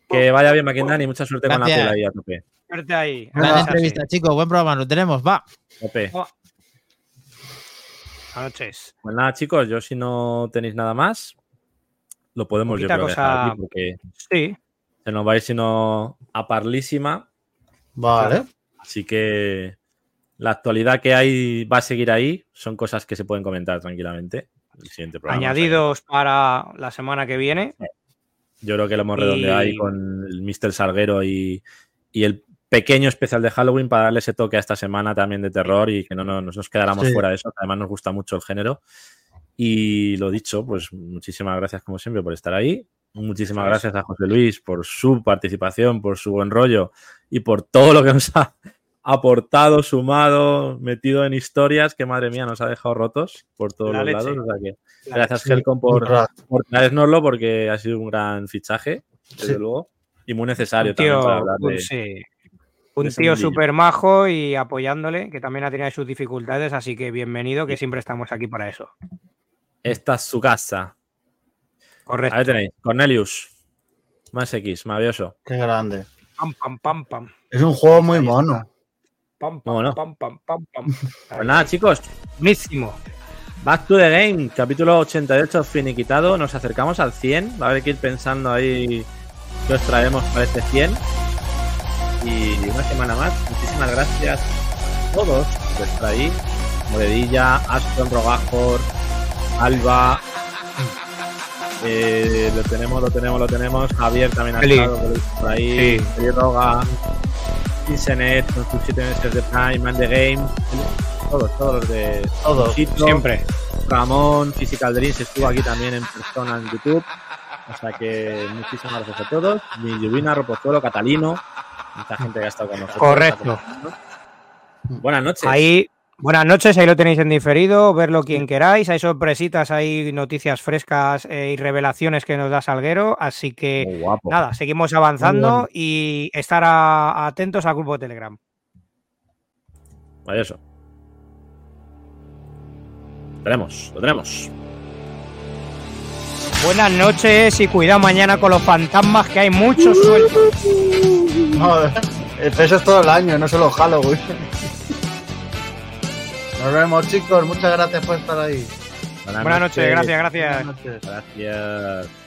Que vaya bien, McKinnon, y mucha suerte con la pela ahí a tope. Suerte ahí. Gran entrevista, chicos. Buen programa, lo tenemos. Va. tope. Buenas noches. Pues nada, chicos, yo si no tenéis nada más, lo podemos yo creo cosa- dejar aquí porque Sí, se nos va a ir sino a parlísima. Vale. Así que la actualidad que hay va a seguir ahí. Son cosas que se pueden comentar tranquilamente. El siguiente programa. añadidos para la semana que viene. Yo creo que lo hemos redondeado ahí con el Mr. Salguero y, y el pequeño especial de Halloween para darle ese toque a esta semana también de terror y que no, no- no nos quedáramos Sí. fuera de eso. Además nos gusta mucho el género. Y lo dicho, pues muchísimas gracias como siempre por estar ahí. Muchísimas gracias a José Luis por su participación, por su buen rollo y por todo lo que nos ha aportado, sumado, metido en historias que madre mía nos ha dejado rotos por todos La los leche. lados. O sea que La gracias Helcom por, por traérnoslo porque ha sido un gran fichaje, desde Sí. luego, y muy necesario un también tío, para hablar un- de... sí. Un tío súper majo y apoyándole, que también ha tenido sus dificultades, así que bienvenido, que siempre estamos aquí para eso. Esta es su casa. Correcto. Ahí tenéis, Cornelius, más X, maravilloso. Qué grande. Pam, pam, pam, pam. Es un juego muy mono. Pam, pam, pam, pam, pam, pam. Pues nada, chicos, Buenísimo. Back to the Game, capítulo 88 finiquitado, nos acercamos al 100, va a haber que ir pensando ahí qué os traemos para este 100. Y una semana más, muchísimas gracias a todos por estar ahí. Moredilla, Aston, Rogajor, Alba. Eh, lo tenemos, lo tenemos, lo tenemos. Javier también ha estado por ahí. Sí. Roga, Isenet con sus 7 meses de Prime, Man the Game. Todos, todos los de Todos, Chito, Siempre. Ramón, Physical Dreams estuvo aquí también en persona en YouTube. O sea que muchísimas gracias a todos. Mi Lluvina, Ropozuelo, Catalino, mucha gente que ha estado con nosotros. Correcto. Buenas noches. Ahí, buenas noches, ahí lo tenéis en diferido, verlo quien queráis. Hay sorpresitas, hay noticias frescas eh, y revelaciones que nos da Salguero. Así que nada, seguimos avanzando y estar a- atentos al grupo de Telegram. Vaya eso. Lo tenemos, lo tenemos. Buenas noches y cuidado mañana con los fantasmas, que hay muchos sueltos. Joder, eso es todo el año, no solo Halloween. Nos vemos, chicos. Muchas gracias por estar ahí. Buenas noches, gracias, gracias. Buenas noches. Gracias.